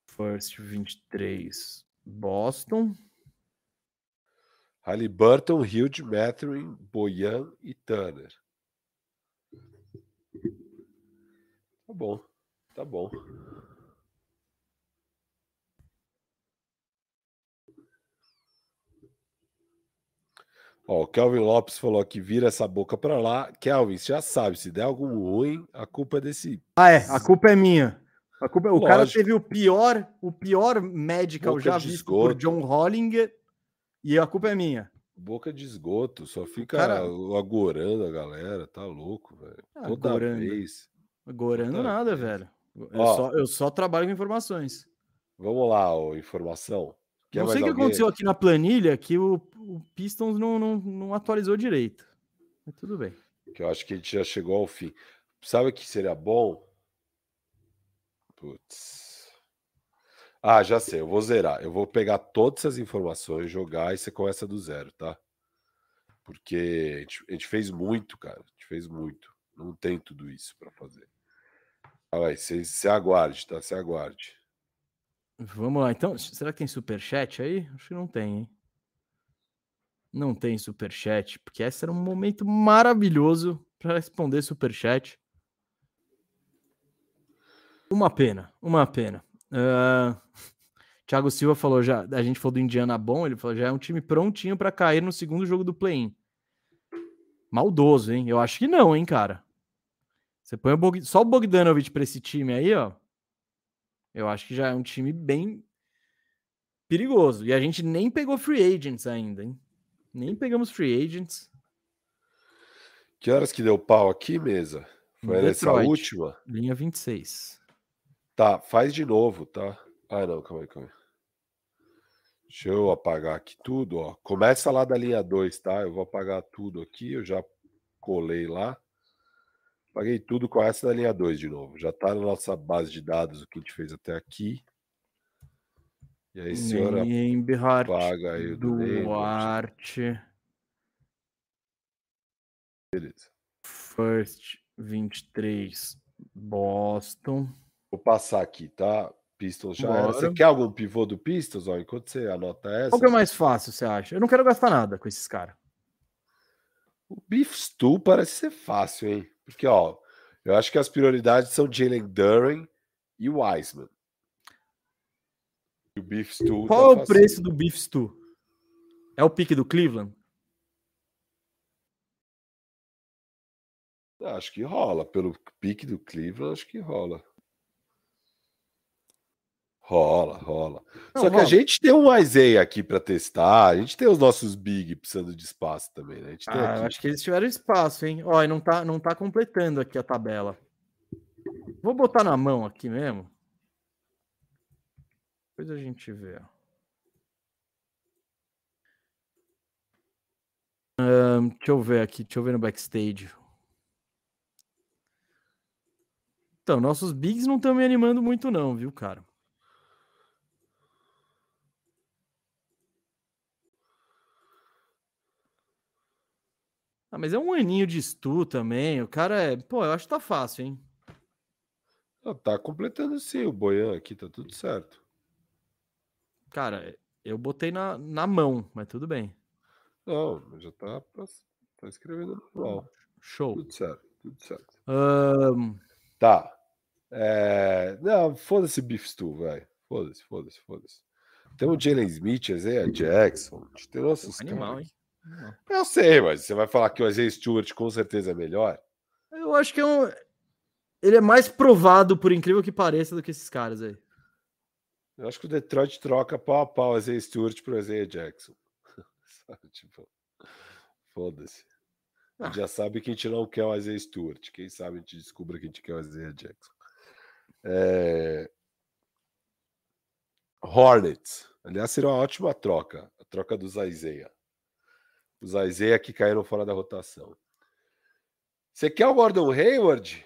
First 23. Boston. Halliburton, Hughes, Mathurin, Boyan e Turner. Tá bom, tá bom. Ó, o Kelvin Lopes falou que vira essa boca para lá. Kelvin, você já sabe, se der algum ruim, a culpa é desse. Ah, é, a culpa é minha. A culpa, é, o cara teve o pior, o pior medical boca já visto por John Hollinger e a culpa é minha. Boca de esgoto, só fica cara... agorando a galera, tá louco, velho. Ah, Toda agorando. vez. Agorando Toda nada, vez. velho. Eu, Ó, só, eu só trabalho com informações. Vamos lá, informação. Quer não sei o que aconteceu aqui na planilha que o, o Pistons não, não, não, atualizou direito. Mas tudo bem. Que eu acho que a gente já chegou ao fim. Sabe o que seria bom? Putz. Ah, já sei, eu vou zerar. Eu vou pegar todas essas informações, jogar e você começa do zero, tá? Porque a gente, a gente fez muito, cara. A gente fez muito. Não tem tudo isso para fazer. Ah, vai, você, você aguarde, tá? Você aguarde. Vamos lá, então. Será que tem superchat aí? Acho que não tem, hein? Não tem superchat, porque esse era um momento maravilhoso para responder superchat. Uma pena, uma pena. Uh, [LAUGHS] Thiago Silva falou já, a gente falou do Indiana bom, ele falou já é um time prontinho para cair no segundo jogo do play-in. Maldoso, hein? Eu acho que não, hein, cara. Você põe o Bog... só o Bogdanovic para esse time aí, ó. Eu acho que já é um time bem perigoso. E a gente nem pegou free agents ainda, hein? Nem pegamos free agents. Que horas que deu pau aqui, mesa? Foi nessa última? Linha 26. Tá, faz de novo, tá? Ah, não, calma aí, calma aí. Deixa eu apagar aqui tudo, ó. Começa lá da linha 2, tá? Eu vou apagar tudo aqui, eu já colei lá. Apaguei tudo com essa da linha 2 de novo. Já tá na nossa base de dados o que a gente fez até aqui. E aí, senhora, paga aí o Duarte. Beleza. First 23, Boston. Vou passar aqui, tá? Pistons já era. Você quer algum pivô do Pistons? Ó, enquanto você anota essa. Qual que é mais fácil, você acha? Eu não quero gastar nada com esses caras. O Beef Stew parece ser fácil, hein? Porque, ó, eu acho que as prioridades são Jalen Duran e Wiseman. E o Beef Stew. Qual tá é o preço do Beef Stew? É o pique do Cleveland? Acho que rola. Pelo pique do Cleveland, acho que rola. Rola, rola. Não, Só que a gente tem um Isaiah aqui para testar. A gente tem os nossos big precisando de espaço também, né? ah, acho que eles tiveram espaço, hein? Ó, e não tá, não tá completando aqui a tabela. Vou botar na mão aqui mesmo. Depois a gente vê. Um, deixa eu ver aqui, deixa eu ver no backstage. Então, nossos bigs não estão me animando muito, não, viu, cara? Ah, mas é um aninho de estu também. O cara é. Pô, eu acho que tá fácil, hein? Ah, tá completando sim o Boian aqui, tá tudo certo. Cara, eu botei na, na mão, mas tudo bem. Não, já tá, tá escrevendo normal. Show. Tudo certo, tudo certo. Um... Tá. É... Não, foda-se Beef Stew, velho. Foda-se, foda-se, foda-se. Tem o Jalen Smith, Isaiah Jackson. Tem nossos Animal, hein? Eu sei, mas você vai falar que o Isaiah Stewart com certeza é melhor? Eu acho que é um. Ele é mais provado, por incrível que pareça, do que esses caras aí. Eu acho que o Detroit troca pau a pau o Isaiah Stewart pro Isaiah Jackson. [LAUGHS] tipo, foda-se. A gente ah. já sabe que a gente não quer o Isaiah Stewart. Quem sabe a gente descubra que a gente quer o Isaiah Jackson. É... Hornets. Aliás, seria uma ótima troca. A troca dos Isaiah. Os Isaiah que caíram fora da rotação. Você quer o Gordon Hayward?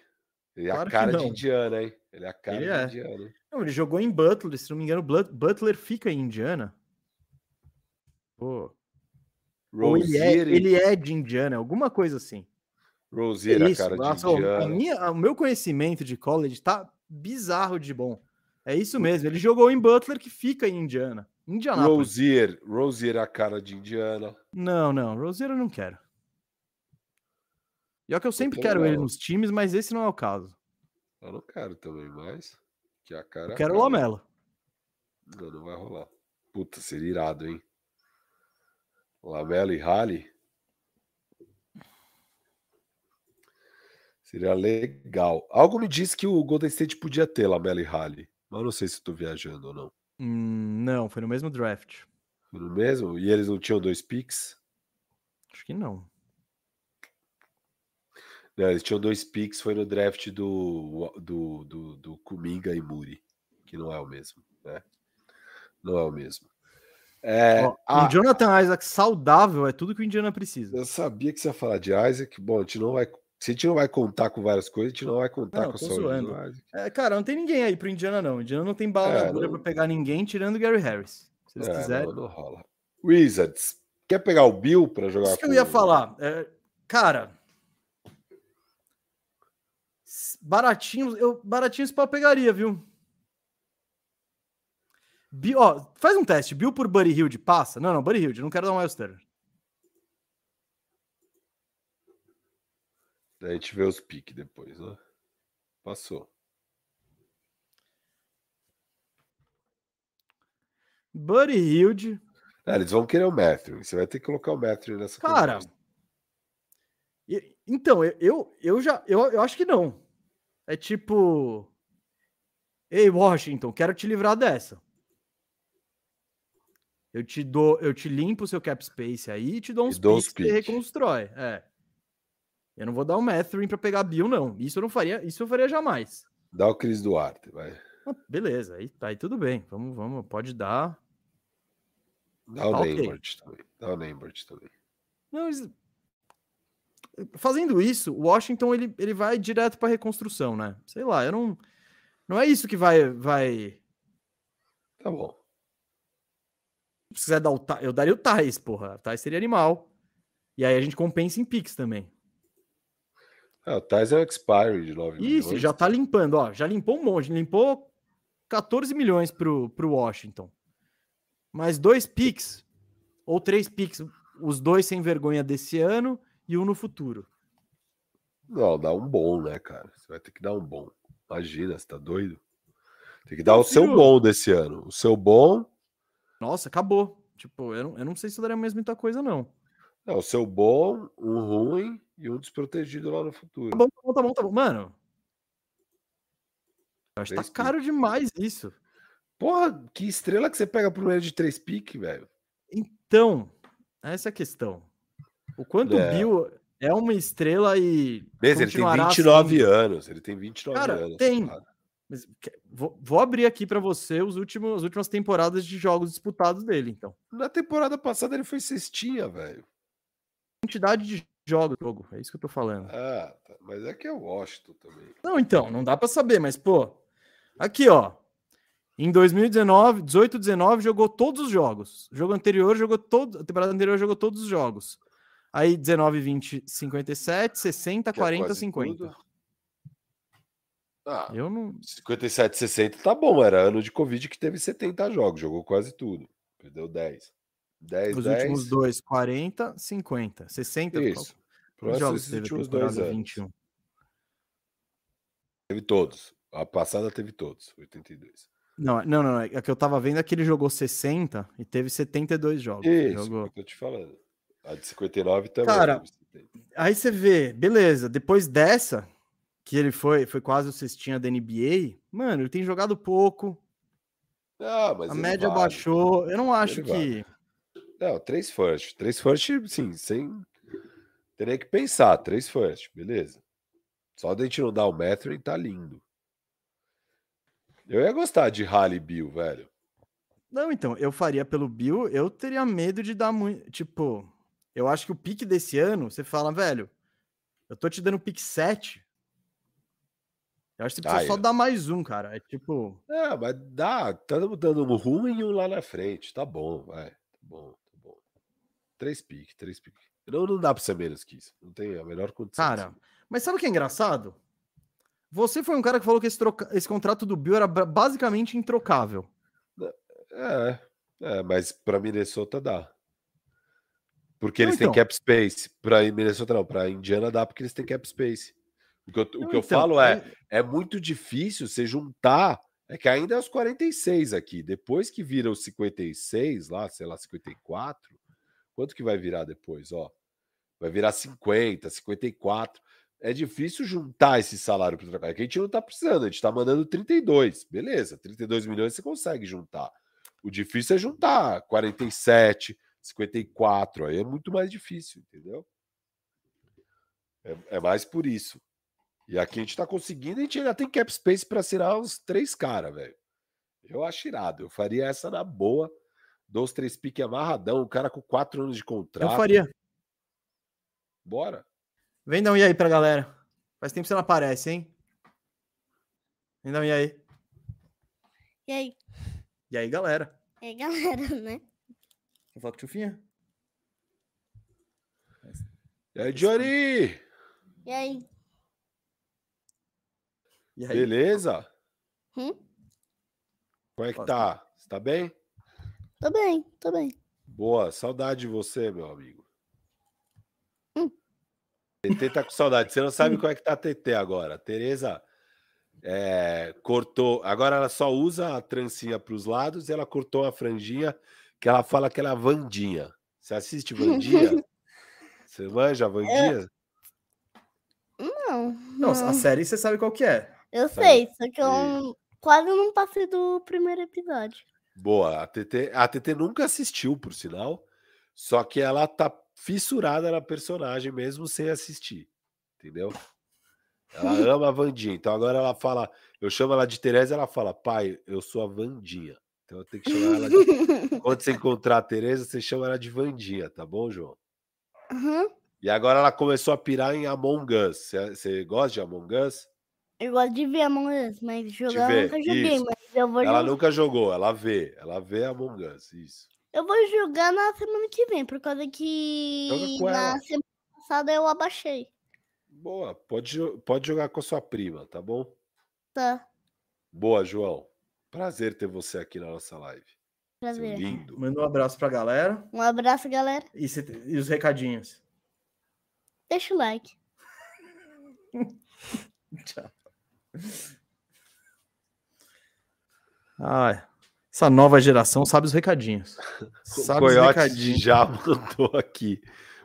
Ele é claro a cara de Indiana, hein? Ele é a cara ele de é. Indiana. Não, ele jogou em Butler, se não me engano, Butler fica em Indiana. Pô. Ou ele é, ele é de Indiana, alguma coisa assim. Rosier, é a cara Nossa, de Indiana. A minha, o meu conhecimento de college tá bizarro de bom. É isso mesmo. Ele jogou em Butler, que fica em Indiana. Indianápolis. Rosier, Rosier é a cara de Indiana. Não, não, Rosier eu não quero. E é que eu sempre eu quero não. ele nos times, mas esse não é o caso. Eu não quero também, mas que a cara. Eu quero o Lamelo. Não, não vai rolar. Puta, seria irado, hein? Lamelo e Rally. Seria legal. Algo me disse que o Golden State podia ter Lamelo e Rally. Mas não sei se estou viajando ou não. Hum, não, foi no mesmo draft. Foi no mesmo? E eles não tinham dois picks? Acho que não. Não, eles tinham dois picks, foi no draft do, do, do, do Kuminga e Muri, que não é o mesmo, né? Não é o mesmo. É, Ó, a... Um Jonathan Isaac saudável é tudo que o Indiana precisa. Eu sabia que você ia falar de Isaac. Bom, a gente não vai se a gente não vai contar com várias coisas, a gente não vai contar não, com só o é, Cara, não tem ninguém aí pro Indiana, não. O Indiana não tem bala é, não... pra pegar ninguém, tirando o Gary Harris. Se eles é, quiserem. Não, não, rola. Wizards. Quer pegar o Bill para jogar? Isso que eu ia falar. É, cara. Baratinhos, eu, baratinhos para pegaria, viu? Bill, ó, faz um teste. Bill por Buddy Hilde passa? Não, não, Buddy Hilde. Não quero dar um Miles Turner. Daí a gente vê os piques depois, né? Passou. Buddy Hilde. É, eles vão querer o Matthew. Você vai ter que colocar o Matthew nessa Cara, então, eu, eu já eu, eu acho que não. É tipo. Ei, Washington, quero te livrar dessa. Eu te dou, eu te limpo o seu cap space aí e te dou uns picks que reconstrói. É. Eu não vou dar um Mathurin para pegar Bill, não. Isso eu não faria, isso eu faria jamais. Dá o Cris Duarte, vai. Ah, beleza, aí, aí tudo bem. Vamos, vamos, pode dar. Dá o tá Neimbert também. Dá o Neimbert também. Não, fazendo isso, o Washington ele, ele vai direto para reconstrução, né? Sei lá, eu não não é isso que vai vai Tá bom. Se quiser dar o eu daria o Thais, porra. O Thais seria animal. E aí a gente compensa em Pix também. É, o Thais é o expiry de 9 Isso, milhões. já tá limpando, ó. Já limpou um monte. Limpou 14 milhões pro, pro Washington. Mais dois Pix, ou três Pix, os dois sem vergonha desse ano e um no futuro. Não, dá um bom, né, cara? Você vai ter que dar um bom. Imagina, você tá doido? Tem que dar o seu bom desse ano. O seu bom. Nossa, acabou. Tipo, eu não, eu não sei se daria mais muita coisa, não. Não, o seu bom, um ruim e um desprotegido lá no futuro. Tá bom, tá bom, tá bom. Tá bom. Mano. Eu acho que tá caro demais isso. Porra, que estrela que você pega por meio de três piques, velho. Então, essa é a questão. O quanto é. o Bill é uma estrela e. Beleza, ele tem 29 assim. anos. Ele tem 29 cara, anos. Tem. Mas, vou, vou, abrir aqui para você os últimos, as últimas temporadas de jogos disputados dele, então. Na temporada passada ele foi cestinha, velho. Quantidade de jogos, jogo, é isso que eu tô falando. Ah, tá. mas é que é o Washington também. Não, então, não dá para saber, mas pô, aqui ó, em 2019, 18, 19 jogou todos os jogos. O jogo anterior jogou todo, a temporada anterior jogou todos os jogos. Aí 19, 20, 57, 60, que 40, é 50. Tudo. Ah, eu não. 57, 60 tá bom. Era ano de Covid que teve 70 jogos, jogou quase tudo. Perdeu 10. 10, Os 10. últimos dois, 40, 50, 60. Isso. Qual... jogos teve últimos dois anos. 21? Teve todos. A passada teve todos, 82. Não, não, não. É que eu tava vendo é que ele jogou 60 e teve 72 jogos. Isso, jogou... É que eu tô te falando. A de 59 também. Cara, aí você vê, beleza, depois dessa, que ele foi, foi quase o cestinha da NBA, mano, ele tem jogado pouco. Ah, a média vale. baixou. Eu não acho ele que. Vale. Não, três first. Três first, sim, sem. Teria que pensar, três first, beleza. Só de a gente não dar o metro e tá lindo. Eu ia gostar de Rally Bill, velho. Não, então, eu faria pelo Bill, eu teria medo de dar muito. Tipo, eu acho que o pique desse ano, você fala, velho, eu tô te dando pique 7. Eu acho que você precisa ah, só dar mais um, cara. É tipo. É, mas dá. Tá dando um ruim e um lá na frente. Tá bom, vai. Tá bom. Três piques, três piques. Não, não dá pra ser menos que isso. Não tem a melhor condição. Cara, mas sabe o que é engraçado? Você foi um cara que falou que esse, troca... esse contrato do Bill era basicamente introcável. É, é mas para Minnesota dá. Porque eles então. têm cap space. Para Minnesota não, para Indiana dá porque eles têm cap space. O que eu, o que eu então, falo é, é muito difícil você juntar. É que ainda é os 46 aqui. Depois que vira os 56, lá, sei lá, 54, quanto que vai virar depois? Ó, vai virar 50, 54. É difícil juntar esse salário para. É que a gente não está precisando, a gente está mandando 32. Beleza, 32 milhões você consegue juntar. O difícil é juntar 47, 54, aí é muito mais difícil, entendeu? É, é mais por isso. E aqui a gente tá conseguindo, a gente ainda tem cap space para assinar uns três caras, velho. Eu acho irado. Eu faria essa na boa. Dois, três pique amarradão, o cara com quatro anos de contrato. Eu faria. Bora. Vem dar um e aí pra galera. Faz tempo que você não aparece, hein? Vem dar um e aí. E aí? E aí, galera? E aí, galera, [LAUGHS] né? Vou falar com o Tchufinha. E aí, Johnny? E aí? E aí? Beleza? Hum? Como é que tá? Você tá bem? Tô bem, tô bem. Boa, saudade de você, meu amigo. Hum. TT tá com saudade. Você não sabe como é que tá a TT agora. Tereza é, cortou. Agora ela só usa a trancinha para os lados e ela cortou a franjinha que ela fala que ela é Vandinha. Você assiste Vandinha? [LAUGHS] você manja a Vandinha? Não, não. Não, a série você sabe qual que é. Eu sabe? sei, só que eu, Quase não passei do primeiro episódio. Boa. A TT, a TT nunca assistiu, por sinal. Só que ela tá fissurada na personagem mesmo sem assistir. Entendeu? Ela [LAUGHS] ama a Vandinha. Então agora ela fala. Eu chamo ela de Tereza ela fala, pai, eu sou a Vandinha. Então eu tenho que chamar ela de. Quando você encontrar a Tereza, você chama ela de Vandinha, tá bom, João? Uhum. E agora ela começou a pirar em Among Us. Você- Você gosta de Among Us? Eu gosto de ver Among Us, mas jogar eu nunca joguei, isso. mas eu vou Ela jogar. nunca jogou, ela vê. Ela vê Among Us, isso. Eu vou jogar na semana que vem, por causa que na ela. semana passada eu abaixei. Boa, pode, pode jogar com a sua prima, tá bom? Tá, Boa, João. Prazer ter você aqui na nossa live. pra Seu ver. lindo. Manda um abraço pra galera Um abraço, galera. e, cê- e os recadinhos. Deixa o like. [LAUGHS] Tchau. Ai, essa nova geração sabe os recadinhos. O Sabe os Coiote recadinhos. já [LAUGHS] mandou aqui.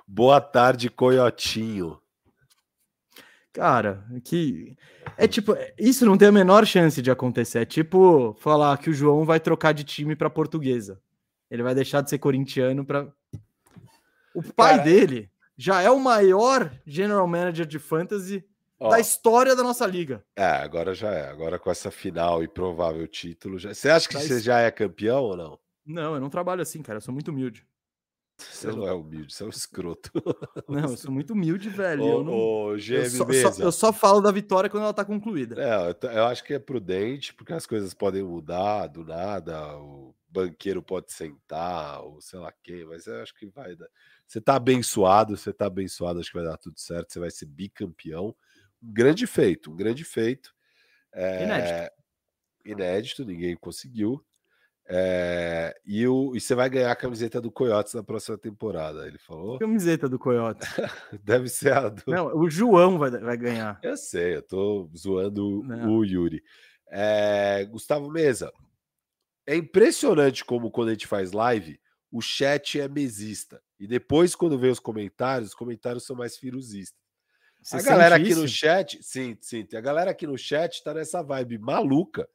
Boa tarde, Coiotinho. Cara, que é tipo, isso não tem a menor chance de acontecer. É tipo falar que o João vai trocar de time para portuguesa. Ele vai deixar de ser corintiano para O pai Cara, dele já é o maior general manager de fantasy Ó, da história da nossa liga. é, agora já é. Agora com essa final e provável título. Já... Você acha que Da você já é campeão ou não? Não, eu não trabalho assim, cara. Eu sou muito humilde. Você não é humilde, você é um escroto. [LAUGHS] Não, eu sou muito humilde, velho. eu, não... Ô, ô, eu, só, só- eu só falo da vitória quando ela tá concluída. É, eu acho que é prudente, porque as coisas podem mudar do nada, o banqueiro pode sentar, ou sei lá quem, mas eu acho que vai dar. Você tá abençoado, você tá abençoado, acho que vai dar tudo certo, você vai ser bicampeão. Grande feito, um grande feito. É, Inédito. Inédito, ninguém conseguiu. É, e, o, e você vai ganhar a camiseta do Coyotes na próxima temporada. Ele falou. Camiseta do Coyote. [LAUGHS] Deve ser a do, Não, o João vai, vai ganhar. eu sei, eu tô zoando Não. o Yuri. É, Gustavo Mesa, é impressionante como quando a gente faz live, o chat é mesista. E depois, quando vem os comentários, os comentários são mais firuzistas. Você a galera aqui no isso? chat, sim, sim, a galera aqui no chat tá nessa vibe maluca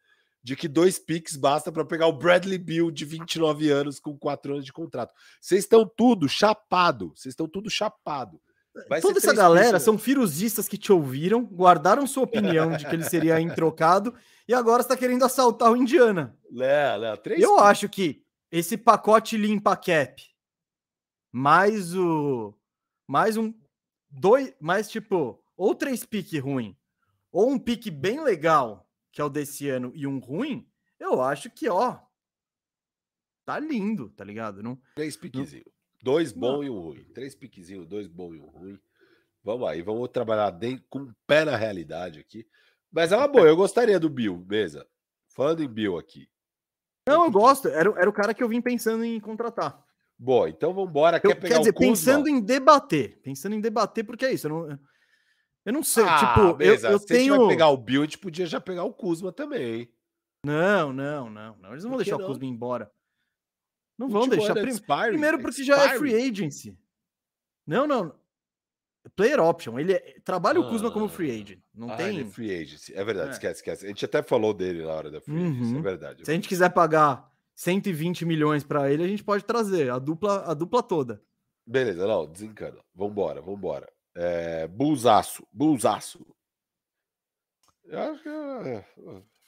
de que dois picks basta para pegar o Bradley Bill de 29 anos com 4 anos de contrato. Vocês estão tudo chapado, vocês estão tudo chapado. Vai Toda essa galera picks, né? são firuzistas que te ouviram, guardaram sua opinião de que ele seria introcado e agora está querendo assaltar o Indiana. Léo, Léo, três Eu picks. acho que esse pacote limpa cap mais o mais um dois, mais tipo, ou três pique ruim, ou um pique bem legal, que é o desse ano e um ruim, eu acho que ó tá lindo, tá ligado? Não Três piquezinhos. Dois bom e um ruim. Três piquezinhos, dois bom e um ruim. Vamos aí, vamos trabalhar dentro, com o pé na realidade aqui. Mas é uma boa, eu gostaria do Bill, mesa. Falando em Bill aqui. Não, eu gosto. Era, era o cara que eu vim pensando em contratar. Boa, então vamos embora. Quer quer pegar dizer, pensando em debater. Pensando em debater, porque é isso. Eu não, eu não sei. Ah, tipo, eu, eu se a gente tenho. vai pegar o Bill, a gente podia já pegar o Kuzma também? Não, não, não, não. Eles não vão deixar não? o Kuzma embora. Não vão deixar. é Prim- expiring, Primeiro porque já é expiring. free agency. Não, não. Player option. Ele é- trabalha o Kuzma como free Ah. agent. Não Ah, tem. ele é free agency. É verdade, É. esquece, esquece. A gente até falou dele na hora da free agency, é Uhum. verdade. Se a gente quiser pagar 120 milhões para ele, a gente pode trazer a dupla, a dupla toda. Beleza, não, desencana. Vambora, vambora. É, Bulsaço, Bulsaço. Eu acho que. é,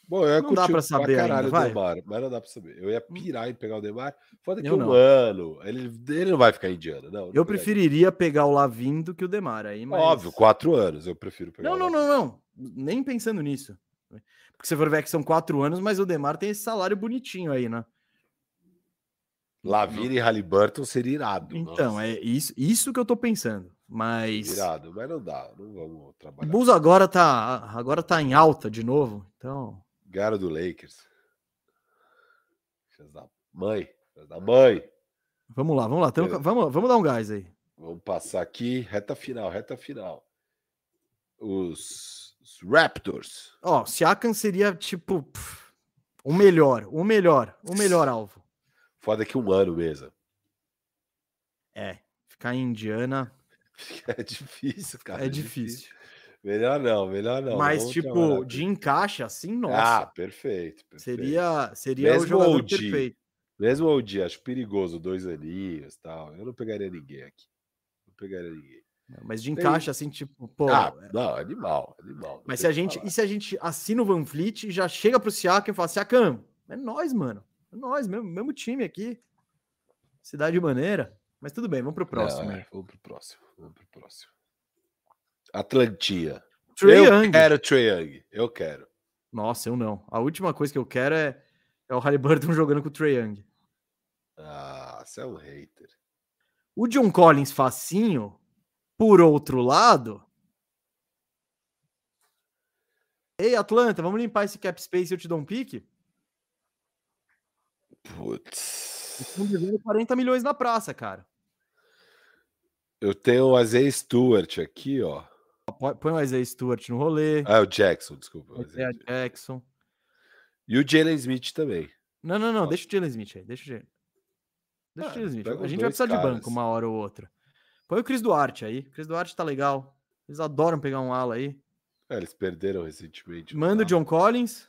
Bom, eu Não dá pra saber ainda, caralho o vai. Demar, mas não dá pra saber. Eu ia pirar em pegar o Demar. Foda que Eu um não. ano. Ele, ele não vai ficar indiano, não. não Eu preferiria pegar o Lavin do que o Demar aí, mas... Óbvio, quatro anos eu prefiro pegar. Não, o não, não, não. Nem pensando nisso. Porque se for ver que são quatro anos, mas o Demar tem esse salário bonitinho aí, né? Lavine e Halliburton seria irado. Então, nossa, é isso, isso que eu tô pensando. Mas Irado, mas não dá. Não vamos o trabalhar. Bulls agora tá, agora tá em alta de novo. Então, Ganharam do Lakers. Filhas da mãe. Filhas da mãe. vamos lá, vamos lá. Tamo- vamos, vamos dar um gás aí. Vamos passar aqui, reta final, reta final. Os, os Raptors. Ó, Siakam seria tipo pff, o melhor, o melhor, o melhor alvo. Foda que um ano mesmo. É, ficar em Indiana [LAUGHS] É difícil, cara. é difícil. Melhor não, melhor não. Mas, vamos tipo, de encaixe assim, Ah, nossa. perfeito, perfeito. seria seria o jogador OG. perfeito. Mesmo o dia, acho perigoso, dois aninhos e tal. Eu não pegaria ninguém aqui. Não pegaria ninguém. Mas de Tem- encaixe assim, tipo, pô. ah, não, animal, animal. não mas se a gente. falar. E se a gente assina o Van Fleet e já chega pro Siakam e fala, Siakam, é nós, mano. Nós, mesmo, mesmo time aqui. Cidade maneira. Mas tudo bem, vamos pro próximo. É, vamos pro próximo. Vamos pro próximo. Atlantia. Trae eu Young. quero Trae Young. Eu quero. Nossa, eu não. A última coisa que eu quero é, é o Halliburton [LAUGHS] jogando com o Trae Young. Ah, você é um hater. O John Collins facinho, por outro lado. Ei, Atlanta, vamos limpar esse cap space e eu te dou um pique? Putz. Estão devendo 40 milhões na praça, cara. Eu tenho o Azei Stewart aqui, ó. Põe- o Isaiah Stewart no rolê. Ah, o Jackson, desculpa. o Isaiah. Jackson. E o Jalen Smith também. Não, não, não. Ó. Deixa o Jalen Smith aí. Deixa o Jalen. Deixa Ah, o Jalen Smith. A gente vai precisar de banco caras. uma hora ou outra. Põe o Chris Duarte aí. O Chris Duarte tá legal. Eles adoram pegar um ala aí. É, eles perderam recentemente. Manda o. John Collins.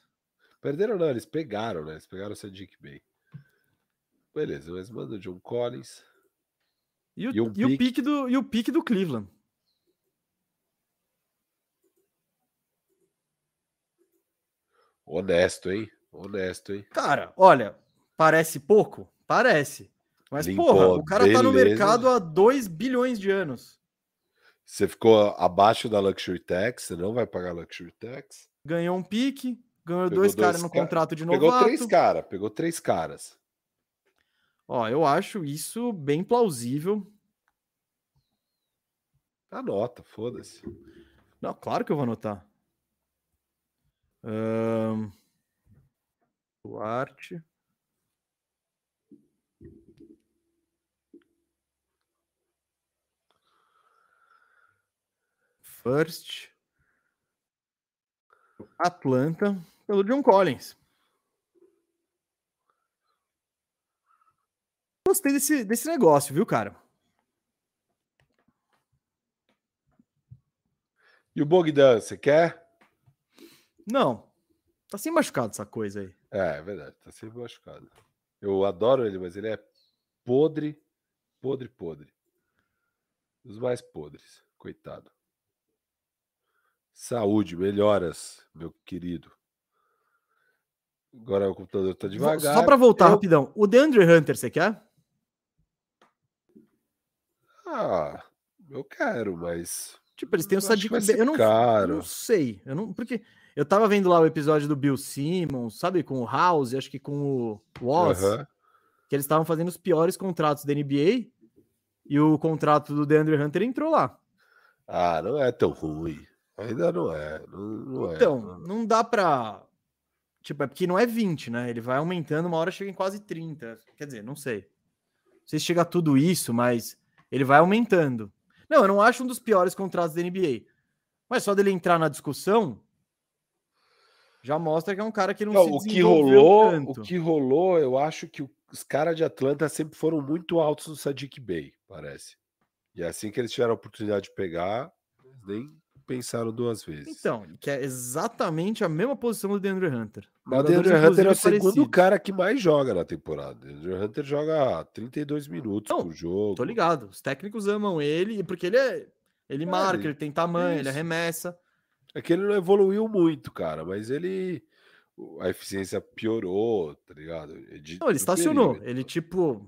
Perderam não, eles pegaram, né? Eles pegaram o Sadiq Bey. Beleza, mas manda o John Collins. E o, E um e o pique. do, e o pique do Cleveland. Honesto, hein? Honesto, hein? Cara, olha, parece pouco? Parece. Mas, Limpou, porra, o cara tá no beleza. mercado há 2 bilhões de anos. Você ficou abaixo da Luxury Tax, você não vai pagar Luxury Tax. Ganhou um pique, ganhou Pegou dois caras dois no ca- contrato de novato. Pegou três caras, pegou três caras. Ó, eu acho isso bem plausível. Anota, foda-se. Não, claro que eu vou anotar. Ahn, Duarte. First. Atlanta pelo John Collins. Gostei desse, desse negócio, viu, cara? E o Bogdan, você quer? Não. Tá sem machucado essa coisa aí. É, é verdade, tá sempre machucado. Eu adoro ele, mas ele é podre, podre, podre. Os mais podres, coitado. Saúde, melhoras, meu querido. Agora o computador tá devagar. Só pra voltar Eu- rapidão. O DeAndre Hunter, você quer? Ah, eu quero, mas. Tipo, eles têm o Sadiq Bey. Eu não, caro. não sei. Eu não, porque eu tava vendo lá o episódio do Bill Simmons, sabe? Com o House, acho que com o Woz, Aham. que eles estavam fazendo os piores contratos da NBA e o contrato do DeAndre Hunter entrou lá. Ah, não é tão ruim. Ainda não é. Não, não é. Então, não dá pra. Tipo, é porque não é 20, né? Ele vai aumentando, uma hora chega em quase 30. Quer dizer, não sei. Não sei se chega a tudo isso, mas ele vai aumentando. Não, eu não acho um dos piores contratos da NBA. Mas só dele entrar na discussão já mostra que é um cara que não, Não, se o que rolou, tanto. o que rolou, eu acho que os caras de Atlanta sempre foram muito altos no Sadiq Bey, parece. E é assim que eles tiveram a oportunidade de pegar, nem pensaram duas vezes. Então, que é exatamente a mesma posição do DeAndre Hunter. Mas o DeAndre Hunter é o segundo cara que mais joga na temporada. O DeAndre Hunter joga 32 minutos Não, por jogo. Tô ligado. Os técnicos amam ele, porque ele é. Ele marca, ele- ele tem tamanho, ele isso. arremessa. É que ele não evoluiu muito, cara, mas ele. A eficiência piorou, tá ligado? De- Não, ele estacionou. Ele, tipo.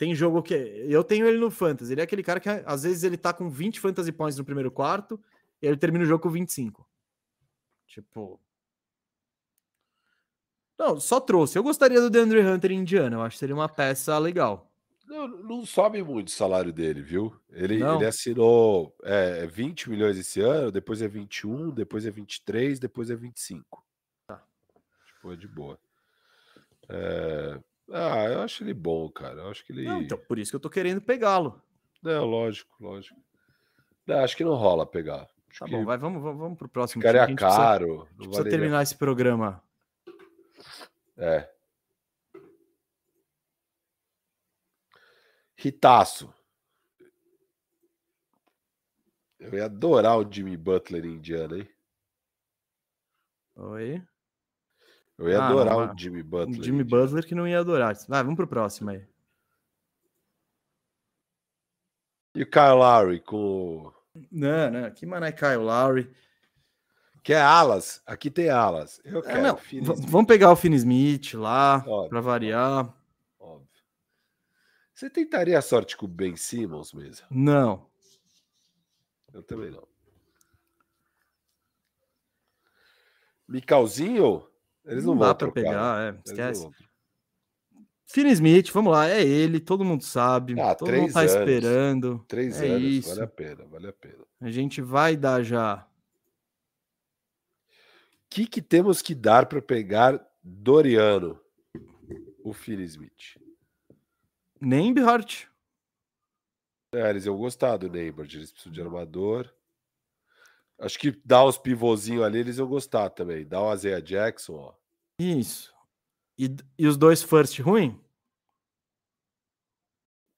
Tem jogo que. Eu tenho ele no Fantasy. Ele é aquele cara que às vezes ele tá com 20 Fantasy Points no primeiro quarto e ele termina o jogo com 25. Tipo. Não, só trouxe. Eu gostaria do DeAndre Hunter em Indiana. Eu acho que seria uma peça legal. Não, não sobe muito o salário dele, viu? Ele, ele assinou é, 20 milhões esse ano, depois é 21, depois é 23, depois é 25. Tá. Tipo, é de boa. É, Ah, eu acho ele bom, cara. Eu acho que ele. Não, então, por isso que eu tô querendo pegá-lo. Não, lógico, lógico. Não, acho que não rola pegar. Acho Tá que bom, vai, vamos, vamos, vamos pro próximo. ficaria time, precisa- caro. precisa valeria- terminar esse programa. É. Ritaço. Eu ia adorar o Jimmy Butler em Indiana, hein? Oi. Eu ia Ah, adorar não, o Jimmy O Butler. Jimmy em Indiana. Butler que não ia adorar. Vai, vamos pro próximo aí. E o Kyle Lowry com. o- Não, não. Que mané Kyle Lowry. Que é alas. Aqui tem alas. Eu É, quero. Smith, vamos pegar o Finn Smith lá, pra variar. óbvio. Você tentaria a sorte com o Ben Simmons mesmo? Não. Eu também não. Micalzinho? Eles não, não vão dá pra trocar, né? pegar, é, esquece. Finn Smith, vamos lá, é ele, todo mundo sabe, Ah, todo mundo tá anos. esperando. Três é anos, isso. vale a pena, vale a pena. O A gente vai dar já. que, que temos que dar para pegar Doriano? O Finney Smith. Nembhart. É, eles iam gostar do Neighbor, eles precisam de armador. Acho que dá uns pivôzinhos ali, eles iam gostar também. Dá o Isaiah Jackson, ó. Isso. E, e os dois first ruim?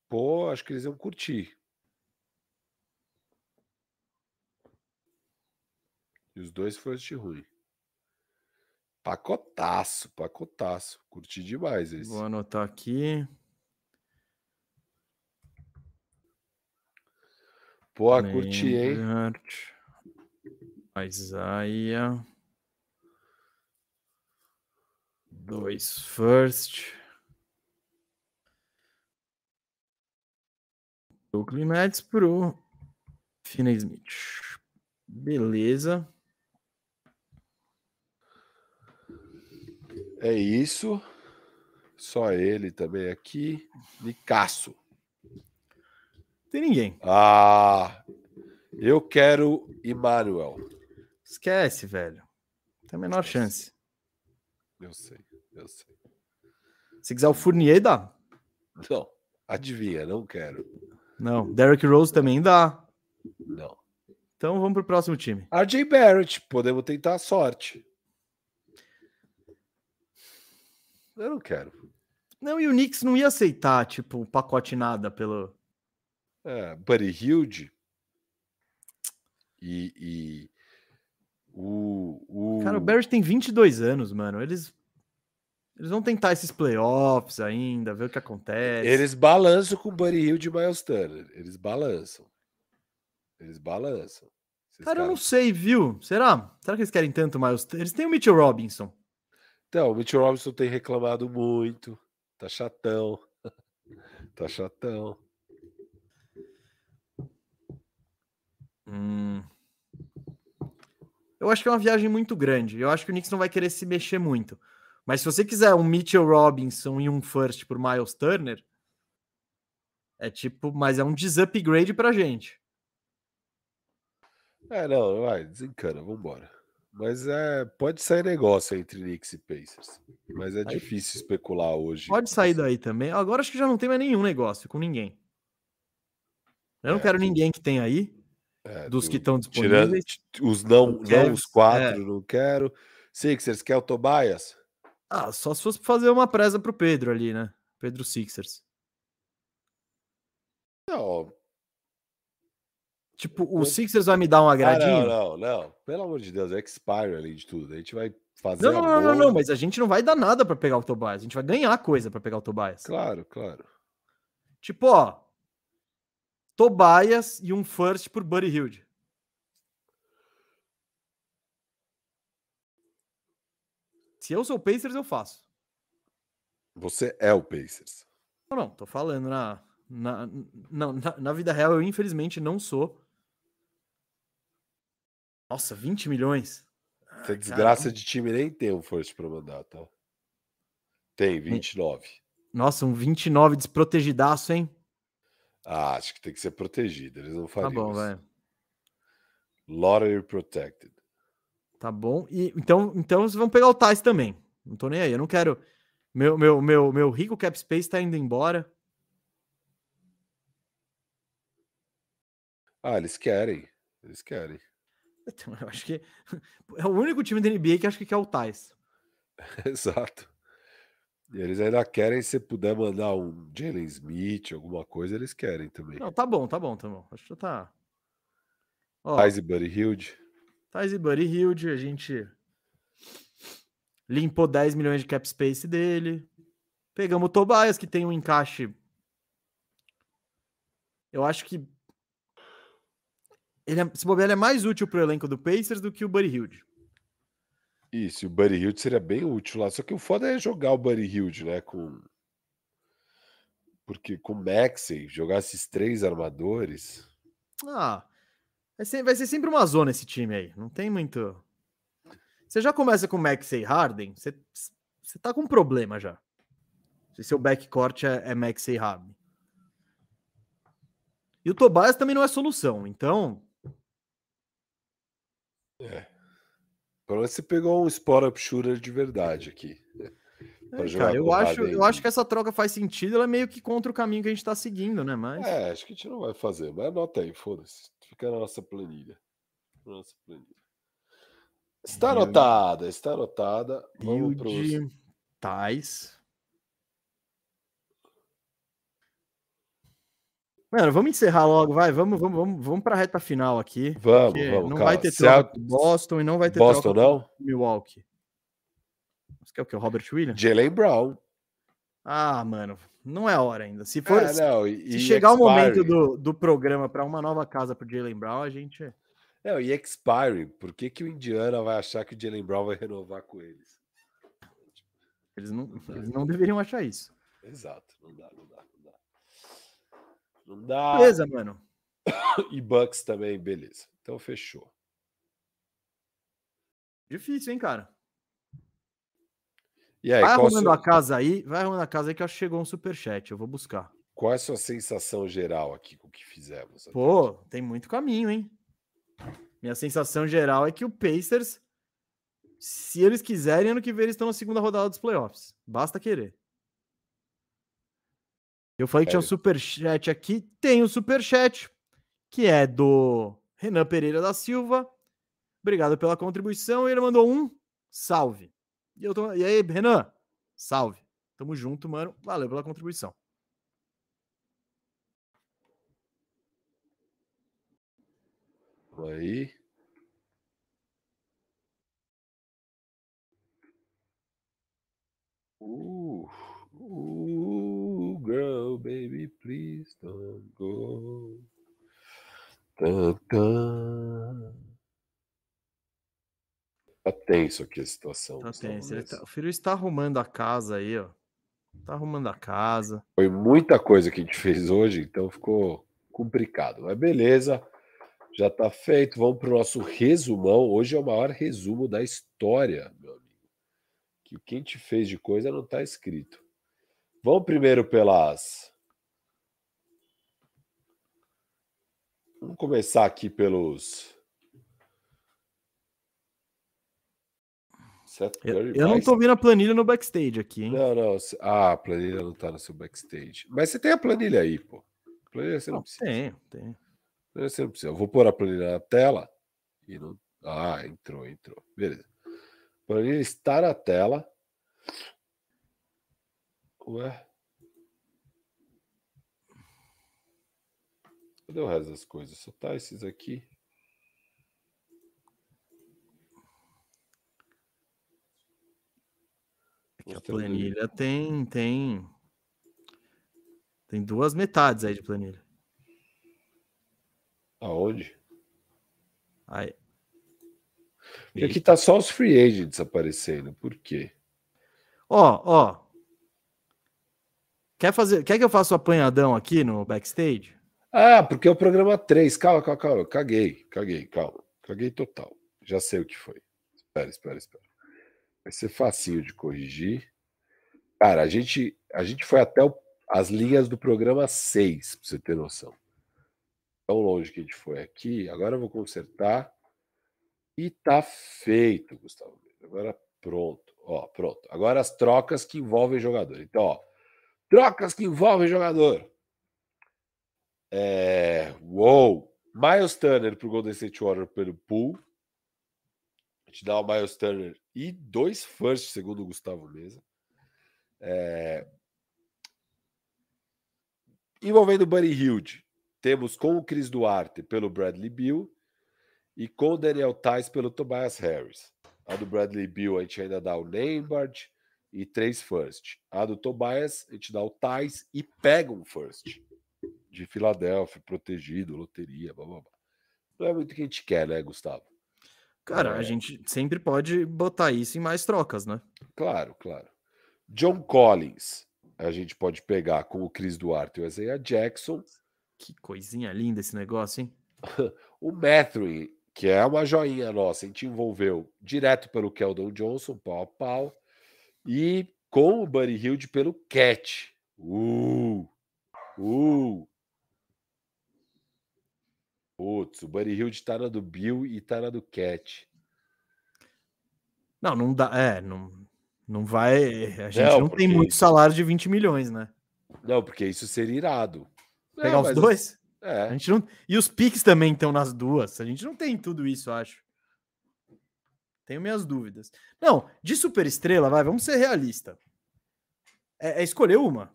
Pô, acho que eles iam curtir. E os dois first ruim. Pacotaço, pacotaço. Curti demais esse. Vou anotar aqui. Pô, curti, hein? Isaiah. Dois first. Brooklyn Nets pro Finney Smith. Beleza. É isso. Só ele também aqui. Nicasso. Tem ninguém. Ah, eu quero Emmanuel. Esquece, velho. Tem a menor chance. Eu sei, eu sei. Se quiser o Fournier, dá. Não, adivinha, não quero. Não. Derrick Rose também dá. Não. Então vamos pro próximo time. RJ Barrett, podemos tentar a sorte. Eu não quero. Não, e o Knicks não ia aceitar, tipo, um pacote nada pelo. É, Buddy Hilde e o, o Cara, o Barrett tem 22 anos, mano. Eles. Eles vão tentar esses playoffs ainda, ver o que acontece. eles balançam com o Buddy Hilde e Miles Turner. Eles balançam. Eles balançam. Cara, eu não sei, viu? Será? Será que eles querem tanto mais? Eles têm o Mitchell Robinson. Então, o Mitchell Robinson tem reclamado muito. Tá chatão. [LAUGHS] tá chatão. Hum. Eu acho que é uma viagem muito grande. Eu acho que o Knicks não vai querer se mexer muito. Mas se você quiser um Mitchell Robinson e um first por Miles Turner, é tipo, mas é um desupgrade pra gente. É, não, vai, desencana, vambora. Mas é, pode sair negócio entre Knicks e Pacers. Mas é Aí- difícil especular hoje. Pode sair daí também. Agora acho que já não tem mais nenhum negócio com ninguém. Eu não É, quero ninguém que tem aí, É, dos do- que estão disponíveis. os não, o não os quatro, é. não quero. Sixers, quer o Tobias? Ah, só se fosse fazer uma presa pro Pedro ali, né? Pedro Sixers. Não, Tipo, o Eu- Sixers vai me dar um ah, agradinho? não, não, não. Pelo amor de Deus, é expire além de tudo. A gente vai fazer. Não, não, não, não, não, mas a gente não vai dar nada pra pegar o Tobias. A gente vai ganhar coisa pra pegar o Tobias. Claro, claro. Tipo, ó. Tobias e um first por Buddy Hilde. Se eu sou o Pacers, eu faço. Você é o Pacers. Não, não, tô falando na, na, na, na vida real, eu infelizmente não sou. Nossa, 20 milhões. Essa desgraça caramba. de time nem tem um first pra mandar, tá? Tem, 29. Nossa, um 29 desprotegidaço, hein? Ah, acho que tem que ser protegido. Eles não Tá fariam bom, isso. velho. Lottery protected. Tá bom. E, então, então vocês vão pegar o Tais também. Não tô nem aí. Eu não quero. Meu, meu, meu, meu rico cap space tá indo embora. Ah, eles querem. Eles querem. Então, eu acho que [LAUGHS] é o único time da NBA que acho que quer o Tais. [LAUGHS] Exato. Eles ainda querem, se puder mandar um Jalen Smith, alguma coisa, eles querem também. Não, tá bom, tá bom, tá bom. Acho que já tá. Ó, Tais e Buddy Hilde. Tais e Buddy Hilde, a gente limpou 10 milhões de cap space dele. Pegamos o Tobias, que tem um encaixe. Eu acho que. Ele é, se bobear, ele é mais útil pro elenco do Pacers do que o Buddy Hilde. Isso, e o Buddy Hilde seria bem útil lá. Só que o foda é jogar o Buddy Hilde, né? Com. Porque com o Maxey, jogar esses três armadores. Ah, vai ser, vai ser sempre uma zona esse time aí. Não tem muito. Você já começa com Maxey e Harden, você, você tá com um problema já. Se seu backcourt é, é Maxey e Harden. E o Tobias também não é solução, então. É. Pelo menos você pegou um spot-up shooter de verdade aqui. [LAUGHS] É, cara, eu acho, eu acho que essa troca faz sentido, ela é meio que contra o caminho que a gente tá seguindo, né? Mas. É, acho que a gente não vai fazer, mas anota aí, foda-se. Fica na nossa planilha. Nossa planilha. Está anotada, está anotada. Vamos. Build Tais. Mano, vamos encerrar logo, vai. Vamos, vamos, vamos, vamos para a reta final aqui. Vamos, vamos. Não calma. vai ter troca com Boston e não vai ter Boston troca não? Milwaukee. Você quer o que? O Robert Williams? Jalen Brown. Ah, mano, não é hora ainda. Se for, É, se, não, e, se chegar o momento expiring. do, do programa para uma nova casa pro Jalen Brown, a gente. Não, e expiring. Por que, que o Indiana vai achar que o Jalen Brown vai renovar com eles? Eles não, eles não deveriam achar isso. Exato, não dá, não dá, não dá. Beleza, mano. [COUGHS] E Bucks também, beleza. Então fechou. Difícil, hein, cara? E aí, Vai arrumando sua, a casa aí, vai arrumando a casa aí que eu acho que chegou um superchat. Eu vou buscar. qual é a sua sensação geral aqui com o que fizemos? aqui? Pô, tem muito caminho, hein? Minha sensação geral é que o Pacers, se eles quiserem, ano que vem eles estão na segunda rodada dos playoffs. Basta querer. Eu falei que tinha um superchat aqui. Tem o superchat, que é do Renan Pereira da Silva. Obrigado pela contribuição. Ele mandou um salve. E, eu tô... e aí, Renan? Salve. Tamo junto, mano. Valeu pela contribuição. Aí. Uh, uh, girl, baby, please don't go. Tan, tan. Tá tenso aqui a situação. Tá tenso. Tá- O filho está arrumando a casa aí, ó. Tá arrumando a casa. Foi muita coisa que a gente fez hoje, então ficou complicado. Mas beleza, já tá feito. Vamos para o nosso resumão. Hoje é o maior resumo da história, meu amigo. Que o que a gente fez de coisa não está escrito. Vamos primeiro pelas. Vamos começar aqui pelos. Eu, eu não tô vendo a planilha no backstage aqui, hein? não, não. Ah, a planilha não tá no seu backstage. Mas você tem a planilha aí, pô. Planilha você não, Não, precisa. tem, tem. Planilha Você não precisa. Eu vou pôr a planilha na tela e não. Ah, entrou, entrou. Beleza. A planilha está na tela. Ué. Cadê o resto das coisas? Só tá esses aqui. É que a planilha tem, tem. Tem duas metades aí de planilha. Aonde? Aí, Porque aqui tá só os free agents aparecendo. Por quê? Ó, ó. Quer fazer, quer que eu faça o apanhadão aqui no backstage? Ah, porque é o programa 3. Calma, calma, calma. Caguei, caguei, calma. Caguei total. Já sei o que foi. Espera, espera, espera. Vai ser facinho de corrigir. Cara, a gente, a gente foi até o- as linhas do programa 6, pra você ter noção. Tão longe que a gente foi aqui. Agora eu vou consertar. E tá feito, Gustavo. Agora pronto. Ó, pronto. Agora as trocas que envolvem jogador. Então, ó. Trocas que envolvem jogador. É, uou! Miles Turner para o Golden State Warriors pelo pool. A gente dá o Miles Turner e dois first, segundo o Gustavo Mesa. É, envolvendo o Buddy Hilde, temos com o Chris Duarte pelo Bradley Bill E com o Daniel Tais pelo Tobias Harris. A do Bradley Bill a gente ainda dá o Nembard e três first. A do Tobias a gente dá o Tais e pega um first. De Filadélfia, protegido, loteria, blá blá blá. Não é muito o que a gente quer, né, Gustavo? Cara, É. a gente sempre pode botar isso em mais trocas, né? Claro, claro. John Collins, a gente pode pegar com o Chris Duarte e o Isaiah Jackson. Que coisinha linda esse negócio, hein? [LAUGHS] O Matthew, que é uma joinha nossa, a gente envolveu direto pelo Keldon Johnson, pau a pau, e com o Buddy Hilde pelo Cat. Uh! Uh! Putz, o Buddy Hilde tá na do Bill e tá na do Cat. Não, não dá. É, não, não vai. A gente Não, não, tem muito salário de 20 milhões, né? Não, porque isso seria irado. Pegar Não, os dois? É. A gente não... E os piques também estão nas duas. A gente não tem tudo isso, acho. Tenho minhas dúvidas. Não, de super estrela, vai, vamos ser realista. É, é escolher uma.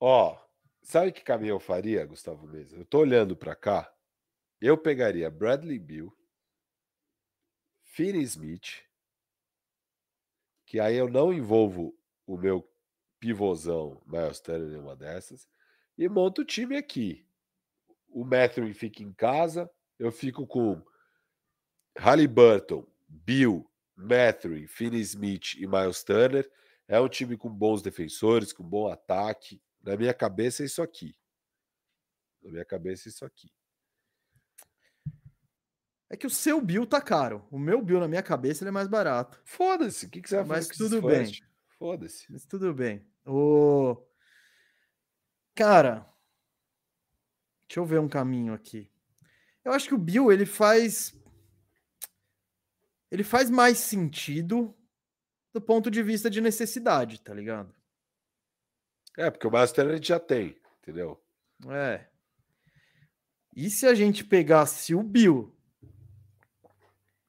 Ó, sabe que caminho eu faria, Gustavo Mesa? Eu tô olhando pra cá. Eu pegaria Bradley Bill, Finney Smith, que aí eu não envolvo o meu pivôzão Miles Turner em uma dessas, e monto o time aqui. O Matthew fica em casa, eu fico com Halliburton, Bill, Matthew, Finney Smith e Miles Turner. É um time com bons defensores, com bom ataque. Na minha cabeça é isso aqui. Na minha cabeça é isso aqui. É que o seu Bill tá caro. O meu Bill, na minha cabeça, ele é mais barato. Foda-se, o que, que você vai Mas fazer tudo bem. Foda-se. Mas tudo bem. O... Cara, deixa eu ver um caminho aqui. Eu acho que o Bill, ele faz. Ele faz mais sentido do ponto de vista de necessidade, tá ligado? É, porque o Master a gente já tem, entendeu? É. E se a gente pegasse o Bill?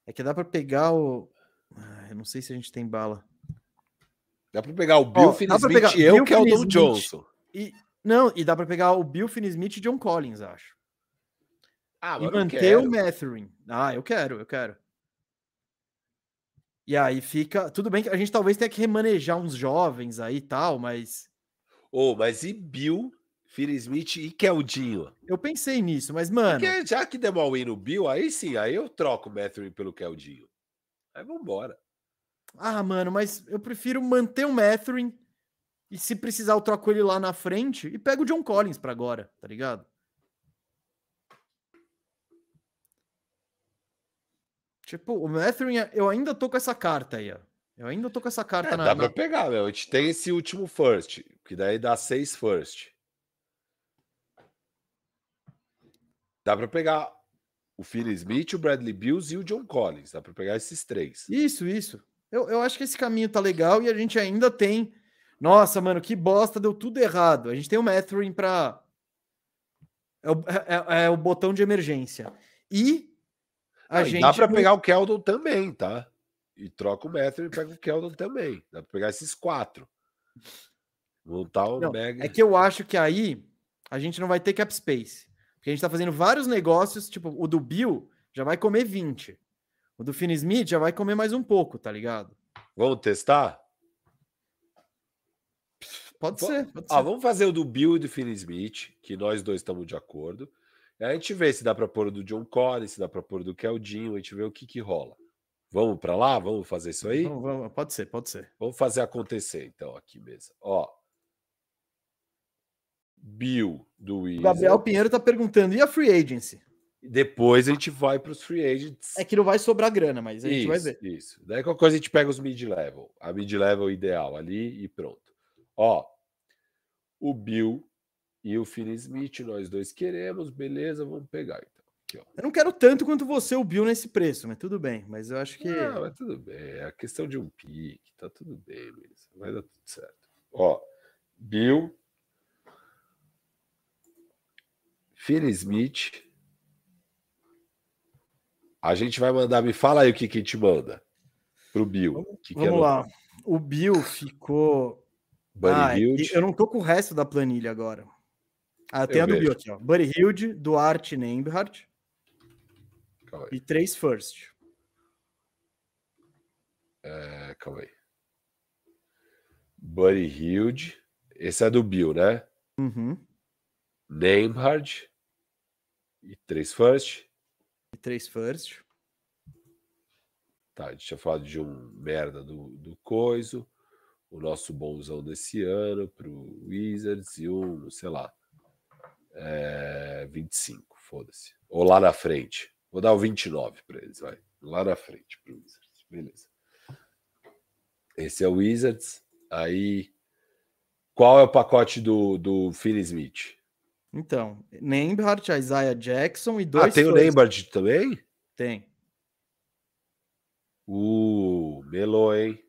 É que dá pra pegar o. Ah, eu não sei se a gente tem bala. Dá pra pegar o Bill, Ó, Finney dá pra Smith pegar e eu, Bill, que é o Don. Johnson. Não, e dá pra pegar o Bill, Finney Smith e John Collins, acho. Ah, e manter o Mathurin. Ah, eu quero, eu quero. E aí fica. Tudo bem que a gente talvez tenha que remanejar uns jovens aí e tal, mas Oh, mas e Bill, Finney Smith e Keldinho? eu pensei nisso, mas, mano. Porque já que mal win no Bill, aí sim, aí eu troco o Matthew pelo Keldinho. Aí vambora. Ah, mano, mas eu prefiro manter o Mathurin e se precisar eu troco ele lá na frente e pego o John Collins pra agora, tá ligado? Tipo, o Mathurin, eu ainda tô com essa carta aí, ó. Eu ainda tô com essa carta É, na, dá na- pra pegar, meu. A gente tem esse último first, que daí dá seis first. Dá pra pegar o Phil Smith, o Bradley Bills e o John Collins. Dá pra pegar esses três. Isso, isso. Eu, eu acho que esse caminho tá legal e a gente ainda tem. Nossa, mano, que bosta, deu tudo errado. A gente tem o Mathurin pra. É o, é- é o botão de emergência. E a gente. dá não- pegar o Keldon também, tá? E troca o Matthew e pega o Keldon também. Dá pra pegar esses quatro. Montar um Não, mega. É que eu acho que aí a gente não vai ter cap space. Porque a gente tá fazendo vários negócios, tipo, o do Bill já vai comer 20. O do Finn Smith já vai comer mais um pouco, tá ligado? Vamos testar? Pode Va- ser, pode Ah, ser. vamos fazer o do Bill e do Finn Smith, que nós dois estamos de acordo. Aí a gente vê se dá para pôr do John Collins, se dá para pôr o do Keldinho, a gente vê o que que rola. Vamos para lá? Vamos fazer isso aí? Vamos- vamos- pode ser, pode ser. Vamos fazer acontecer então aqui mesmo. Ó. Bill do O Wizards. Gabriel Pinheiro tá perguntando, e a free agency? Depois a gente vai para os free agents. É que não vai sobrar grana, mas a gente isso, vai ver. Isso. Daí qualquer coisa a gente pega os mid-level. A mid-level ideal ali e pronto. Ó, o Bill e o Finney Smith, nós dois queremos, beleza, vamos pegar então. Aqui. Eu não quero tanto quanto você, o Bill, nesse preço, mas tudo bem. Mas eu acho que. Não, mas tudo bem. É a questão de um pique, tá tudo bem, Luiz. Vai dar tudo certo. Ó, Bill, Finney Smith. A gente vai mandar, me fala aí o que que a gente manda pro Bill. Que que é Vamos lá. O Bill ficou. Ah, eu não tô com o resto da planilha agora. Ah, tem Eu a do. Bill aqui, ó. Buddy Hilde, Duarte Nembhard. calma aí. E três first. É, calma aí. Buddy Hilde. Esse é do Bill, né? Uhum. Nemhard. E três first. E três first. Tá, a gente tinha falado de um merda do, do Coiso. O nosso bonzão desse ano pro Wizards e um, sei lá. É, 25, foda-se. Ou lá na frente. Vou dar o 29 para eles, vai. Lá na frente pro Wizards. Beleza. Esse é o Wizards. Aí, qual é o pacote do, do Finney Smith? Então, Nembhard, Isaiah Jackson e dois. Ah, tem o. Nembard também? Tem. Uh, melou, hein?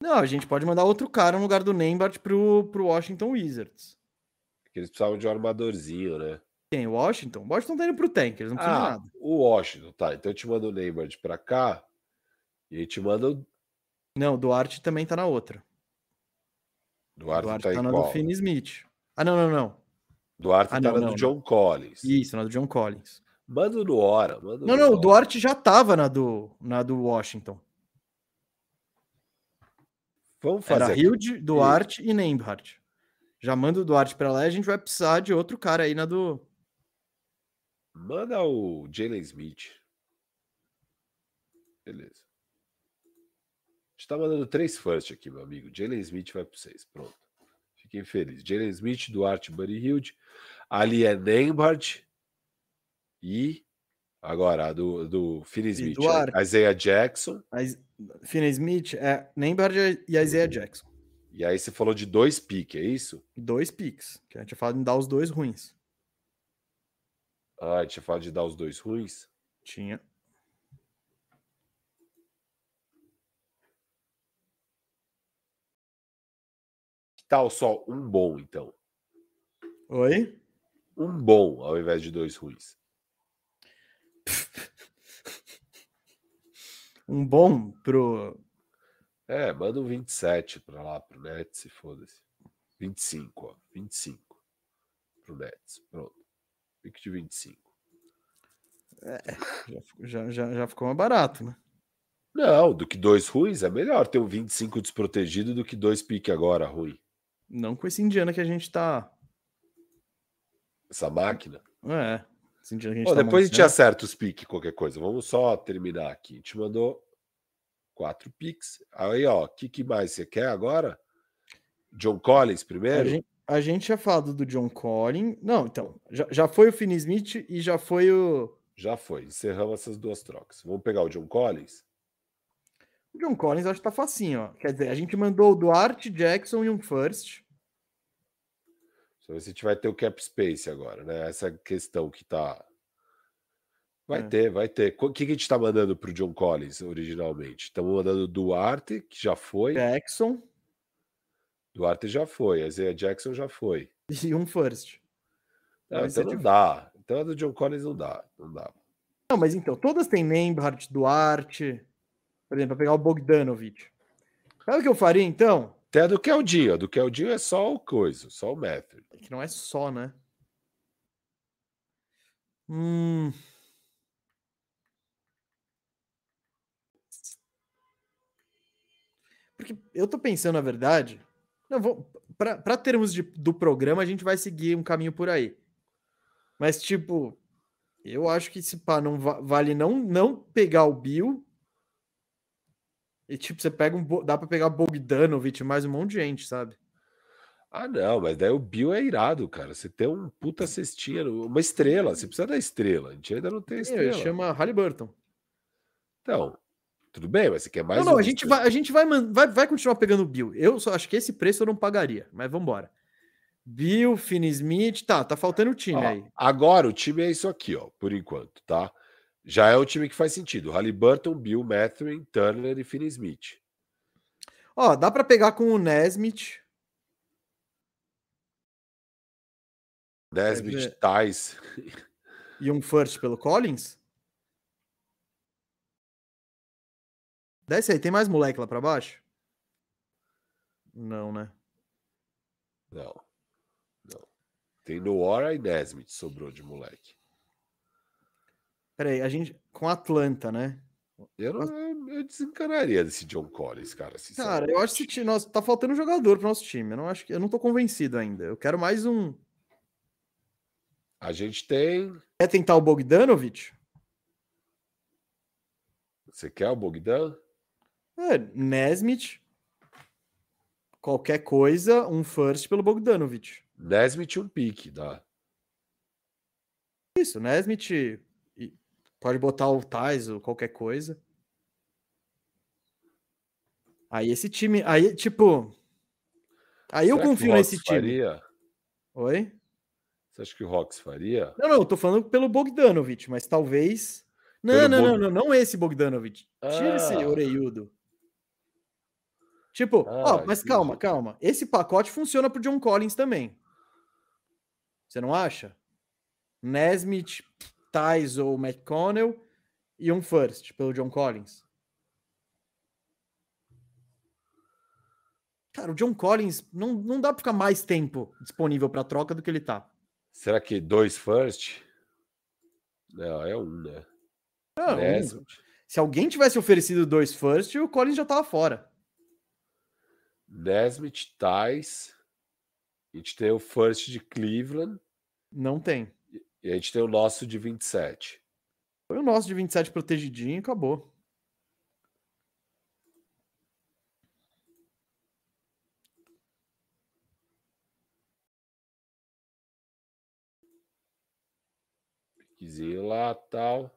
Não, a gente pode mandar outro cara no lugar do Nembhard pro, pro Washington Wizards. Porque eles precisavam de um armadorzinho, né? Quem? Washington? Washington tá indo pro tank, eles não precisam de Ah, nada. o Washington, tá. Então eu te mando o Nembard pra cá. E te manda o Não, o Duarte também tá na outra. O Duarte, Duarte tá tá, na qual? do Finney Smith. Ah, não, não, não. Duarte Ah, tá não, na não, do John Collins. Isso, na do John Collins. Manda no hora. Manda Não, no não, o hora. Duarte já tava na do, na do Washington. Vamos fazer Era. Hilde, Duarte e Nembhard. Já manda o Duarte pra lá e a gente vai precisar de outro cara aí na do. Manda o Jalen Smith. Beleza. A gente tá mandando três first aqui, meu amigo. Jalen Smith vai para vocês. Pronto. Fiquem felizes. Jalen Smith, Duarte, Buddy Hilde. Ali é Nembhard. E agora a do, do Finney Smith. Duarte. Isaiah Jackson. Finney Smith, é Nembhard e Isaiah Jackson. E aí você falou de dois piques, é isso? Dois picks. Que a gente tinha falado em dar os dois ruins. Ah, a gente tinha falado de dar os dois ruins. Tinha. Que tal só um bom, então? Oi? Um bom ao invés de dois ruins. [LAUGHS] Um bom pro. É, manda um 27 para lá pro Nets, se foda-se. 25, ó. 25 pro Nets. Pronto. Pique de 25. Já, ficou- já, já, já ficou mais barato, né? Não, do que dois ruins é melhor ter um 25 desprotegido do que dois pique agora ruim. Não com esse indiana que a gente tá. Essa máquina. É. Esse indiana que a gente Ó, tá depois a gente acerta os piques, qualquer coisa. Vamos só terminar aqui. A gente mandou quatro piques. Aí, ó, o que, que mais você quer agora? John Collins A primeiro? gente, a gente tinha falado do John Collins. Não, então. Já, já foi o Finney Smith e já foi o. Já foi. Encerramos essas duas trocas. Vamos pegar o John Collins? O John Collins, acho que tá facinho, ó. Quer dizer, a gente mandou o Duarte, Jackson e um first. Só ver se a gente vai ter o cap space agora, né? Essa questão que tá. Vai É. ter, vai ter. O que, que a gente tá mandando pro John Collins originalmente? Estamos mandando Duarte, que já foi. Jackson Duarte já foi. Isaiah Jackson já foi. [LAUGHS] e um first. Então não difícil. dá. Então a do John Collins não dá. Não dá. Não, mas então, todas têm Nembhard, Duarte. Por exemplo, pra pegar o Bogdanovich. Sabe o que eu faria então? Até a do Keldinho. A do Keldinho é só o coisa, só o Matthew. Que não é só, né? Hum. Porque eu tô pensando, na verdade. Não, vou, pra, pra termos de, do programa, a gente vai seguir um caminho por aí. Mas, tipo, eu acho que se pá, não va- vale não, não pegar o Bill. E, tipo, você pega um. Dá pra pegar Bogdanovich mais um monte de gente, sabe? Ah, não, mas daí o Bill é irado, cara. Você tem um puta cestinha, uma estrela. Você precisa da estrela. A gente ainda não tem Ele estrela. chama Halliburton. Então, tudo bem, mas você quer mais não, não, a gente, vai, a gente vai, vai, vai continuar pegando o Bill. Eu só acho que esse preço eu não pagaria, mas vamos embora. Bill, Finney Smith, tá, tá faltando o time Ó, aí. Agora o time é isso aqui, ó, por enquanto, tá? Já é um time que faz sentido. Halliburton, Bill, Matthew, Turner e Finney Smith. Ó, dá pra pegar com o Nesmith. Nesmith. Tais. e um first pelo Collins? Desce aí, tem mais moleque lá pra baixo? Não, né? Não. Não. Tem Noora e Nesmith sobrou de moleque. Peraí, a gente. Com Atlanta, né? Eu, não, eu, desencanaria desse John Collins, cara. Cara, eu acho que nossa, tá faltando um jogador pro nosso time. Eu não acho que eu não tô convencido ainda. Eu quero mais um. A gente tem. Quer tentar o Bogdanovich? Você quer o Bogdan? É, Nesmith. Qualquer coisa, um first pelo Bogdanovich. Nesmith um pique, dá. Isso, Nesmith pode botar o Tais ou qualquer coisa. Aí esse time, aí tipo, aí Será eu confio nesse time. Faria? Oi? Você acha que o Rox faria? Não, não, eu tô falando pelo Bogdanovich, mas talvez. Não, não, Bog... não, não, não esse Bogdanovich. Tira ah. esse oreiudo. Tipo, ah, ó, mas calma, calma. Esse pacote funciona pro John Collins também. Você não acha? Nesmith, Tais ou McConnell e um first pelo John Collins. Cara, o John Collins não, não dá para ficar mais tempo disponível para troca do que ele tá. Será que dois first? Não, é um, né? Não, um. Se alguém tivesse oferecido dois first, o Collins já tava fora. Nesmith, Tais. A gente tem o first de Cleveland. Não tem. E a gente tem o nosso de 27. Foi o nosso de 27 protegidinho e acabou. Piquezinho lá, tal.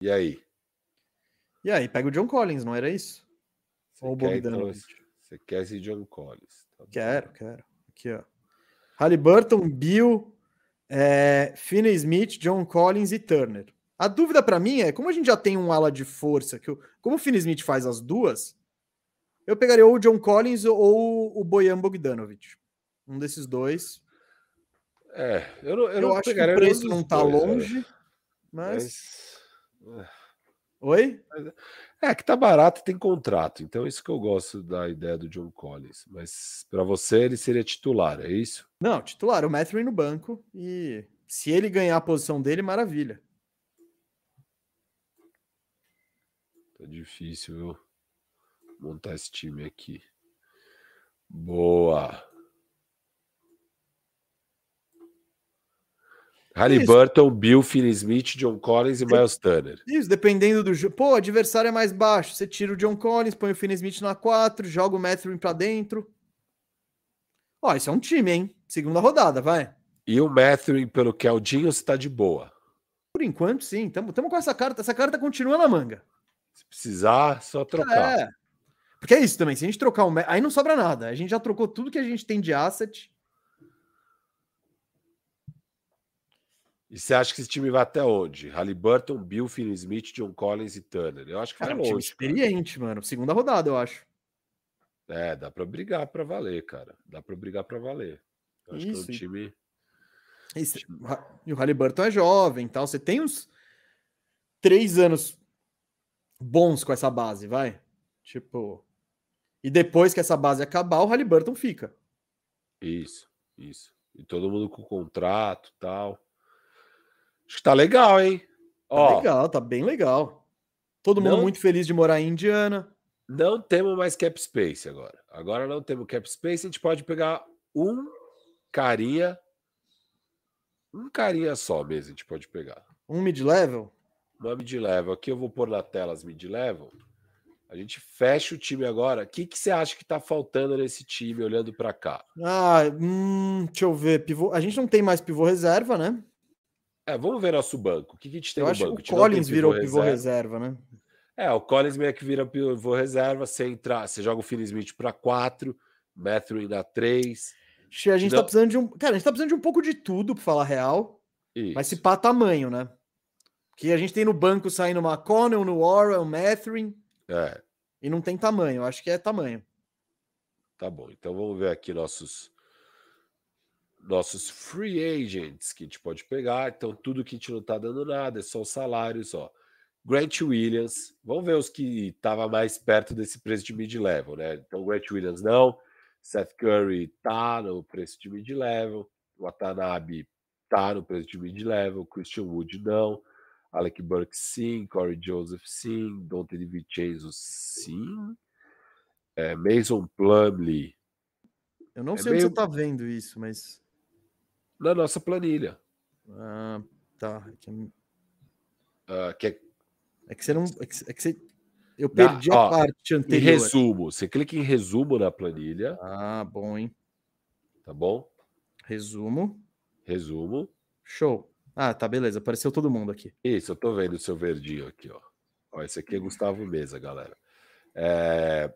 E aí? E aí, pega o John Collins, não era isso? Ou o quer, então, Você quer esse John Collins? Tá quero, quero. Aqui, ó. Halliburton, Bill, é, Finney Smith, John Collins e Turner. A dúvida para mim é, como a gente já tem um ala de força, que eu, como o Finney Smith faz as duas, eu pegaria ou o John Collins ou o Boyan Bogdanovic. Um desses dois. É, eu, não, eu, eu não acho que o preço não tá dois, longe, é. mas... mas... É. Oi? É que tá barato e tem contrato, então isso que eu gosto da ideia do John Collins. Mas para você ele seria titular, é isso? Não, titular, o Matthew no banco e se ele ganhar a posição dele, maravilha. Tá difícil, viu? Montar esse time aqui. Boa. Halliburton, Bill, Finney Smith, John Collins e Miles Turner. Isso, dependendo do jogo. Pô, o adversário é mais baixo. Você tira o John Collins, põe o Finney Smith na 4, joga o Matthew para dentro. Ó, isso é um time, hein? Segunda rodada, vai. E o Matthew pelo Keldinho está de boa. Por enquanto, sim. Estamos com essa carta. Essa carta continua na manga. Se precisar, só trocar. É. Porque é isso também. Se a gente trocar um. Aí não sobra nada. A gente já trocou tudo que a gente tem de asset. E você acha que esse time vai até onde? Halliburton, Bill, Finney Smith, John Collins e Turner. Eu acho que vai é um longe. experiente, cara. mano. Segunda rodada, eu acho. É, dá para brigar para valer, cara. Dá para brigar para valer. Eu acho Isso. que é um time. Isso. E o Halliburton é jovem, tal. Você tem uns três anos bons com essa base, vai. Tipo. E depois que essa base acabar, o Halliburton fica. Isso, isso. E todo mundo com contrato tal. Acho que tá legal, hein? Tá Ó, legal, tá bem legal. Todo não, mundo muito feliz de morar em Indiana. Não temos mais cap space agora. Agora não temos cap space, a gente pode pegar um carinha, um carinha só mesmo, a gente pode pegar. Um mid-level? Uma mid-level. Aqui eu vou pôr na tela as mid-level. A gente fecha o time agora. O que, que você acha que tá faltando nesse time olhando para cá? Ah, hum, deixa eu ver. Pivô... A gente não tem mais pivô reserva, né? É, vamos ver nosso banco. O que, que a gente tem Eu no acho banco? Que o Collins virou pivô reserva. reserva, né? É, o Collins meio que vira pivô reserva. Você entrar, você joga o Phil Smith para 4, Matthew na 3. A gente tá Não... tá precisando de um. Cara, a gente tá precisando de um pouco de tudo, para falar real. Isso. Mas se pá tamanho, né? Que a gente tem no banco saindo McConnell, no Warren, Matthew. É. E não tem tamanho. Acho que é tamanho. Tá bom. Então vamos ver aqui nossos nossos free agents que a gente pode pegar. Então, tudo que a gente não está dando nada, é só os salários, ó. Grant Williams, vamos ver os que estavam mais perto desse preço de mid-level, né? Então, Grant Williams não, Seth Curry tá no preço de mid-level, Watanabe tá no preço de mid-level, Christian Wood não, Alec Burke sim, Corey Joseph sim, Dante DiVincenzo sim, é, Mason Plumley. Eu não É sei meio- onde você tá vendo isso, mas. Na nossa planilha. Ah, tá. É que, ah, que é, é que você não. É que, é que você. Eu Dá- perdi a parte em anterior. resumo, você clica em resumo na planilha, Ah, bom, hein? tá bom? Resumo. Resumo. Show. Ah, tá, beleza. Apareceu todo mundo aqui. Isso, eu tô vendo o seu verdinho aqui, ó. ó esse aqui é Gustavo Mesa, galera. É...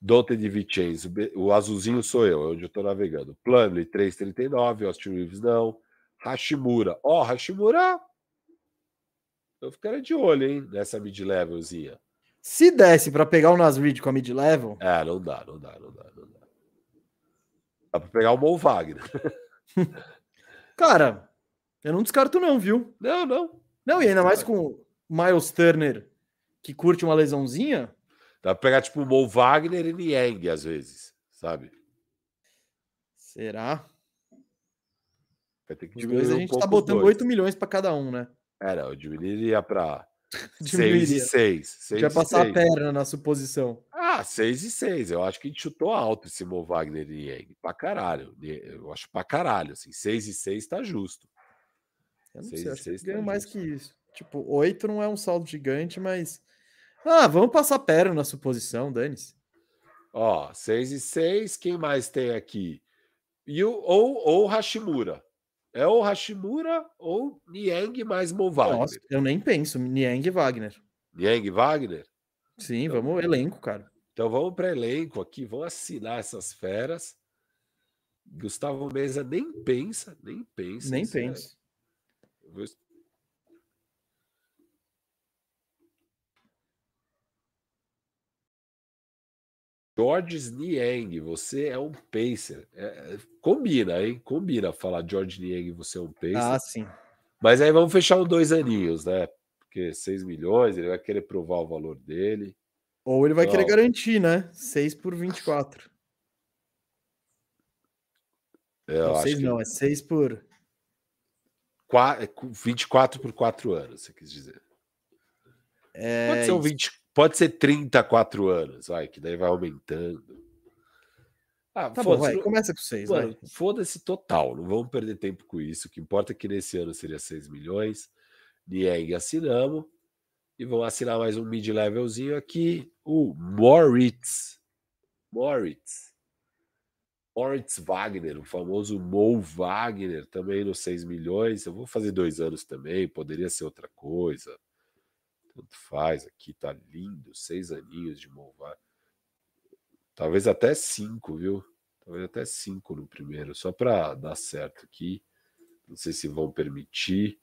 Dante de Vincenzo, o azulzinho sou eu, é onde eu tô navegando. Plumlee 339, Austin Reeves não. Hashimura, ó, Hashimura. Eu ficaria de olho, hein, nessa mid-levelzinha. Se desse pra pegar o Nasrid com a mid-level, É, não dá, não dá, não dá, não dá. Dá pra pegar o Mo Wagner. [LAUGHS] cara, eu não descarto, não, viu? Não, não. Não, e ainda mais com o Miles Turner, que curte uma lesãozinha. Dá pra pegar, tipo, o Mo Wagner e Niang, às vezes, sabe? Será? Vai ter que Os diminuir dois a um gente pouco tá botando dois. 8 milhões pra cada um, né? Não, eu diminuiria para 6 [LAUGHS] e Diminuiria. 6. A gente vai passar a perna na suposição. Ah, 6 e 6. Eu acho que a gente chutou alto esse Mo Wagner e Yang. Pra caralho. Eu acho pra caralho. Assim, 6 e 6 tá justo. Eu não Seis sei, e acho que seis ganho tá mais justo. que isso. Tipo, 8 não é um saldo gigante, mas. Ah, vamos passar perna na suposição, dane-se. Ó, 6 e 6. Quem mais tem aqui? E o, ou, ou Hashimura. É ou Hashimura ou Niang mais Mo Wagner. Nossa, eu nem penso. Niang e Wagner. Niang e Wagner? Sim, vamos elenco, cara. Então vamos para elenco aqui, vamos assinar essas feras. Gustavo Mesa nem pensa, nem pensa. Nem eu vou- George Niang, você é um pacer. É, é, combina, hein? Combina falar George Niang, você é um pacer. Ah, sim. Mas aí vamos fechar um dois aninhos, né? Porque 6 milhões, ele vai querer provar o valor dele. Ou ele vai querer Não. garantir, né? 6 por 24. É, Eu não, acho 6 que não, é 6 por. qua- é cu- 24 por 4 anos, você quis dizer. É, Pode ser, um isso. 20, pode ser 34 anos, vai, que daí vai aumentando. Ah, Tá bom, vai. não- Começa com 6, mano, vai. foda-se total, não vamos perder tempo com isso. O que importa é que nesse ano seria 6 milhões. Nieng assinamos. E vamos assinar mais um mid-levelzinho aqui. O Moritz. Moritz. Moritz Wagner, o famoso Mo Wagner, também nos 6 milhões. Eu vou fazer dois anos também, poderia ser outra coisa. Tanto faz aqui, tá lindo. Seis aninhos de Mo Wagner. Talvez até cinco, viu? Talvez até cinco no primeiro, só para dar certo aqui. Não sei se vão permitir.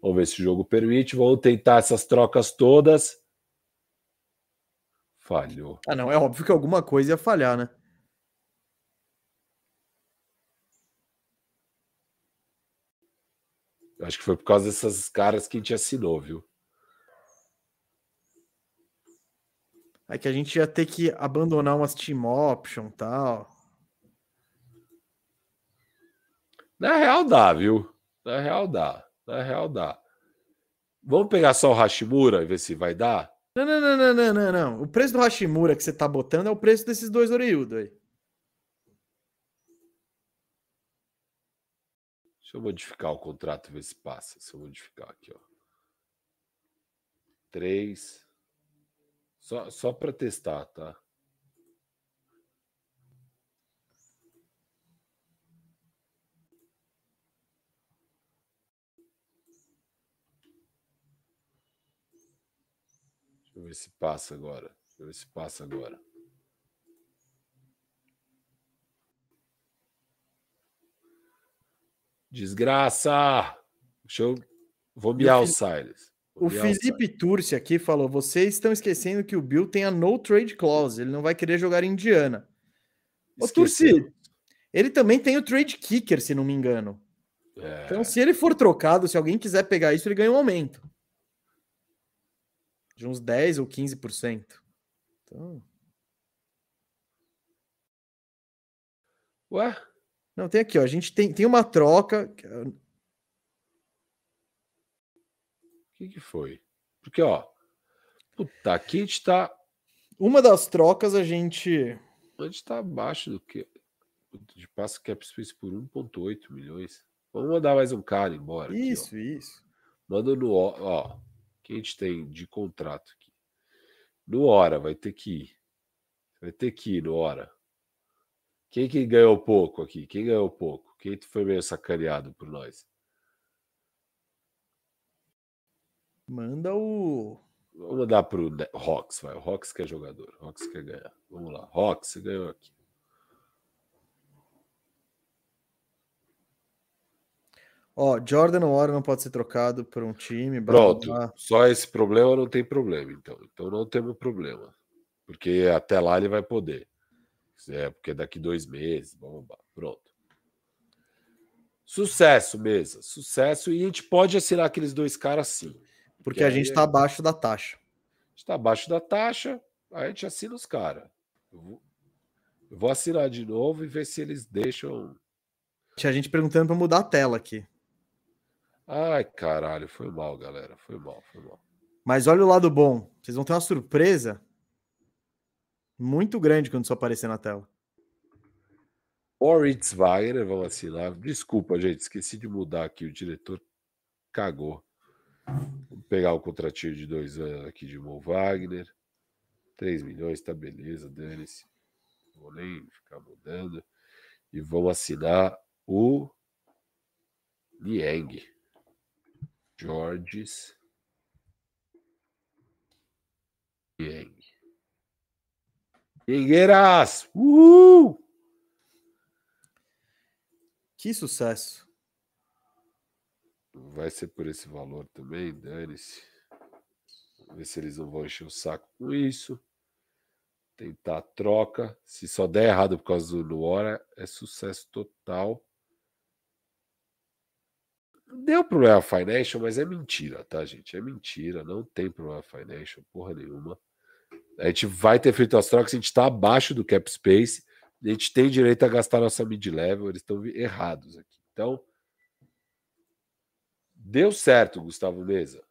Vamos ver se o jogo permite. Vamos tentar essas trocas todas. Falhou. Ah, não, é óbvio que alguma coisa ia falhar, né? Acho que foi por causa dessas caras que a gente assinou, viu? É que a gente ia ter que abandonar umas team option e tal. Na real dá, viu? Na real dá. Na real dá. Vamos pegar só o Hashimura e ver se vai dar? Não, não, não, não, não, não, não. O preço do Hashimura que você tá botando é o preço desses dois Oreiudo aí. Deixa eu modificar o contrato, ver se passa. Se eu modificar aqui, ó. Três. Só, só para testar, tá? Deixa eu ver se passa agora. Deixa eu ver se passa agora. Desgraça! Deixa eu. Vou miar o Silas. O. Felipe Turci aqui falou: vocês estão esquecendo que o Bill tem a no trade clause, ele não vai querer jogar em Indiana. Ô. Turci, ele também tem o trade kicker, se não me engano. É, Então, se ele for trocado, se alguém quiser pegar isso, ele ganha um aumento. De uns 10 ou 15%. Então, Ué? não, tem aqui, ó. A gente tem, tem uma troca. Que, que foi? Porque, ó, puta, aqui a gente tá. Uma das trocas a gente. A gente tá abaixo do que. De passo cap space por 1,8 milhões. Vamos mandar mais um cara embora. aqui, Isso, ó. isso. Manda no. Ó, ó, que a gente tem de contrato aqui. No hora, vai ter que ir. Vai ter que ir no hora. Quem que ganhou pouco aqui? Quem ganhou pouco? Quem foi meio sacaneado por nós? Manda o. Vamos mandar pro Hawks, vai. O Hawks que é jogador. O Hawks quer ganhar. Vamos lá. Você ganhou aqui. Ó, Jordan Hora não pode ser trocado por um time. blá, Pronto. blá. Só esse problema não tem problema, então. Então não temos problema. Porque até lá ele vai poder. É, porque daqui dois meses. blá, blá, blá. Pronto. Sucesso, mesa. Sucesso. E a gente pode assinar aqueles dois caras sim. Porque a gente é- tá abaixo da taxa. A gente tá abaixo da taxa, aí a gente assina os caras. Eu vou, eu vou assinar de novo e ver se eles deixam. Tinha gente perguntando pra mudar a tela aqui. Ai, caralho, foi mal, galera. Foi mal, foi mal. Mas olha o lado bom. Vocês vão ter uma surpresa muito grande quando isso aparecer na tela. Moritz Wagner, vamos assinar. Desculpa, gente, esqueci de mudar aqui. O diretor cagou. Vou pegar o contratinho de dois anos aqui de Mo Wagner. 3 milhões, tá beleza, dane-se. Não Vou nem ficar mudando. E vamos assinar o Nieng. Georges Nieng. Niengueiras! Uhul! Que sucesso. Vai ser por esse valor também, dane-se. Ver se eles não vão encher o saco com isso. Tentar a troca. Se só der errado por causa do Luora, é sucesso total. Deu problema financial, mas é mentira, tá, gente? É mentira. Não tem problema financial, porra nenhuma. A gente vai ter feito as trocas, a gente tá abaixo do cap space. A gente tem direito a gastar nossa mid-level, eles estão errados aqui. Então, Deu certo, Gustavo Mesa.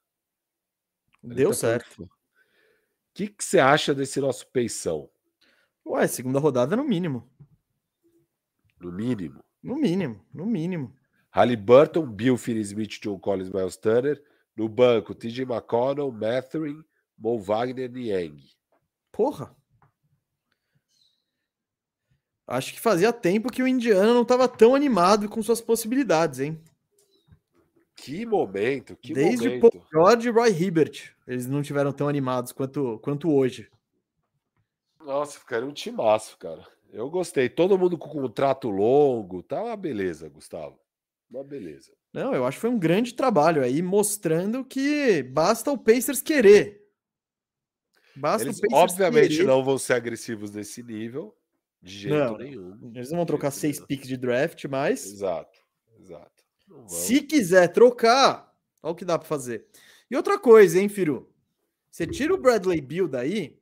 Deu tá certo. O que, que você acha desse nosso peição? Ué, segunda rodada no mínimo. No mínimo. No mínimo, no mínimo. Halliburton, Bill Finney-Smith, John Collins, Miles Turner. No banco, TJ McConnell, Mathurin, Mo Wagner e Yang. Porra. Acho que fazia tempo que o Indiana não estava tão animado com suas possibilidades, hein? Que momento, que Desde momento. Paul George e Roy Hibbert, eles não tiveram tão animados quanto, quanto hoje. Nossa, ficaria um timaço, cara. Eu gostei. Todo mundo com contrato longo. Tá uma beleza, Gustavo. Uma beleza. Não, eu acho que foi um grande trabalho aí, mostrando que basta o Pacers querer. Basta Eles, o Pacers obviamente, querer. não vão ser agressivos nesse nível. De jeito Não, nenhum. Eles não vão trocar seis picks de draft, mas Exato, exato. Se quiser trocar, olha o que dá para fazer. E outra coisa, hein, Firu? Você tira o Bradley Bill daí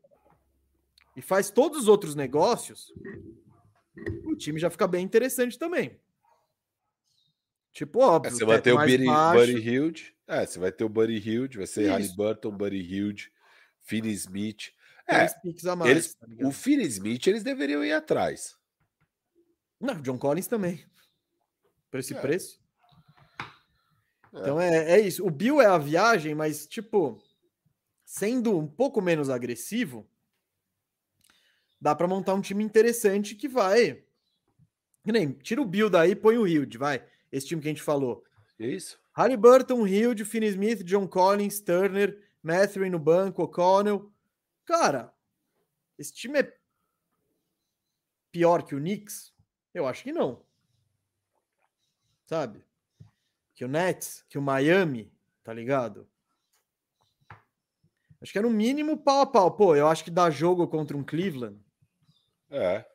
e faz todos os outros negócios, o time já fica bem interessante também. Tipo, É, óbvio, você vai ter o Buddy. Buddy Hilde. É, você vai ter o Buddy Hilde, vai ser. Halliburton, Buddy Hilde, Finney Smith. É, mais. eles, tá o Finney Smith eles deveriam ir atrás. Não, John Collins também. Por esse É. preço. É. Então é, é isso. O Bill é a viagem, mas, tipo, sendo um pouco menos agressivo, dá para montar um time interessante que vai. Que Nem, tira o Bill daí, põe o Hilde, vai. Esse time que a gente falou. É isso? Halliburton, Hilde, Finney Smith, John Collins, Turner, Mathurin no banco, O'Connell. Cara, esse time é pior que o Knicks? Eu acho que não. Sabe? Que o Nets, que o Miami, tá ligado? Acho que é no mínimo pau a pau. Pô, eu acho que dá jogo contra um Cleveland. É.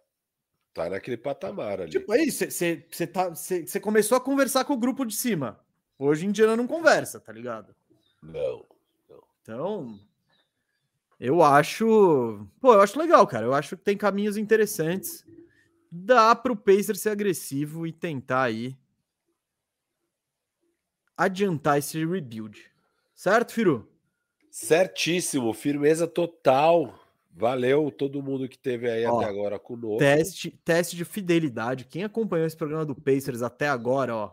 Tá naquele patamar ali. Tipo, aí você tá, cê- cê começou a conversar com o grupo de cima. Hoje em dia não conversa, tá ligado? Não. Então, eu acho. Pô, eu acho legal, cara. Eu acho que tem caminhos interessantes. Dá pro Pacer ser agressivo e tentar aí adiantar esse rebuild. Certo, Firu? Certíssimo, firmeza total. Valeu todo mundo que teve aí Ó, até agora conosco. Teste, teste de fidelidade. Quem acompanhou esse programa do Pacers até agora, ó.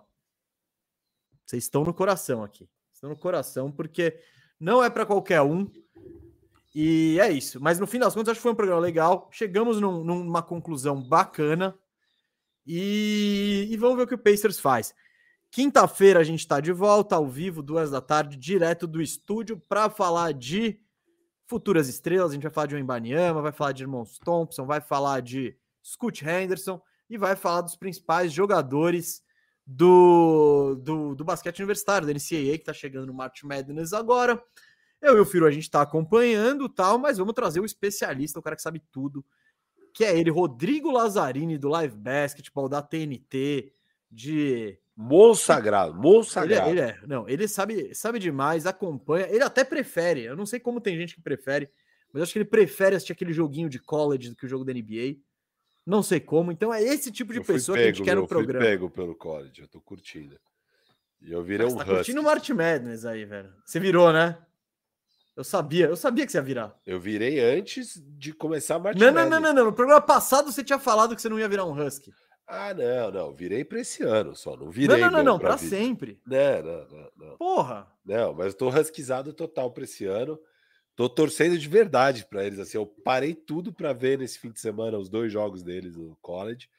Vocês estão no coração aqui. Estão no coração, porque não é para qualquer um. E é isso. Mas no fim das contas, acho que foi um programa legal. Chegamos num- numa conclusão bacana. E, e vamos ver o que o Pacers faz. Quinta-feira a gente está de volta, ao vivo, duas da tarde, direto do estúdio, para falar de futuras estrelas. A gente vai falar de Wembanyama, vai falar de Irmãos Thompson, vai falar de Scoot Henderson e vai falar dos principais jogadores do, do, do basquete universitário, da NCAA, que está chegando no March Madness agora. Eu e o Firo, a gente está acompanhando tal, mas vamos trazer o especialista, o cara que sabe tudo, que é ele, Rodrigo Lazzarini, do Live Basketball, da TNT, de Monstro sagrado, monstro ele, é- sagrado. ele é, não, ele sabe, sabe demais, acompanha, ele até prefere. Eu não sei como tem gente que prefere, mas eu acho que ele prefere assistir aquele joguinho de college do que o jogo da NBA. Não sei como, então é esse tipo de Eu pessoa que a gente quer viu? no programa. Fui pego pelo college, eu tô curtindo. E eu virei Você um tá husky. curtindo o March Madness aí, velho. Você virou, né? Eu sabia, eu sabia que você ia virar. Eu virei antes de começar a March Não, não, não, Madness. não, não. No programa passado você tinha falado que você não ia virar um Husky. Ah, não, não. Virei pra esse ano só. Não Não, virei. não, não, não, pra vida. sempre. Não, não, não, não. Porra. Não, mas eu tô rasquizado total pra esse ano. Tô torcendo de verdade pra eles. Assim, eu parei tudo pra ver nesse fim de semana os dois jogos deles no college,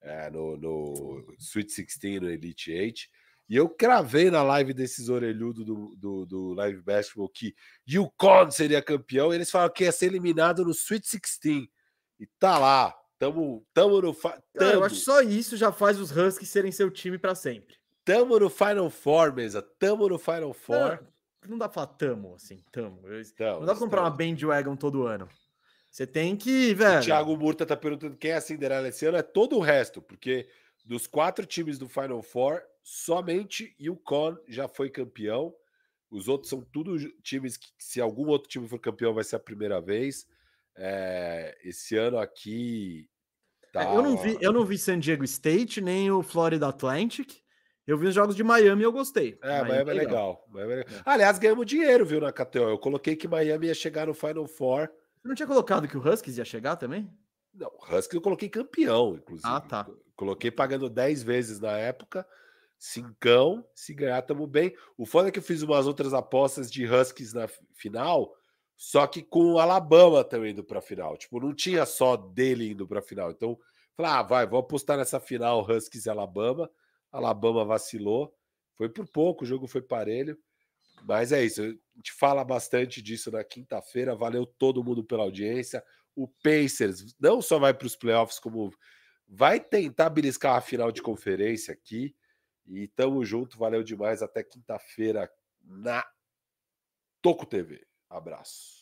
é, no, no Sweet 16, no Elite 8. E eu cravei na live desses orelhudos do, do, do Live Basketball que UConn seria campeão. E eles falaram que ia ser eliminado no Sweet 16. E tá lá. Tamo, tamo no. fa- Cara, eu tamo. acho que só isso já faz os Huskies serem seu time pra sempre. Tamo no Final Four, mesa. Tamo no Final Four. Não, não dá pra falar tamo, assim, tamo. Eu- Então, Não dá pra comprar uma bandwagon todo ano. Você tem que, velho. O Thiago Murta tá perguntando quem é a Cinderela esse ano. É todo o resto, porque dos quatro times do Final Four, somente o Con já foi campeão. Os outros são tudo times que, se algum outro time for campeão, vai ser a primeira vez. É, esse ano aqui. Tá, É, eu, não vi, eu não vi San Diego State nem o Florida Atlantic. Eu vi os jogos de Miami e eu gostei. É, Miami é legal. Miami é É. legal. Aliás, ganhamos dinheiro, viu, na KTO. Eu coloquei que Miami ia chegar no Final Four. Você não tinha colocado que o Huskies ia chegar também? Não, Husky eu coloquei campeão, inclusive. Ah, tá. Coloquei pagando 10 vezes na época. Cincão, se ganhar, tamo bem. O foda é que eu fiz umas outras apostas de Huskies na fi- final, só que com o Alabama também indo pra final. Tipo, não tinha só dele indo pra final. Então, falei, ah, vai, vou apostar nessa final Huskies e Alabama. Alabama vacilou. Foi por pouco, o jogo foi parelho. Mas é isso, a gente fala bastante disso na quinta-feira. Valeu todo mundo pela audiência. O Pacers não só vai para os playoffs, como vai tentar beliscar a final de conferência aqui. E tamo junto, valeu demais. Até quinta-feira na Toco TV. Abraço.